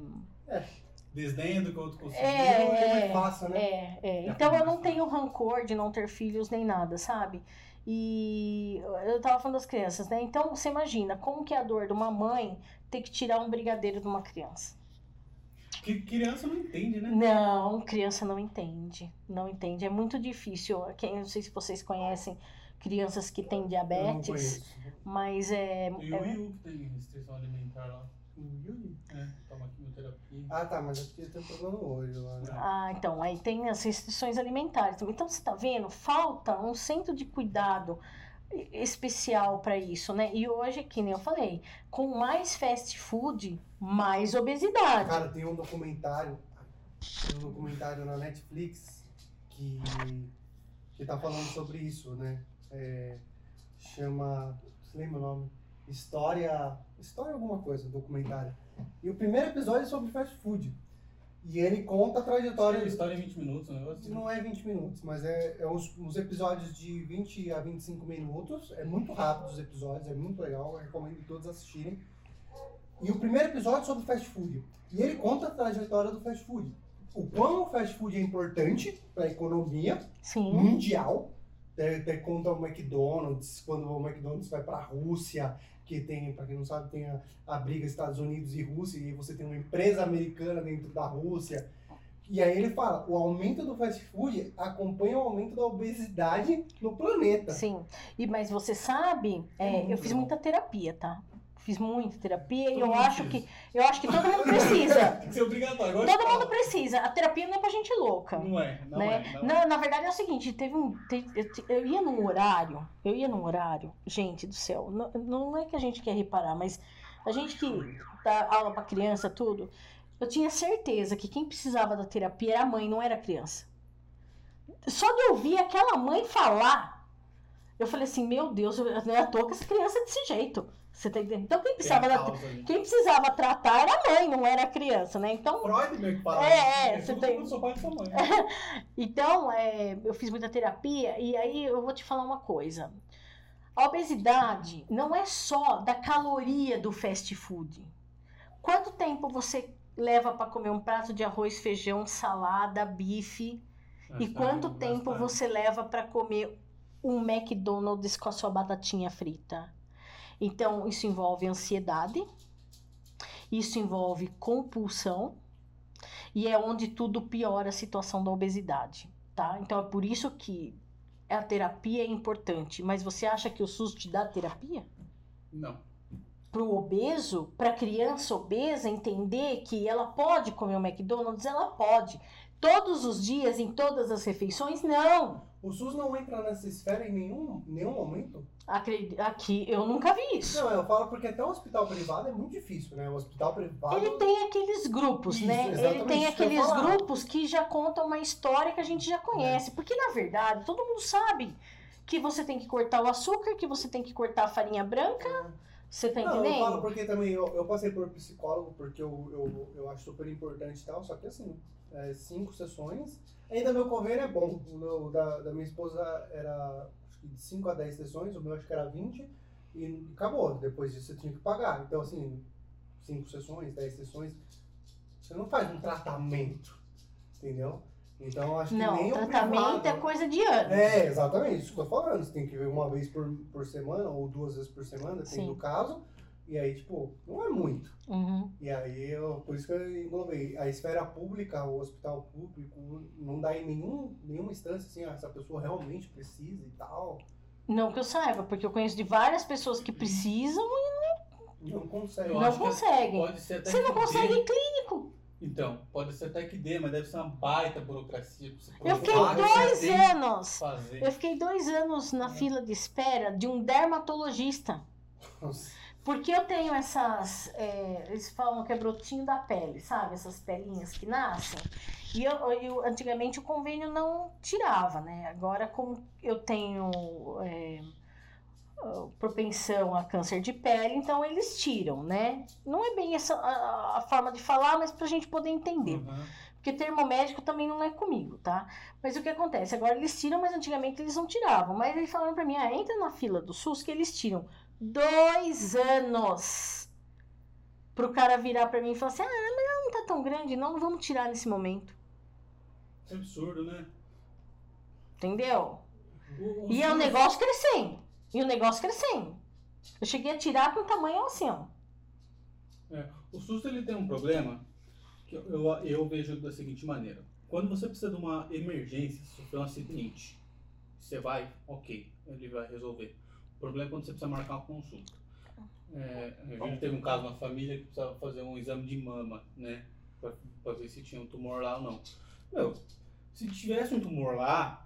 Desdenha do que o outro conseguiu. É, é é, mais fácil, né? é, é. Então eu não tenho rancor de não ter filhos nem nada, sabe? E eu tava falando das crianças, né? Então você imagina como que é a dor de uma mãe ter que tirar um brigadeiro de uma criança. Que criança não entende, né? Não, criança não entende. Não entende. É muito difícil. Quem, não sei se vocês conhecem crianças que têm Eu não diabetes, conheço. mas é, E o é Will que tem restrição alimentar lá. O Will? É, toma quimioterapia. Ah, tá, mas aqui tem um problema no olho lá, né? Ah, então, aí tem as restrições alimentares. também. Então, você tá vendo? Falta um centro de cuidado especial para isso, né? E hoje, que nem eu falei, com mais fast food, mais obesidade. Cara, tem um documentário, tem um documentário na Netflix que, que tá falando sobre isso, né? É, chama, você lembra o nome? História, História alguma coisa, documentário. E o primeiro episódio é sobre fast food. E ele conta a trajetória... História em 20 minutos, um negócio assim. Não é 20 minutos, mas é, é uns, uns episódios de 20 a 25 minutos. É muito rápido os episódios, é muito legal, eu recomendo todos assistirem. E o primeiro episódio é sobre fast food. E ele conta a trajetória do fast food. O quão o fast food é importante para a economia Sim. mundial. Tem, tem conta o McDonald's, quando o McDonald's vai para a Rússia, que tem, para quem não sabe, tem a, a briga Estados Unidos e Rússia, e você tem uma empresa americana dentro da Rússia. E aí ele fala, o aumento do fast food acompanha o aumento da obesidade no planeta. Sim. E, mas você sabe, é, eu fiz muita terapia, tá? Fiz muita terapia e eu acho que eu acho que todo mundo precisa. Tem que ser obrigatório. Agora Todo mundo precisa. A terapia não é pra gente louca. Não é, não né? é. Não na, é. na verdade é o seguinte, teve um. eu, eu ia num horário, eu ia num horário, gente do céu, não, não é que a gente quer reparar, mas a gente que dá aula pra criança, tudo, eu tinha certeza que quem precisava da terapia era a mãe, não era a criança. Só de ouvir aquela mãe falar, eu falei assim, meu Deus, eu- não é à toa que essa criança é desse jeito. Você tá entendendo? Então quem Tem precisava, da, causa ali. quem precisava tratar era a mãe, não era a criança, né? Então Freud meio que fala. É, é, você tem- pai e sua mãe. Então, é, eu fiz muita terapia e aí eu vou te falar uma coisa. A obesidade não é só da caloria do fast food. Quanto tempo você leva para comer um prato de arroz, feijão, salada, bife? E quanto tempo você leva para comer um McDonald's com a sua batatinha frita? Então, isso envolve ansiedade, isso envolve compulsão, e é onde tudo piora a situação da obesidade, tá? Então, é por isso que a terapia é importante. Mas você acha que o SUS te dá terapia? Não. pro obeso, pra criança obesa entender que ela pode comer o McDonald's, ela pode. Todos os dias, em todas as refeições, não. O SUS não entra nessa esfera em nenhum, nenhum momento? Aqui eu nunca vi isso. Não, eu falo porque até o hospital privado é muito difícil, né? O hospital privado. Ele tem aqueles grupos, Isso, né? Ele tem aqueles grupos que já contam uma história que a gente já conhece. Porque, na verdade, todo mundo sabe que você tem que cortar o açúcar, que você tem que cortar a farinha branca. Você tá Não, eu entendendo? falo porque também eu, eu passei por psicólogo porque eu, eu, eu acho super importante e tal, só que assim, é, cinco sessões. Ainda meu convênio é bom. O meu, da, da minha esposa era de 5 a 10 sessões, o meu acho que era 20 e acabou. Depois disso você tinha que pagar. Então, assim, cinco sessões, 10 sessões, você não faz um tratamento, entendeu? Então acho que Não, nem o tratamento privado- é coisa de ano. é, exatamente, isso que eu tô falando. Você tem que ver uma vez por, por semana ou duas vezes por semana, Sim. tem o caso. E aí, tipo, não é muito. Uhum. E aí, eu, por isso que eu englobei. A esfera pública, o hospital público, não dá em nenhum, nenhuma instância assim, ah, essa pessoa realmente precisa e tal. Não que eu saiba, porque eu conheço de várias pessoas que precisam e Não consegue. Não acho que conseguem. Pode ser até Você não consegue em clínico. Então, pode ser até que dê, mas deve ser uma baita burocracia pra você Eu fiquei dois anos. Fazer. Eu fiquei dois anos na fila de espera de um dermatologista. Nossa. Porque eu tenho essas. é, eles falam que é brotinho da pele, sabe? Essas pelinhas que nascem. E eu, eu- antigamente o convênio não tirava, né? Agora, como eu tenho é, propensão a câncer de pele, então eles tiram, né? Não é bem essa a, a forma de falar, mas pra gente poder entender. Uhum. Porque termo médico também não é comigo, tá? Mas o que acontece? Agora eles tiram, mas antigamente eles não tiravam. Mas eles falaram pra mim, ah, entra na fila do SUS que eles tiram dois anos pro cara virar pra mim e falar assim, ah, mas ela não tá tão grande, não, não vamos tirar nesse momento. É absurdo, né? Entendeu? O- o E é o negócio crescendo. E o negócio crescendo. Eu cheguei a tirar com um tamanho assim, ó. É, o SUS ele tem um problema que eu, eu, eu vejo da seguinte maneira. Quando você precisa de uma emergência, sofreu um acidente, você vai, ok, ele vai resolver. O problema é quando você precisa marcar uma consulta. É, a gente teve um caso na família que precisava fazer um exame de mama, né? Pra, pra ver se tinha um tumor lá ou não. Meu, se tivesse um tumor lá,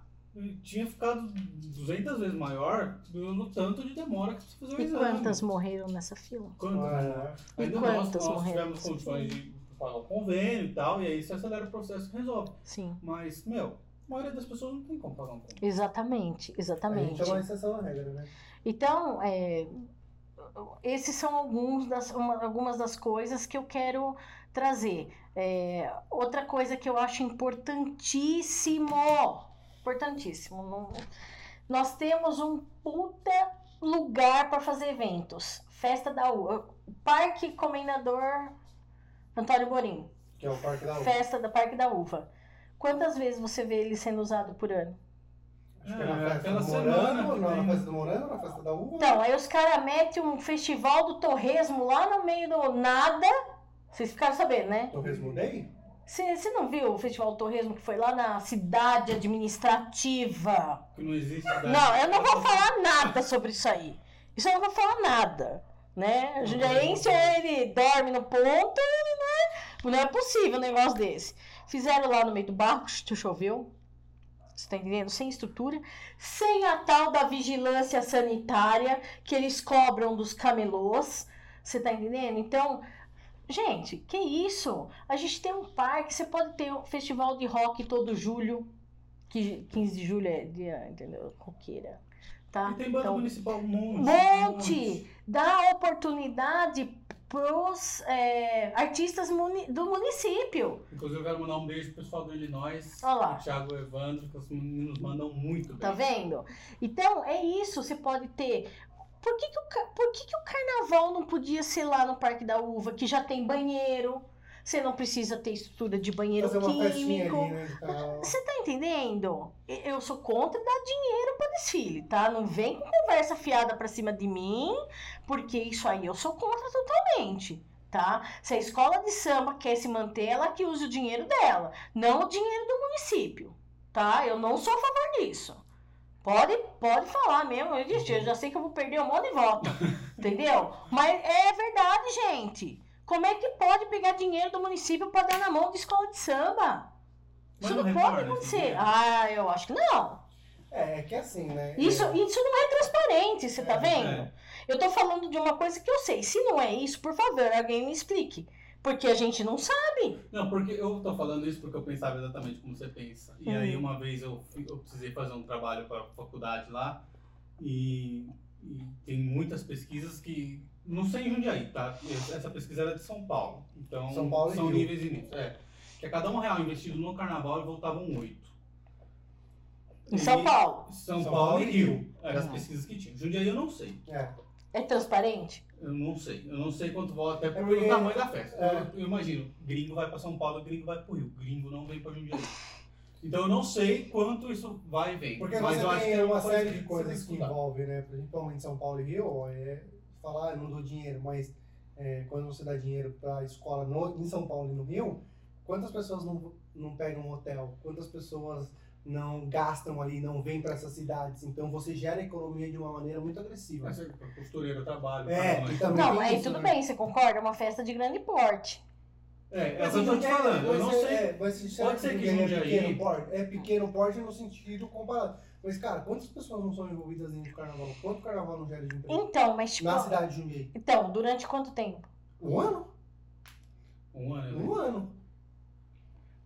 tinha ficado 200 vezes maior no tanto de demora que precisa fazer o E exame. quantas morreram nessa fila? Quantas? Ah, E Ainda nós, nós tivemos condições de pagar o convênio e tal, e aí você acelera o processo e resolve. Sim, Mas, meu, a maioria das pessoas não tem como pagar um convênio. exatamente, a gente exatamente. é uma exceção à regra, né? Então, é, esses são alguns das, uma- algumas das coisas que eu quero trazer. É, outra coisa que eu acho importantíssimo, importantíssimo, não- nós temos um puta lugar para fazer eventos. Festa da U, Parque Comendador Antônio Borim, Que é o Parque da Uva. festa da Parque da Uva. Quantas vezes você vê ele sendo usado por ano? Acho que é na É, festa do semana morango, que não, na festa do morango, na festa da uva. Então, aí os caras metem um festival do torresmo lá no meio do nada. Vocês ficaram sabendo, né? Torresmo Day? Você você não viu o festival do torresmo que foi lá na cidade administrativa? Que não existe. cidade. Não, eu não vou falar nada sobre isso aí. Isso eu não vou falar nada. Né? O Jundiaense, ele dorme no ponto, né? Não é possível um negócio desse. Fizeram lá no meio do barco, choveu. Você tá entendendo? Sem estrutura, sem a tal da vigilância sanitária que eles cobram dos camelôs. Você tá entendendo? Então, gente, que isso? A gente tem um parque, você pode ter um festival de rock todo julho. Que 15 de julho é dia, entendeu? Roqueira. Tá? E tem banda Então, municipal um monte. monte! Dá oportunidade pros é, artistas muni- do município. Inclusive, eu quero mandar um beijo pro pessoal do Illinois. Olha lá. O Thiago Evandro, que os meninos mandam muito bem. Tá vendo? Então, é isso. Você pode ter. Por que, que, o, por que, que o carnaval não podia ser lá no Parque da Uva, que já tem banheiro? Você não precisa ter estrutura de banheiro Fazer químico. ali, né? Você tá entendendo? E- Eu sou contra dar dinheiro pra desfile, tá? Não vem com conversa fiada pra cima de mim, porque isso aí eu sou contra totalmente, tá? Se a escola de samba quer se manter, ela que use o dinheiro dela, não o dinheiro do município, tá? Eu não sou a favor disso. Pode, pode falar mesmo. Eu, disse, eu já sei que eu vou perder um monte de voto. entendeu? Mas é verdade, gente. Como é que pode pegar dinheiro do município para dar na mão de escola de samba? Mas Isso não não pode acontecer. Ah, eu acho que não. É, é que assim, né? Isso, é, isso não é transparente, você tá É, vendo? é. Eu tô falando de uma coisa que eu sei. Se não é isso, por favor, alguém me explique. Porque a gente não sabe. Não, porque eu tô falando isso porque eu pensava exatamente como você pensa. E Hum. aí uma vez eu, eu precisei fazer um trabalho para a faculdade lá e, e tem muitas pesquisas que não sei em Jundiaí, tá? Essa pesquisa era de São Paulo. Então São Paulo e são Rio. níveis e níveis. É. Que a cada um real investido no carnaval voltavam oito. Em São Paulo. São, São Paulo, Paulo e Rio. Eram as Uhum. pesquisas que tinham. Jundiaí eu não sei. é. É transparente? Eu não sei. Eu não sei quanto volta, até pelo porque- tamanho da festa. é. Eu, eu imagino, gringo vai para São Paulo, gringo vai para o Rio. Gringo não vem para Jundiaí. Então eu não sei quanto isso vai e vem. Porque mas eu você acho que tem é uma série que de você coisas tem que estudar. envolvem, né? Principalmente São Paulo e Rio, é falar, "Ah, eu não dou dinheiro, mas é, quando você dá dinheiro para a escola no, em São Paulo e no Rio, quantas pessoas não, não pegam um hotel? Quantas pessoas não gastam ali, não vêm para essas cidades? Então você gera economia de uma maneira muito agressiva. Mas é costureiro, trabalho, É, Não, aí isso, tudo né? bem, você concorda? É uma festa de grande porte. É, é Mas o que eu tô te falando. Eu mas não é- sei. é, mas será Pode ser que Jundiaí é pequeno porte? É pequeno porte no sentido comparado. Mas, cara, quantas pessoas não são envolvidas em carnaval? Quanto carnaval não gera de emprego? Então, mas tipo. Na cidade de Jundiaí? Então, durante quanto tempo? Um ano? Um ano, né? Um ano.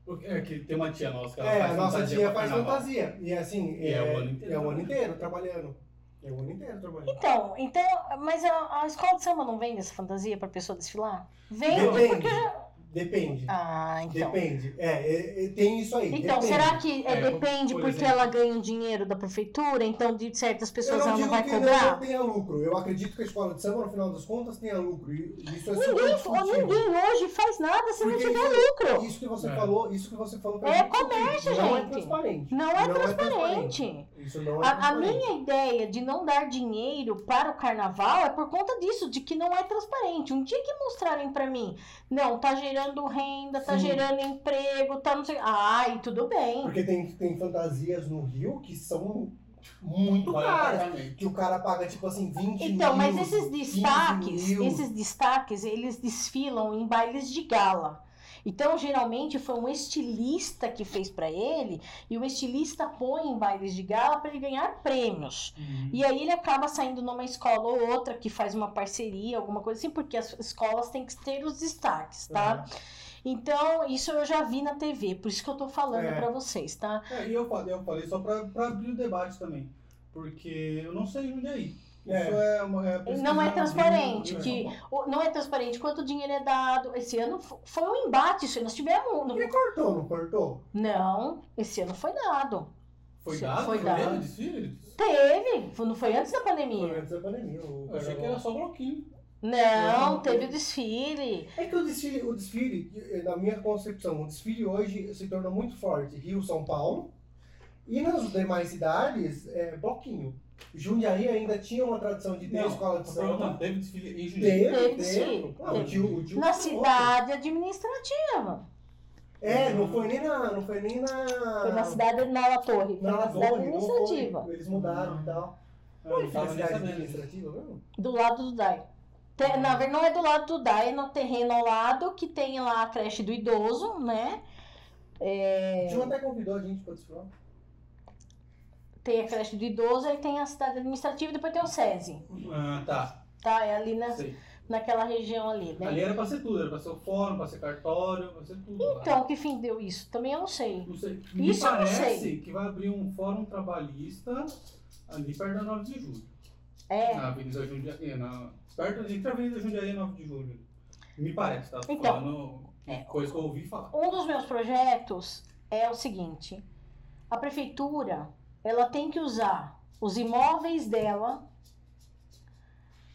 Porque É que tem uma tia nossa que ela É, faz a nossa tia faz carnaval. fantasia. E assim, E é o ano inteiro É o ano trabalhando. inteiro trabalhando. É o ano inteiro trabalhando. Então, então, mas a, a escola de samba não vende essa fantasia pra pessoa desfilar? Vende Depende. porque já. Depende. Ah, então. Depende. É, é, é, tem isso aí. Então, depende. será que é, É, depende por porque exemplo. ela ganha um dinheiro da prefeitura, então de certas pessoas não ela não vai que cobrar? não tenha lucro. Eu acredito que a escola de samba, no final das contas, tenha lucro. E isso é Ninguém, ninguém hoje faz nada se não Porque tiver isso- lucro. Isso que você É. falou, isso que você falou pra É gente, comércio, não é gente. transparente. Não é transparente. Isso não é A, a transparente. minha ideia de não dar dinheiro para o carnaval é por conta disso, de que não é transparente. Um dia que mostrarem pra mim, não, tá gerando renda, tá Sim. gerando emprego, tá não sei. Ai, tudo bem. Porque tem, tem fantasias no Rio que são muito caras. Que o cara paga, tipo assim, 20 Então, mil, mas esses 15 destaques, mil. esses destaques, eles desfilam em bailes de gala. Então, geralmente foi um estilista que fez pra ele, e o estilista põe em bailes de gala para ele ganhar prêmios. Uhum. E aí ele acaba saindo numa escola ou outra que faz uma parceria, alguma coisa assim, porque as escolas têm que ter os destaques, tá? Então, isso eu já vi na TV, por isso que eu tô falando É. pra vocês, tá? É, e eu falei, eu falei só pra, pra abrir o debate também. Porque eu não sei onde é aí. Isso É. é uma. É Não é transparente, Bíblia, que né? o- não é transparente quanto dinheiro é dado. Esse ano fo- foi um embate, isso aí nós tivemos. Ele cortou, não cortou? Não, esse ano foi dado. Foi Sim, dado? foi Foi dado. Teve, foi- não foi antes da Foi pandemia. antes da pandemia. o Eu achei que era só bloquinho. Não, teve o desfile. É que o desfile, o desfile, na minha concepção, o desfile hoje se tornou muito forte. Rio, São Paulo. E nas demais cidades, é bloquinho. Jundiaí ainda tinha uma tradição de ter Não, escola de samba. teve desfile em Jundiaí? Teve, Teve, Ah, o tio, o tio Na cidade administrativa. É, não foi nem na. Não foi nem na. Foi na cidade, na La Torre, foi na na cidade Torre, não foi. administrativa. Eles mudaram e tal. Eu não tava nem cidade administrativa mesmo? Do lado do DAI. Te- Na verdade, não é do lado do DAI, é no terreno ao lado que tem lá a creche do idoso, né? É, O tio até convidou a gente pra desfilar. Tem a creche do idoso, aí tem a cidade administrativa e depois tem o SESI. Ah, tá. Tá? É ali na, Sei. naquela região ali, né? Ali era pra ser tudo, era pra ser o fórum, pra ser cartório, pra ser tudo. lá. Então, que fim deu isso? Também eu não sei. Não sei. Me Isso eu não parece sei. que vai abrir um fórum trabalhista ali perto da 9 de julho. É. Na Avenida Jundiaí, na, perto entre a Avenida Jundiaí e 9 de julho. Me parece, tá? Então, falando coisa que eu ouvi falar. Um dos meus projetos é o seguinte: a prefeitura ela tem que usar os imóveis dela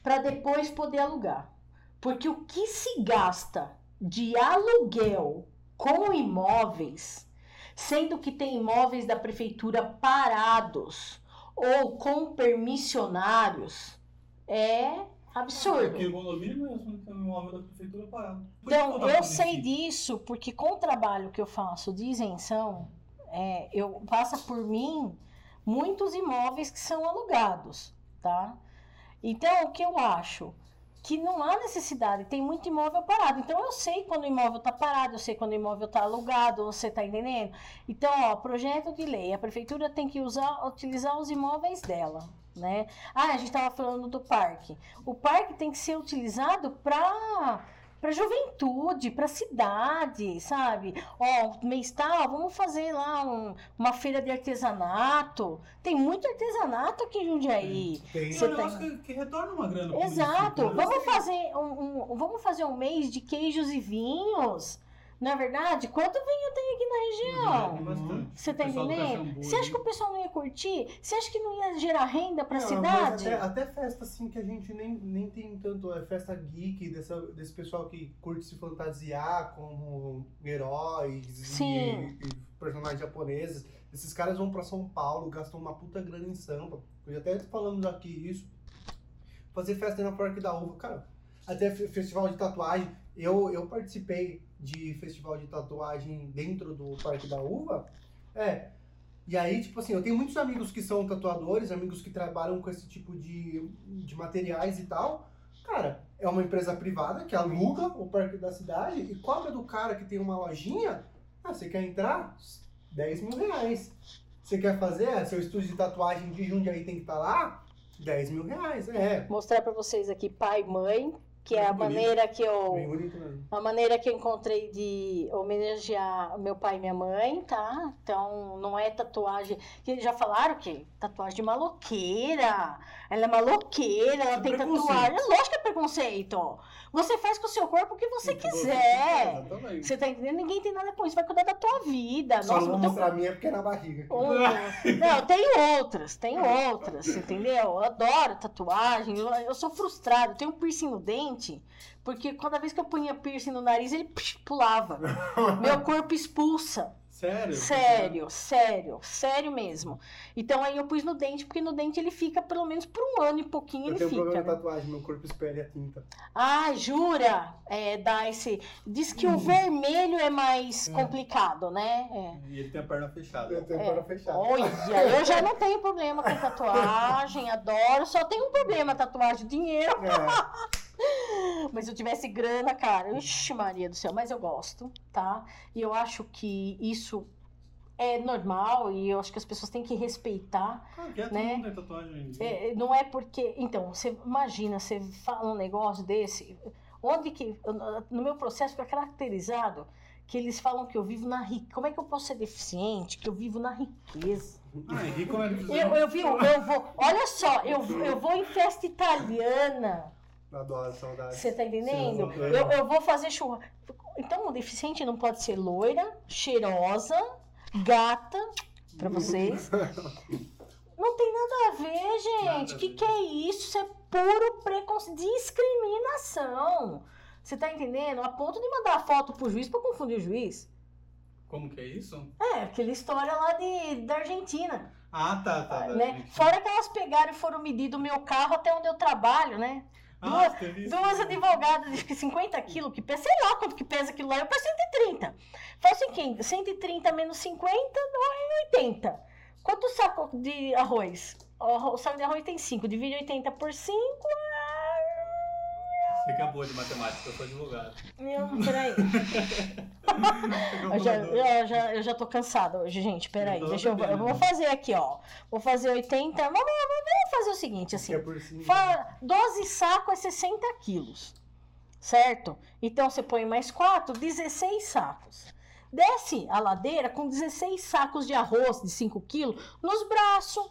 para depois poder alugar. Porque o que se gasta de aluguel com imóveis, sendo que tem imóveis da prefeitura parados ou com permissionários, é absurdo. Aqui o condomínio mesmo, né? tem um imóvel da prefeitura parado. Por Então, eu sei isso? disso porque com o trabalho que eu faço de isenção, é, eu passa por mim muitos imóveis que são alugados, tá? Então, o que eu acho? Que não há necessidade, tem muito imóvel parado. Então, eu sei quando o imóvel está parado, eu sei quando o imóvel está alugado, você está entendendo? Então, ó, projeto de lei, a prefeitura tem que usar, utilizar os imóveis dela, né? Ah, a gente estava falando do parque. O parque tem que ser utilizado para para juventude, para cidade, sabe? Ó, mês tal, vamos fazer lá um, uma feira de artesanato. Tem muito artesanato aqui em Jundiaí. Tem. Você um negócio tem- que, que retorna uma grana. Exato. né? Vamos fazer um, um- vamos fazer um mês de queijos e vinhos. É verdade? Quanto vinho tem aqui na região? Bastante. Você tá entendendo? Você acha que o pessoal não ia curtir? Você acha que não ia gerar renda para a Não, cidade? mas Até, até festa assim que a gente nem, nem tem tanto. É festa geek, dessa, desse pessoal que curte se fantasiar como heróis Sim. E, e personagens japoneses. Esses caras vão pra São Paulo, gastam uma puta grana em Sampa. Eu já até falamos aqui isso. Fazer festa na Parque da Uva, cara. Até fe- festival de tatuagem. Eu, eu participei de festival de tatuagem dentro do Parque da Uva. É, e aí, tipo assim, eu tenho muitos amigos que são tatuadores, amigos que trabalham com esse tipo de, de materiais e tal. Cara, é uma empresa privada que aluga o parque da cidade e cobra do cara que tem uma lojinha. Ah, você quer entrar? 10 mil reais. Você quer fazer? Ah, Seu estúdio de tatuagem de Jundiaí tem que estar lá? 10 mil reais. É, Mostrar para vocês aqui pai mãe, que é a maneira que eu. A maneira que eu encontrei de homenagear meu pai e minha mãe, tá? Então, não é tatuagem. Que já falaram que tatuagem de maloqueira. Ela é maloqueira, ela é tem tatuagem. É lógico que é preconceito. Você faz com o seu corpo o que você O que quiser. Você tá entendendo? Ninguém tem nada com isso. Vai cuidar da tua vida. Só Nossa, não vou tem um- mostrar a minha porque é na barriga. um- Não, tem outras, tem outras, entendeu? Eu adoro tatuagem, eu, eu sou frustrada, eu tenho um piercing no dente, porque cada vez que eu punha piercing no nariz, ele psh, pulava. Meu corpo expulsa. Sério? Sério, sério, sério mesmo. Então aí eu pus no dente, porque no dente ele fica pelo menos por um ano e pouquinho Eu ele tenho fica. problema de né? tatuagem, meu corpo espelha a tinta. Ah, jura? É, dá esse. Diz que o vermelho é mais complicado, né? É. E ele tem a perna fechada. Eu tenho a É. perna fechada. Olha, eu já não tenho problema com tatuagem, adoro, só tenho um problema, tatuagem, dinheiro. É. Mas se eu tivesse grana, cara, ixi, Maria do céu, mas eu gosto, tá? E eu acho que isso é normal e eu acho que as pessoas têm que respeitar. Ah, que é todo Né? mundo tem tatuagem. É, não é porque. Então, você imagina, você fala um negócio desse, onde que. No meu processo fica caracterizado que eles falam que eu vivo na riqueza. Como é que eu posso ser deficiente? Que eu vivo na riqueza. Ah, é Eu, eu vi, eu vou. Olha só, eu, eu vou em festa italiana. Adoro, saudade. Você tá entendendo? Sim. Eu, eu vou fazer churrasco. Então, o deficiente não pode ser loira, cheirosa, gata, pra vocês. Não tem nada a ver, gente. O que, que é isso? Isso é puro preconceito, discriminação. Você tá entendendo? A ponto de mandar a foto pro juiz pra confundir o juiz. Como que é isso? É, aquela história lá de, da Argentina. Ah, tá, tá. da né? Fora que elas pegaram e foram medir do meu carro até onde eu trabalho, né? Duas-. Duas advogadas de 50 quilos, que pesa, sei lá quanto que pesa aquilo lá, eu peso 130. Faz o quê? 130 menos 50 dá 80. Quanto saco de arroz? O o saco de arroz tem 5, divide 80 por 5. Boa de matemática, eu sou advogado. Não, peraí. Eu já, eu, já, eu já tô cansada hoje, gente. Peraí. Eu Deixa eu, eu vou fazer aqui, ó. Vou fazer 80. Vamos, vamos fazer o seguinte, assim. Fa- 12 sacos é 60 quilos, certo? Então você põe mais 4, 16 sacos. Desce a ladeira com 16 sacos de arroz de 5 quilos nos braços.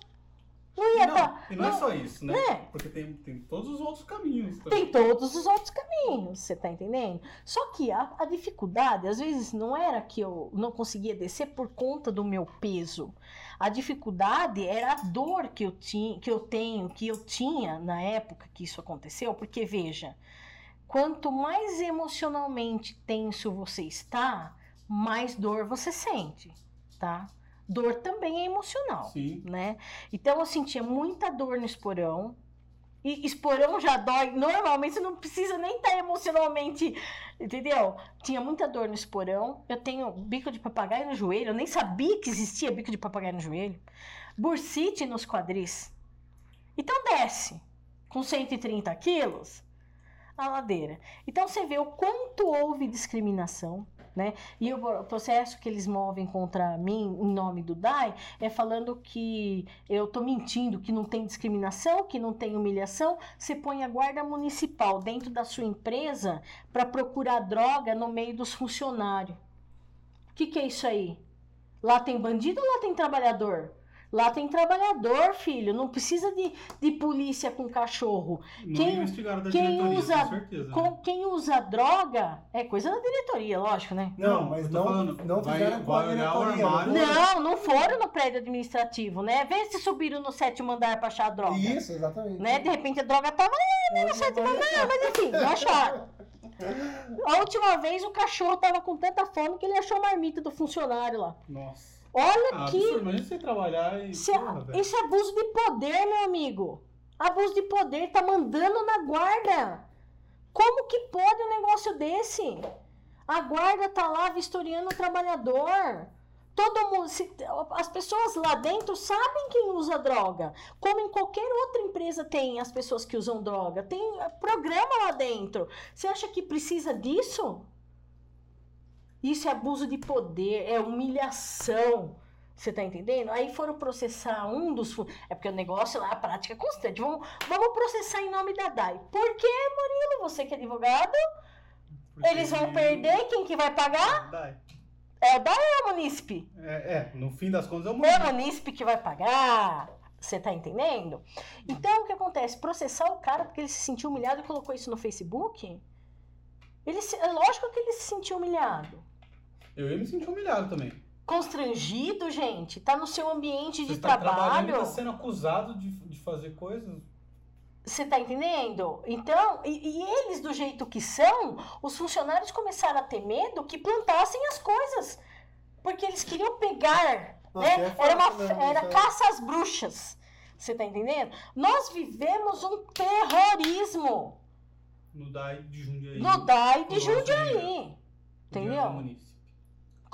Não ia Não, tá. e não é só isso, né? né? Porque tem, tem todos os outros caminhos. também. Tem todos os outros caminhos, você tá entendendo? Só que a, a dificuldade, às vezes, não era que eu não conseguia descer por conta do meu peso. A dificuldade era a dor que eu, tinha, que eu tenho, que eu tinha na época que isso aconteceu, porque veja, quanto mais emocionalmente tenso você está, mais dor você sente, tá? Dor também é emocional Sim. né? Então eu sentia muita dor no esporão E esporão já dói. Normalmente você não precisa nem estar emocionalmente. Entendeu? Tinha muita dor no esporão. Eu tenho bico de papagaio no joelho. Eu nem sabia que existia bico de papagaio no joelho. Bursite nos quadris. Então desce com 130 quilos a ladeira. Então você vê o quanto houve discriminação né? E o processo que eles movem contra mim em nome do DAI é falando que eu estou mentindo, que não tem discriminação, que não tem humilhação. Você põe a guarda municipal dentro da sua empresa para procurar droga no meio dos funcionários. O que, que é isso aí? Lá tem bandido ou lá tem trabalhador? Lá tem trabalhador, filho. Não precisa de, de polícia com cachorro. Não quem, investigaram da quem diretoria, usa, com certeza. com- quem usa droga é coisa da diretoria, lógico, né? Não, Não, mas não, falando, não vai- fizeram com a vai olhar o diretoria. armário. não foram- Não, foram no prédio administrativo, né? Vê se subiram no sétimo andar pra achar a droga. Isso, exatamente. Né? De repente a droga tava Não, no sétimo não- andar, mas enfim, não acharam. A última vez o cachorro tava com tanta fome que ele achou a marmita do funcionário lá. Nossa. Olha Ah, que. imagina você trabalhar e. Isso é, Porra, é abuso de poder, meu amigo. Abuso de poder, tá mandando na guarda. Como que pode um negócio desse? A guarda tá lá vistoriando o trabalhador. Todo mundo, se- as pessoas lá dentro sabem quem usa droga. Como em qualquer outra empresa tem as pessoas que usam droga. Tem eh, programa lá dentro. Você acha que precisa disso? Isso é abuso de poder, é humilhação. Você tá entendendo? Aí foram processar um dos. É porque o negócio lá, a prática é constante. Vamos, vamos processar em nome da DAI. Por quê, Murilo? Você que é advogado? Porque- Eles vão perder, quem que vai pagar? Dai. É o DAI ou é o Munícipe? É, é, no fim das contas é o É o Munícipe que vai pagar. Você tá entendendo? Então, o que acontece? Processar o cara porque ele se sentiu humilhado e colocou isso no Facebook? Ele é lógico que ele se sentiu humilhado. Eu ia me sentir humilhado também. Constrangido, gente. Tá no seu ambiente Você de está trabalhando e trabalho. está sendo acusado de, de fazer coisas. Você tá entendendo? Então, e, e eles, do jeito que são, os funcionários começaram a ter medo que plantassem as coisas. Porque eles queriam pegar. Nossa, né? é Era, uma, né? era Isso é- caça às bruxas. Você tá entendendo? Nós vivemos um terrorismo No DAI de Jundiaí. no DAI de Jundiaí. dinheiro Entendeu?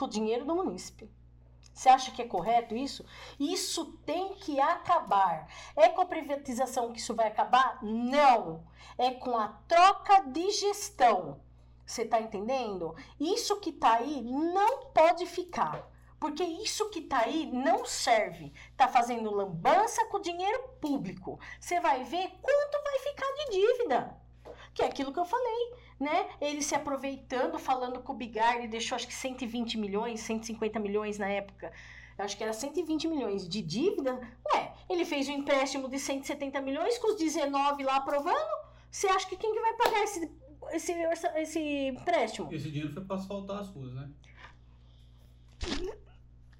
Com o dinheiro do munícipe. Você acha que é correto isso? Isso tem que acabar. É com a privatização que isso vai acabar? Não. É com a troca de gestão. Você está entendendo? Isso que está aí não pode ficar. Porque isso que está aí não serve. Está fazendo lambança com o dinheiro público. Você vai ver quanto vai ficar de dívida. Que é aquilo que eu falei né? Ele se aproveitando, falando com o Bigar, deixou acho que 120 milhões, 150 milhões na época. Acho que era 120 milhões de dívida. Ué, ele fez um empréstimo de 170 milhões com os 19 lá aprovando. Você acha que quem que vai pagar esse, esse, esse empréstimo? Esse dinheiro foi para asfaltar as ruas, né?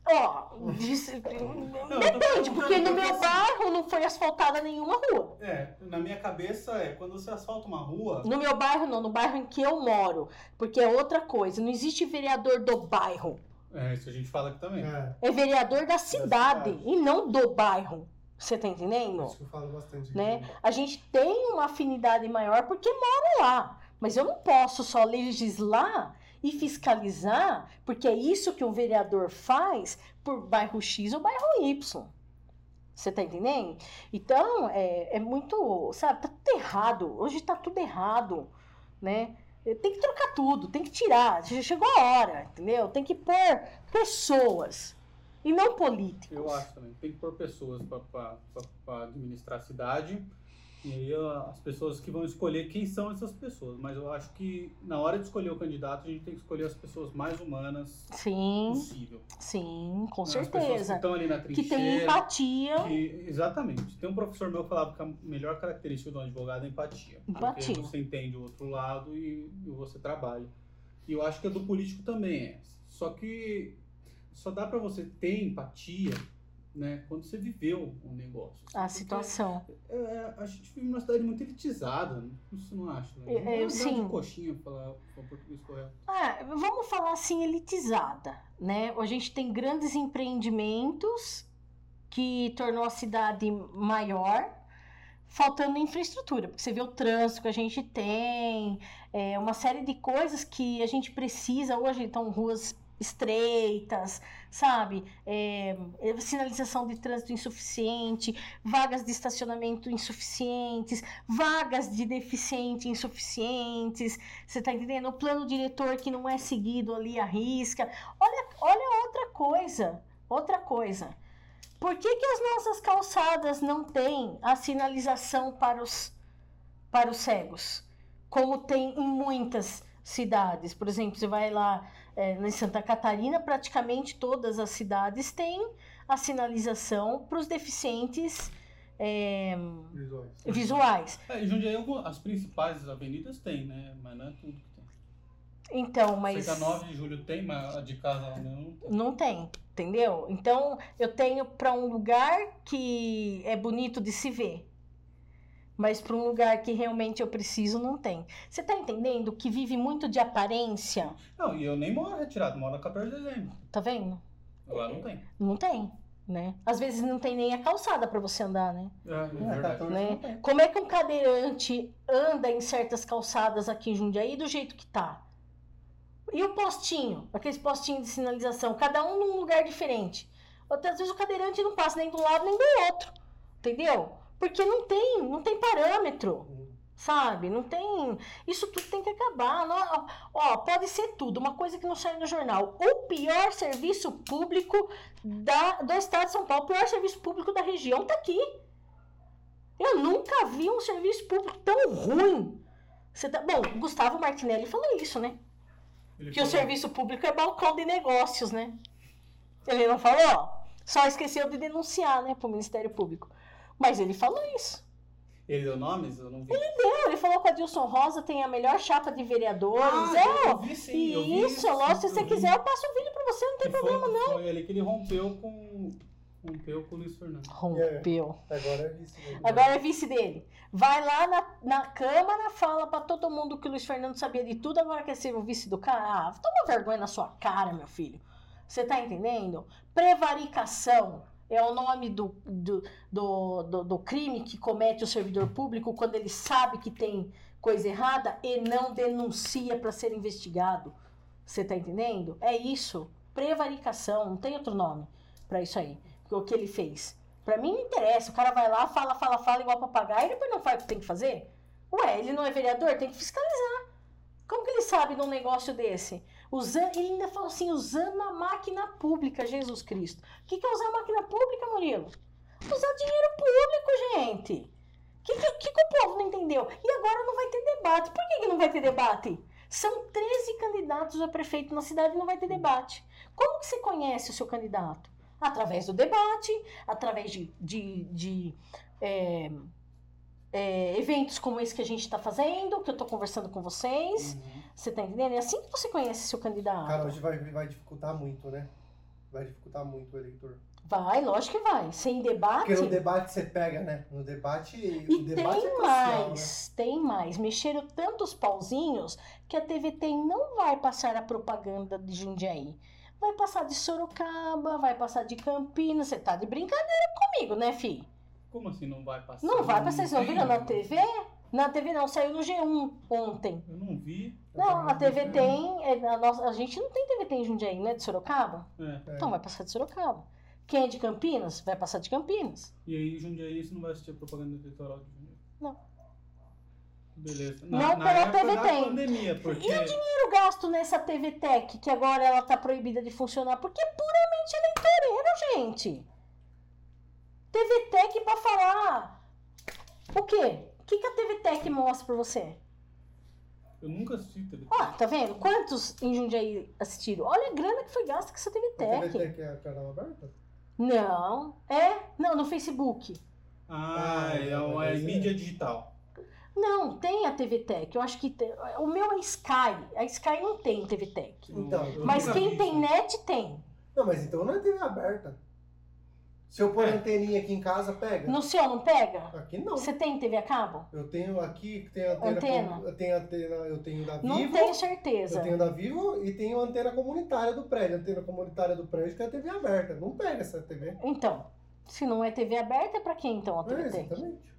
Ó, disse- eu tô depende, porque no meu assim- bairro não foi asfaltada nenhuma rua. É, na minha cabeça é quando você asfalta uma rua. No meu bairro não, no bairro em que eu moro. Porque é outra coisa, não existe vereador do bairro. É, isso a gente fala aqui também. É, É vereador da cidade cidade. e não do bairro. Você tá entendendo? isso que eu falo bastante. Né? A gente tem uma afinidade maior porque mora lá. Mas eu não posso só legislar e fiscalizar, porque é isso que um vereador faz por bairro X ou bairro Y. Você tá entendendo? Então, é, é muito, sabe, tá tudo errado. Hoje tá tudo errado, né? Tem que trocar tudo, tem que tirar. Chegou a hora, entendeu? Tem que pôr pessoas e não políticos. Eu acho também. Tem que pôr pessoas para administrar a cidade. E aí as pessoas que vão escolher quem são essas pessoas. Mas eu acho que na hora de escolher o candidato, a gente tem que escolher as pessoas mais humanas Sim, possível. sim, com As pessoas que certeza. estão ali na Que trincheira. tem empatia. que- exatamente. Tem um professor meu que falava que a melhor característica do advogado é empatia. Empatia. Porque você entende o outro lado e, e você trabalha. E eu acho que a do político também é. Só que só dá pra você ter empatia, né, quando você viveu um negócio. A Porque, situação. é, a gente vive numa cidade muito elitizada, você não acha? Né? É, é, Não é sim. de coxinha, falar o português correto. Ah, vamos falar assim, elitizada, né? A gente tem grandes empreendimentos que tornou a cidade maior, faltando infraestrutura, porque você vê o trânsito que a gente tem, é, uma série de coisas que a gente precisa hoje, então ruas estreitas, sabe? É, é, sinalização de trânsito insuficiente, vagas de estacionamento insuficientes, vagas de deficiente insuficientes. Você tá entendendo? O plano diretor que não é seguido ali à risca. Olha, olha outra coisa, outra coisa. Por que, que as nossas calçadas não têm a sinalização para os, para os cegos? Como tem em muitas cidades. Por exemplo, você vai lá é, em Santa Catarina, praticamente todas as cidades têm a sinalização para os deficientes é, Visuais. visuais. É, Jundiaí, as principais avenidas tem, né? Mas não é tudo que tem. Então, mas. Sei que a 9 de julho tem, mas a de casa lá não tem. Não tem, entendeu? Então, eu tenho para um lugar que é bonito de se ver. Mas para um lugar que realmente eu preciso, não tem. Você tá entendendo que vive muito de aparência? Não, e eu nem moro retirado, moro na 14 de dezembro. Tá vendo? Lá não tem. Não tem, né? Às vezes não tem nem a calçada para você andar, né? É, é É, verdade. 14 né? Como é que um cadeirante anda em certas calçadas aqui em Jundiaí do jeito que tá? E o postinho, aqueles postinhos de sinalização, cada um num lugar diferente. Outras vezes o cadeirante não passa nem do lado nem do outro, entendeu? Porque não tem, não tem parâmetro, sabe? Não tem. Isso tudo tem que acabar. Não- ó, pode ser tudo, uma coisa que não sai no jornal. O pior serviço público da, do estado de São Paulo, o pior serviço público da região tá aqui. Eu nunca vi um serviço público tão ruim. Você tá... Bom, o Gustavo Martinelli falou isso, né? Ele Que o falou, serviço público é balcão de negócios, né? Ele não falou? Só esqueceu de denunciar, né, pro Ministério Público. Mas ele falou isso. Ele deu nomes? Eu não vi. Não, ele falou que a Dilson Rosa tem a melhor chapa de vereadores. Ah, é, eu vi sim, eu vi isso, lógico. Se eu você vi. quiser, eu passo o vídeo pra você, não tem Que problema, foi, não. Foi ali que ele rompeu com. Rompeu com o Luiz Fernando. Rompeu. Agora é vice. né? Agora é vice dele. Vai lá na, na Câmara, fala pra todo mundo que o Luiz Fernando sabia de tudo, agora quer ser o vice do cara. Ah, toma vergonha na sua cara, meu filho. Você tá entendendo? Prevaricação é o nome do, do, do, do, crime que comete o servidor público quando ele sabe que tem coisa errada e não denuncia para ser investigado. Você tá entendendo? É isso. Prevaricação, não tem outro nome para isso aí. O que ele fez. Pra mim não interessa. O cara vai lá, fala, fala, fala igual papagaio e depois não faz o que tem que fazer. Ué, ele não é vereador? Tem que fiscalizar. Como que ele sabe de um negócio desse? Usando, ele ainda falou assim, usando a máquina pública, Jesus Cristo. O que, que é usar a máquina pública, Murilo? Usar dinheiro público, gente. O que, que, que, o povo não entendeu? E agora não vai ter debate. Por que, que não vai ter debate? São 13 candidatos a prefeito na cidade e não vai ter debate. Como que você conhece o seu candidato? Através do debate, através de, de, de é, é, eventos como esse que a gente está fazendo, que eu estou conversando com vocês. Você está entendendo? É assim que você conhece seu candidato. Cara, hoje vai, vai dificultar muito, né? Vai dificultar muito o eleitor. Vai, lógico que vai. Sem debate. Porque no debate você pega, né? No debate. E o debate tem é crucial, mais, tem mais. Mexeram tantos pauzinhos que a TVT não vai passar a propaganda de Jundiaí. Vai passar de Sorocaba, vai passar de Campinas. Você tá de brincadeira comigo, né, fi? Como assim não vai passar? Não vai passar. Vocês não tem? viram na TV? Na TV não, saiu no G1 ontem. Eu não vi. Não, a TV tem. é, A, nossa, a gente não tem TVT em Jundiaí, né? De Sorocaba? É. Então vai passar de Sorocaba. Quem é de Campinas? Vai passar de Campinas. E aí, Jundiaí, você não vai assistir a propaganda eleitoral de Jundiaí? Não. Beleza. Não, pela época TV tem. pandemia, porque... E o dinheiro gasto nessa TV Tech, que agora ela tá proibida de funcionar, porque é puramente eleitoreiro, gente. TV Tech pra falar. O quê? O que, que a TV Tech mostra pra você? Eu nunca assisti TV. Ó, tá vendo? Quantos em Jundiaí assistiram? Olha a grana que foi gasta com essa TV A TV Tech. Tech é a canal aberta? Não. É? Não, no Facebook. Ah, Ah, é, é, é- mídia digital. Não, tem a TV Tech. Eu acho que tem. O meu é Sky. A Sky não tem TV Tech. Então, Mas quem tem isso. net tem. Não, mas então não é TV aberta. Se eu pôr É. anteninha aqui em casa, pega. No seu não pega? Aqui não. Você tem TV a cabo? Eu tenho aqui, tem antena. Antena? com- Eu tenho antena, eu tenho da Vivo. Não tenho certeza. Eu tenho da Vivo e tenho antena comunitária do prédio. Antena comunitária do prédio que é a TV aberta. Não pega essa TV. Então, se não é TV aberta, é pra quem então a TV É, exatamente.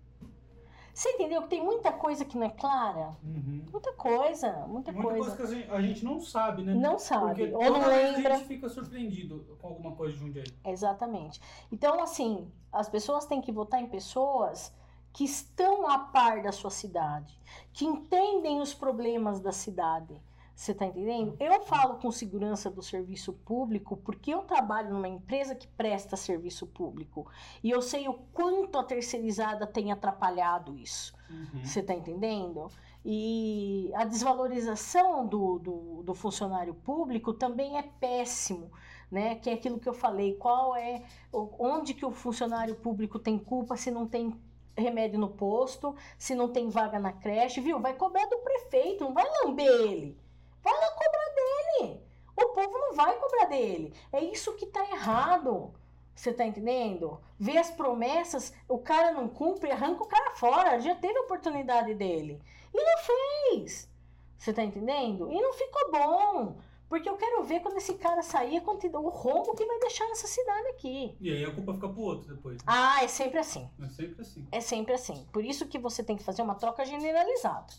Você entendeu que tem muita coisa que não é clara? Uhum. Muita coisa, muita, Muita coisa, coisa. que a gente, a gente não sabe, né? Não sabe, Porque ou não lembra. A gente fica surpreendido com alguma coisa de Jundiaí. Exatamente. Então, assim, as pessoas têm que votar em pessoas que estão a par da sua cidade, que entendem os problemas da cidade. Você está entendendo? Eu falo com segurança do serviço público porque eu trabalho numa empresa que presta serviço público. E eu sei o quanto a terceirizada tem atrapalhado isso. Uhum. Você está entendendo? E a desvalorização do, do, do funcionário público também é péssimo, né? Que é aquilo que eu falei, qual é, onde que o funcionário público tem culpa se não tem remédio no posto, se não tem vaga na creche, viu? Vai cobrar do prefeito, não vai lamber ele. Vai lá cobrar dele. O povo não vai cobrar dele. É isso que tá errado. Você tá entendendo? Vê as promessas, o cara não cumpre, arranca o cara fora. Já teve a oportunidade dele. E não fez. Você tá entendendo? E não ficou bom. Porque eu quero ver quando esse cara sair, o rombo que vai deixar nessa cidade aqui. E aí a culpa fica pro outro depois. né? Ah, é sempre assim. É sempre assim. É sempre assim. Por isso que você tem que fazer uma troca generalizada.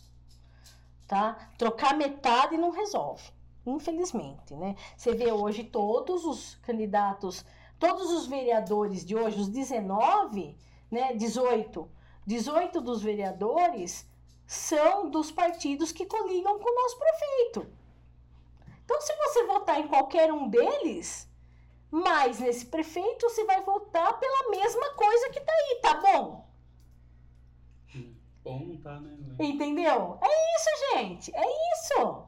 Tá? Trocar metade não resolve. Infelizmente, né? Você vê hoje todos os candidatos, todos os vereadores de hoje, os 19, né, 18, 18 dos vereadores são dos partidos que coligam com o nosso prefeito. Então, se você votar em qualquer um deles, mais nesse prefeito, você vai votar pela mesma coisa que tá aí, tá bom? Tá, né? Entendeu? É isso, gente. É isso.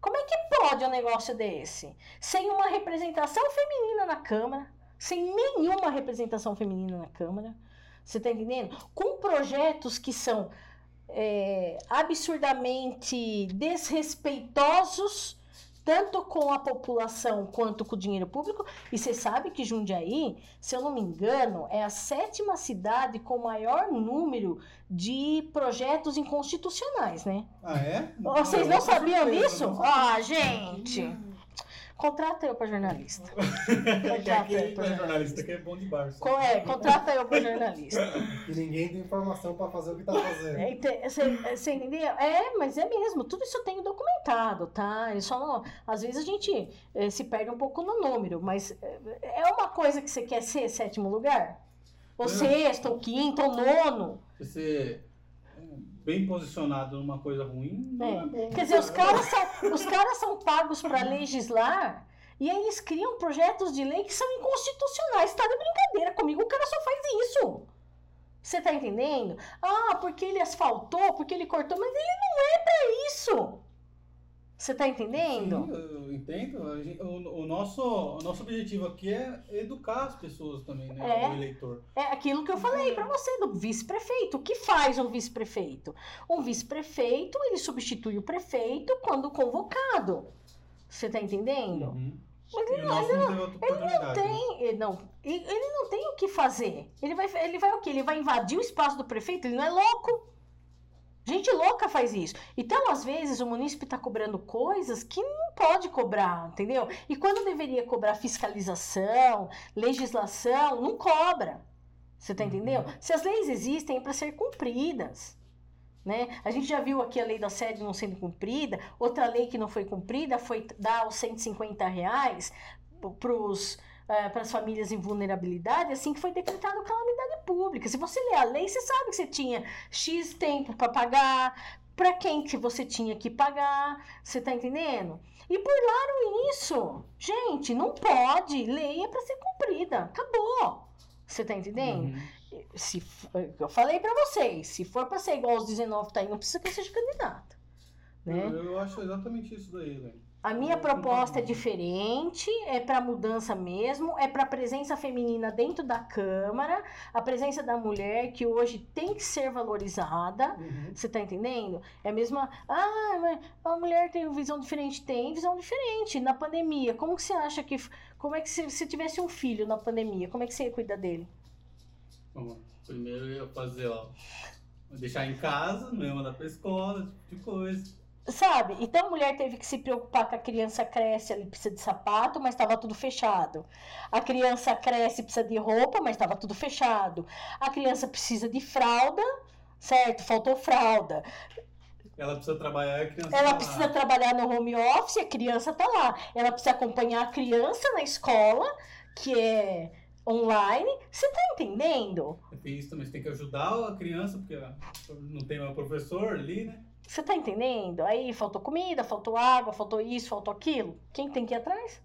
Como é que pode um negócio desse? Sem uma representação feminina na Câmara, sem nenhuma representação feminina na Câmara. Você tá entendendo? Com projetos que são é, absurdamente desrespeitosos, tanto com a população quanto com o dinheiro público. E você sabe que Jundiaí, se eu não me engano, é a sétima cidade com maior número de projetos inconstitucionais, né? Ah, é? Vocês não tô sabiam disso? não sabia. Ah, gente! Contrata eu pra jornalista. Contrata eu pra é jornalista que é bom de bar. Co- É, contrata eu pra jornalista. E ninguém tem informação pra fazer o que tá fazendo. É, Você entendeu? É, mas é mesmo. Tudo isso eu tenho documentado, tá? E só não, às vezes a gente eh, se perde um pouco no número, mas eh, é uma coisa que você quer ser sétimo lugar? Ou É. sexto, ou quinto, ou nono. Você é bem posicionado numa coisa ruim. não É. é bom. Quer dizer, os caras são, os caras são pagos para legislar e aí eles criam projetos de lei que são inconstitucionais. Tá de brincadeira comigo, o cara só faz isso. Você tá entendendo? Ah, porque ele asfaltou, porque ele cortou, mas ele não é para isso. Você tá entendendo? Sim, eu entendo. Gente- o, o nosso, o nosso objetivo aqui é educar as pessoas também, né? É. O eleitor. É aquilo que eu falei pra você do vice-prefeito. O que faz um vice-prefeito? Um vice-prefeito, ele substitui o prefeito quando convocado. Você tá entendendo? Uhum. Mas E o nosso não teve outra oportunidade. né? tem, ele não, ele ele não tem o que fazer. Ele vai, ele vai o quê? Ele vai invadir o espaço do prefeito? Ele não é louco. Gente louca faz isso. Então, às vezes, o munícipe está cobrando coisas que não pode cobrar, entendeu? E quando deveria cobrar fiscalização, legislação, não cobra. Você tá entendendo? Se as leis existem, é para ser cumpridas. Né? A gente já viu aqui a lei da sede não sendo cumprida, outra lei que não foi cumprida foi dar os 150 reais para as famílias em vulnerabilidade, assim que foi decretado calamidade pública. Se você ler a lei, você sabe que você tinha X tempo para pagar, para quem que você tinha que pagar, você tá entendendo? E burlaram isso. Gente, não pode, lei é para ser cumprida, acabou. Você tá entendendo? Uhum. se eu falei pra vocês, se for pra ser igual aos 19 que tá aí, não precisa que eu seja candidato. Né? Eu, eu acho exatamente isso daí, velho. A minha proposta é diferente, é pra mudança mesmo, é pra presença feminina dentro da Câmara, a presença da mulher que hoje tem que ser valorizada. Uhum. Você tá entendendo? É a mesma. Ah, mas a mulher tem visão diferente. Tem visão diferente. Na pandemia, como que você acha que. Como é que se você tivesse um filho na pandemia, como é que você ia cuidar dele? Lá. Primeiro eu ia fazer, ó. Deixar em casa, não ia mandar pra escola, tipo de coisa. Sabe? Então a mulher teve que se preocupar que a criança cresce, ele precisa de sapato, mas estava tudo fechado. A criança cresce, precisa de roupa, mas estava tudo fechado. A criança precisa de fralda, certo? Faltou fralda. Ela precisa trabalhar e a criança Ela tá precisa lá. trabalhar no home office, a criança tá lá. Ela precisa acompanhar a criança na escola, que é online. Você tá entendendo? Tem isso também, você tem que ajudar a criança, porque não tem mais o professor ali, né? Você tá entendendo? Aí faltou comida, faltou água, faltou isso, faltou aquilo. Quem tem que ir atrás?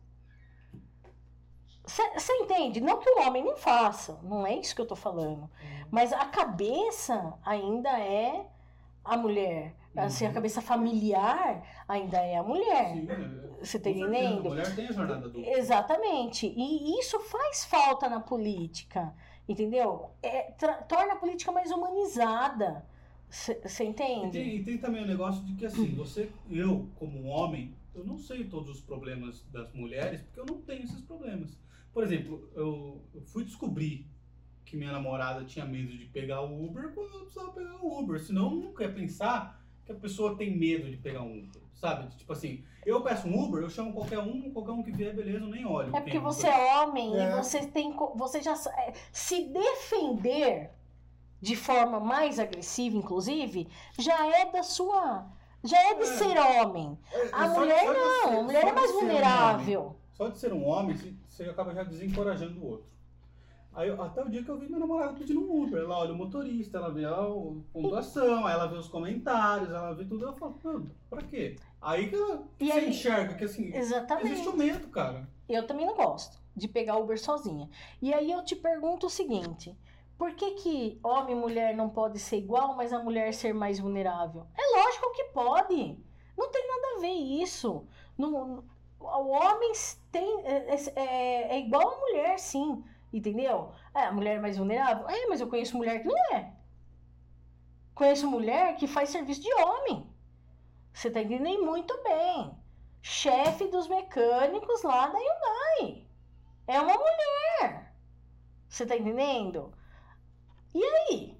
Você entende? Não que o homem não faça, não é isso que eu tô falando. Mas a cabeça ainda é a mulher. Assim, a Uhum. cabeça familiar ainda é a mulher. Sim, né? Você tá entendendo? A mulher tem a jornada dupla. Exatamente. E isso faz falta na política, entendeu? É, torna a política mais humanizada. Você E entende? tem, e tem também o negócio de que assim, você, eu, como um homem, eu não sei todos os problemas das mulheres, porque eu não tenho esses problemas. Por exemplo, eu, eu fui descobrir que minha namorada tinha medo de pegar o Uber quando eu precisava pegar o Uber. Senão eu nunca ia pensar que a pessoa tem medo de pegar um Uber. Sabe? Tipo assim, eu peço um Uber, eu chamo qualquer um, qualquer um que vier, beleza, eu nem olho. É porque você é homem É. e você tem. Você já. é, Se defender de forma mais agressiva, inclusive, já é da sua. Já é de É. ser homem. É, A só- mulher não, ser- a mulher é mais ser um vulnerável. Só de ser um homem, você- acaba já desencorajando o outro. Aí, até o dia que eu vi minha namorada pedindo um Uber. Ela olha o motorista, ela vê a pontuação, ela vê os comentários, ela vê tudo. Ela fala, mano, pra quê? Aí que ela E aí- enxerga que assim, Exatamente. existe o medo, cara. Eu também não gosto de pegar Uber sozinha. E aí eu te pergunto o seguinte: por que, que homem e mulher não pode ser igual, mas a mulher ser mais vulnerável? É lógico que pode. Não tem nada a ver isso. O homem tem, é, é- é igual a mulher, sim. Entendeu? É, a mulher é mais vulnerável? É, mas eu conheço mulher que não é. Conheço mulher que faz serviço de homem. Você tá entendendo muito bem. Chefe dos mecânicos lá da Hyundai. É uma mulher. Você tá entendendo? E aí?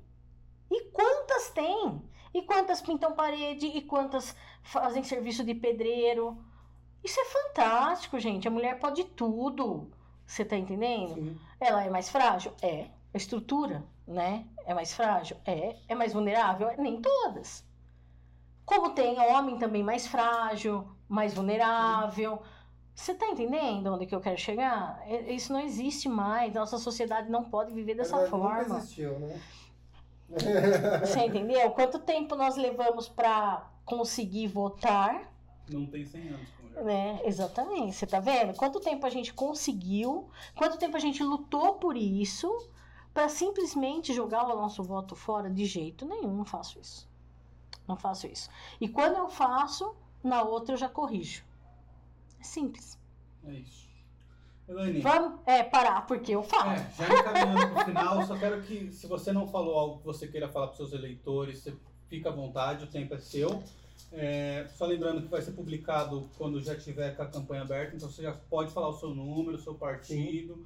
E quantas tem? E quantas pintam parede? E quantas fazem serviço de pedreiro? Isso é fantástico, gente. A mulher pode tudo. Você tá entendendo? Sim. Ela é mais frágil? É. A estrutura, né? É mais frágil? É. É mais vulnerável? É. Nem todas. Como tem homem também mais frágil, mais vulnerável. Você tá entendendo onde que eu quero chegar? É- Isso não existe mais. Nossa sociedade não pode viver dessa Na verdade, Nunca forma. existiu, né? Você entendeu? Quanto tempo nós levamos para conseguir votar? Não tem 100 anos né? Exatamente. Você tá vendo? Quanto tempo a gente conseguiu, quanto tempo a gente lutou por isso, para simplesmente jogar o nosso voto fora? De jeito nenhum, não faço isso. Não faço isso. E quando eu faço, na outra eu já corrijo. Simples. É isso. Elaine, Vamos é, parar, porque eu falo. é, já encaminhando pro final, só quero que, se você não falou algo que você queira falar para seus eleitores, você fica à vontade, o tempo é seu. É, só lembrando que vai ser publicado quando já tiver com a campanha aberta, então você já pode falar o seu número, o seu partido,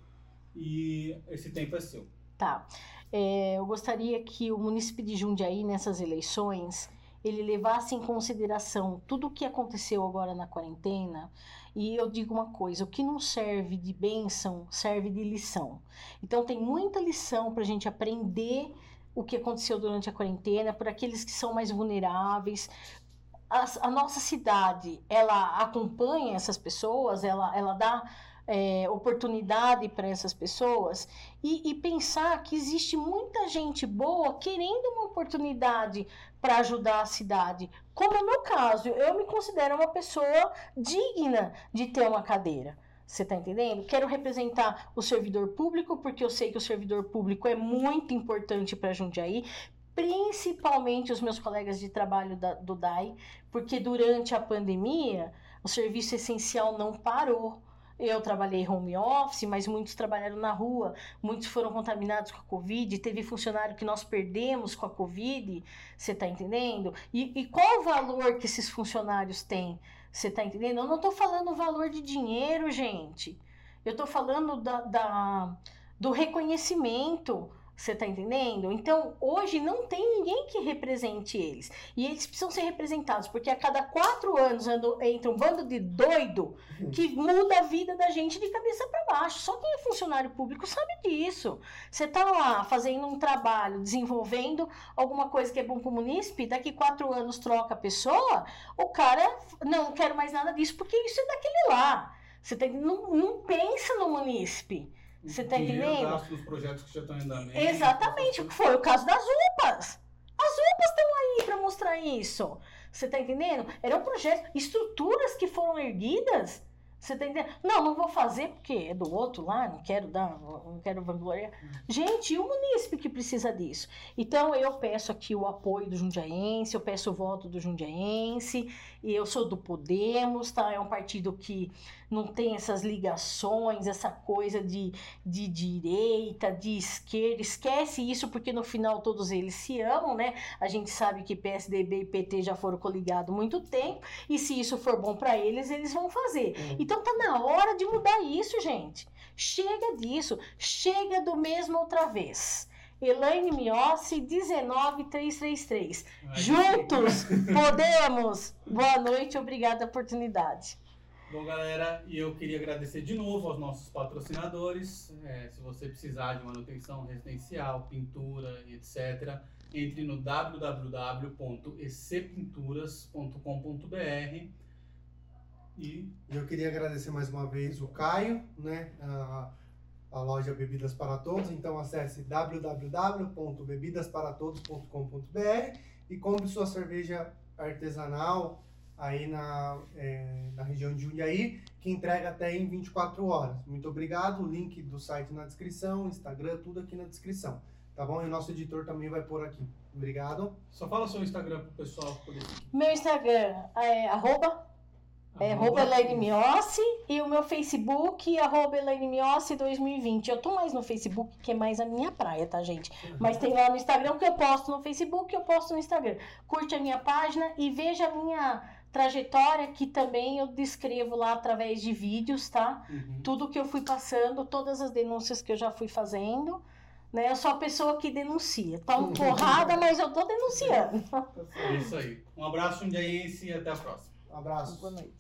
e esse tempo é seu. Tá. É, eu gostaria que o município de Jundiaí, nessas eleições, ele levasse em consideração tudo o que aconteceu agora na quarentena. E eu digo uma coisa: o que não serve de bênção serve de lição. Então, tem muita lição para a gente aprender o que aconteceu durante a quarentena, por aqueles que são mais vulneráveis. As- a nossa cidade, ela acompanha essas pessoas, ela, ela dá é, oportunidade para essas pessoas e, e pensar que existe muita gente boa querendo uma oportunidade para ajudar a cidade. Como é o meu caso, eu me considero uma pessoa digna de ter uma cadeira. Você tá entendendo? Quero representar o servidor público, porque eu sei que o servidor público é muito importante para Jundiaí, principalmente os meus colegas de trabalho da- do DAI, porque durante a pandemia o serviço essencial não parou. Eu trabalhei home office, mas muitos trabalharam na rua, muitos foram contaminados com a Covid, teve funcionário que nós perdemos com a Covid, você tá entendendo? E, e qual o valor que esses funcionários têm? Você tá entendendo? Eu não tô falando valor de dinheiro, gente. Eu tô falando da, da- do reconhecimento. Você tá entendendo? Então, hoje não tem ninguém que represente eles. E eles precisam ser representados, porque a cada quatro anos ando- entra um bando de doido que muda a vida da gente de cabeça para baixo. Só quem é funcionário público sabe disso. Você tá lá fazendo um trabalho, desenvolvendo alguma coisa que é bom pro munícipe, daqui quatro anos troca a pessoa, o cara, não, não quero mais nada disso, porque isso é daquele lá. Você tem, não, não pensa no munícipe. Você tá Dinheiro entendendo? nos projetos que já estão em andamento. Exatamente, o que foi o caso das UPAs. As UPAs estão aí para mostrar isso. Você tá entendendo? Eram projetos, estruturas que foram erguidas. Você tá entendendo? Não, não vou fazer porque é do outro lá, não quero dar, não quero vangloriar. Gente, e o munícipe que precisa disso? Então eu peço aqui o apoio do Jundiaense, eu peço o voto do Jundiaense, e eu sou do Podemos, tá? É um partido que não tem essas ligações, essa coisa de de direita, de esquerda, esquece isso porque no final todos eles se amam, né? A gente sabe que PSDB e PT já foram coligados há muito tempo e se isso for bom para eles, eles vão fazer. Então tá na hora de mudar isso, gente. Chega disso, chega do mesmo outra vez. Elaine Miossi, 19333. Aí, Juntos podemos. Boa noite, obrigada a oportunidade. Bom, galera, e eu queria agradecer de novo aos nossos patrocinadores. É, se você precisar de manutenção residencial, pintura e etc., entre no www.ecpinturas.com.br e E eu queria agradecer mais uma vez o Caio, né? A, a loja Bebidas para Todos. Então acesse www.bebidasparatodos.com.br e compre sua cerveja artesanal aí na, é, na região de Jundiaí, que entrega até em 24 horas. Muito obrigado. O link do site na descrição, Instagram, tudo aqui na descrição. Tá bom? E o nosso editor também vai pôr aqui. Obrigado. só fala seu Instagram pro pessoal poder. Meu Instagram é arroba, é arroba Elaine Miossi e o meu Facebook é arroba Elaine Miossi 2020. Eu tô mais no Facebook, que é mais a minha praia, tá, gente? Mas tem lá no Instagram que eu posto no Facebook, eu posto no Instagram. Curte a minha página e veja a minha trajetória, que também eu descrevo lá através de vídeos, tá? Uhum. Tudo que eu fui passando, todas as denúncias que eu já fui fazendo. Né? Eu sou a pessoa que denuncia. Tomo porrada, mas eu tô denunciando. É isso aí. Um abraço, Jundiaense, e até a próxima. Um abraço. Boa noite.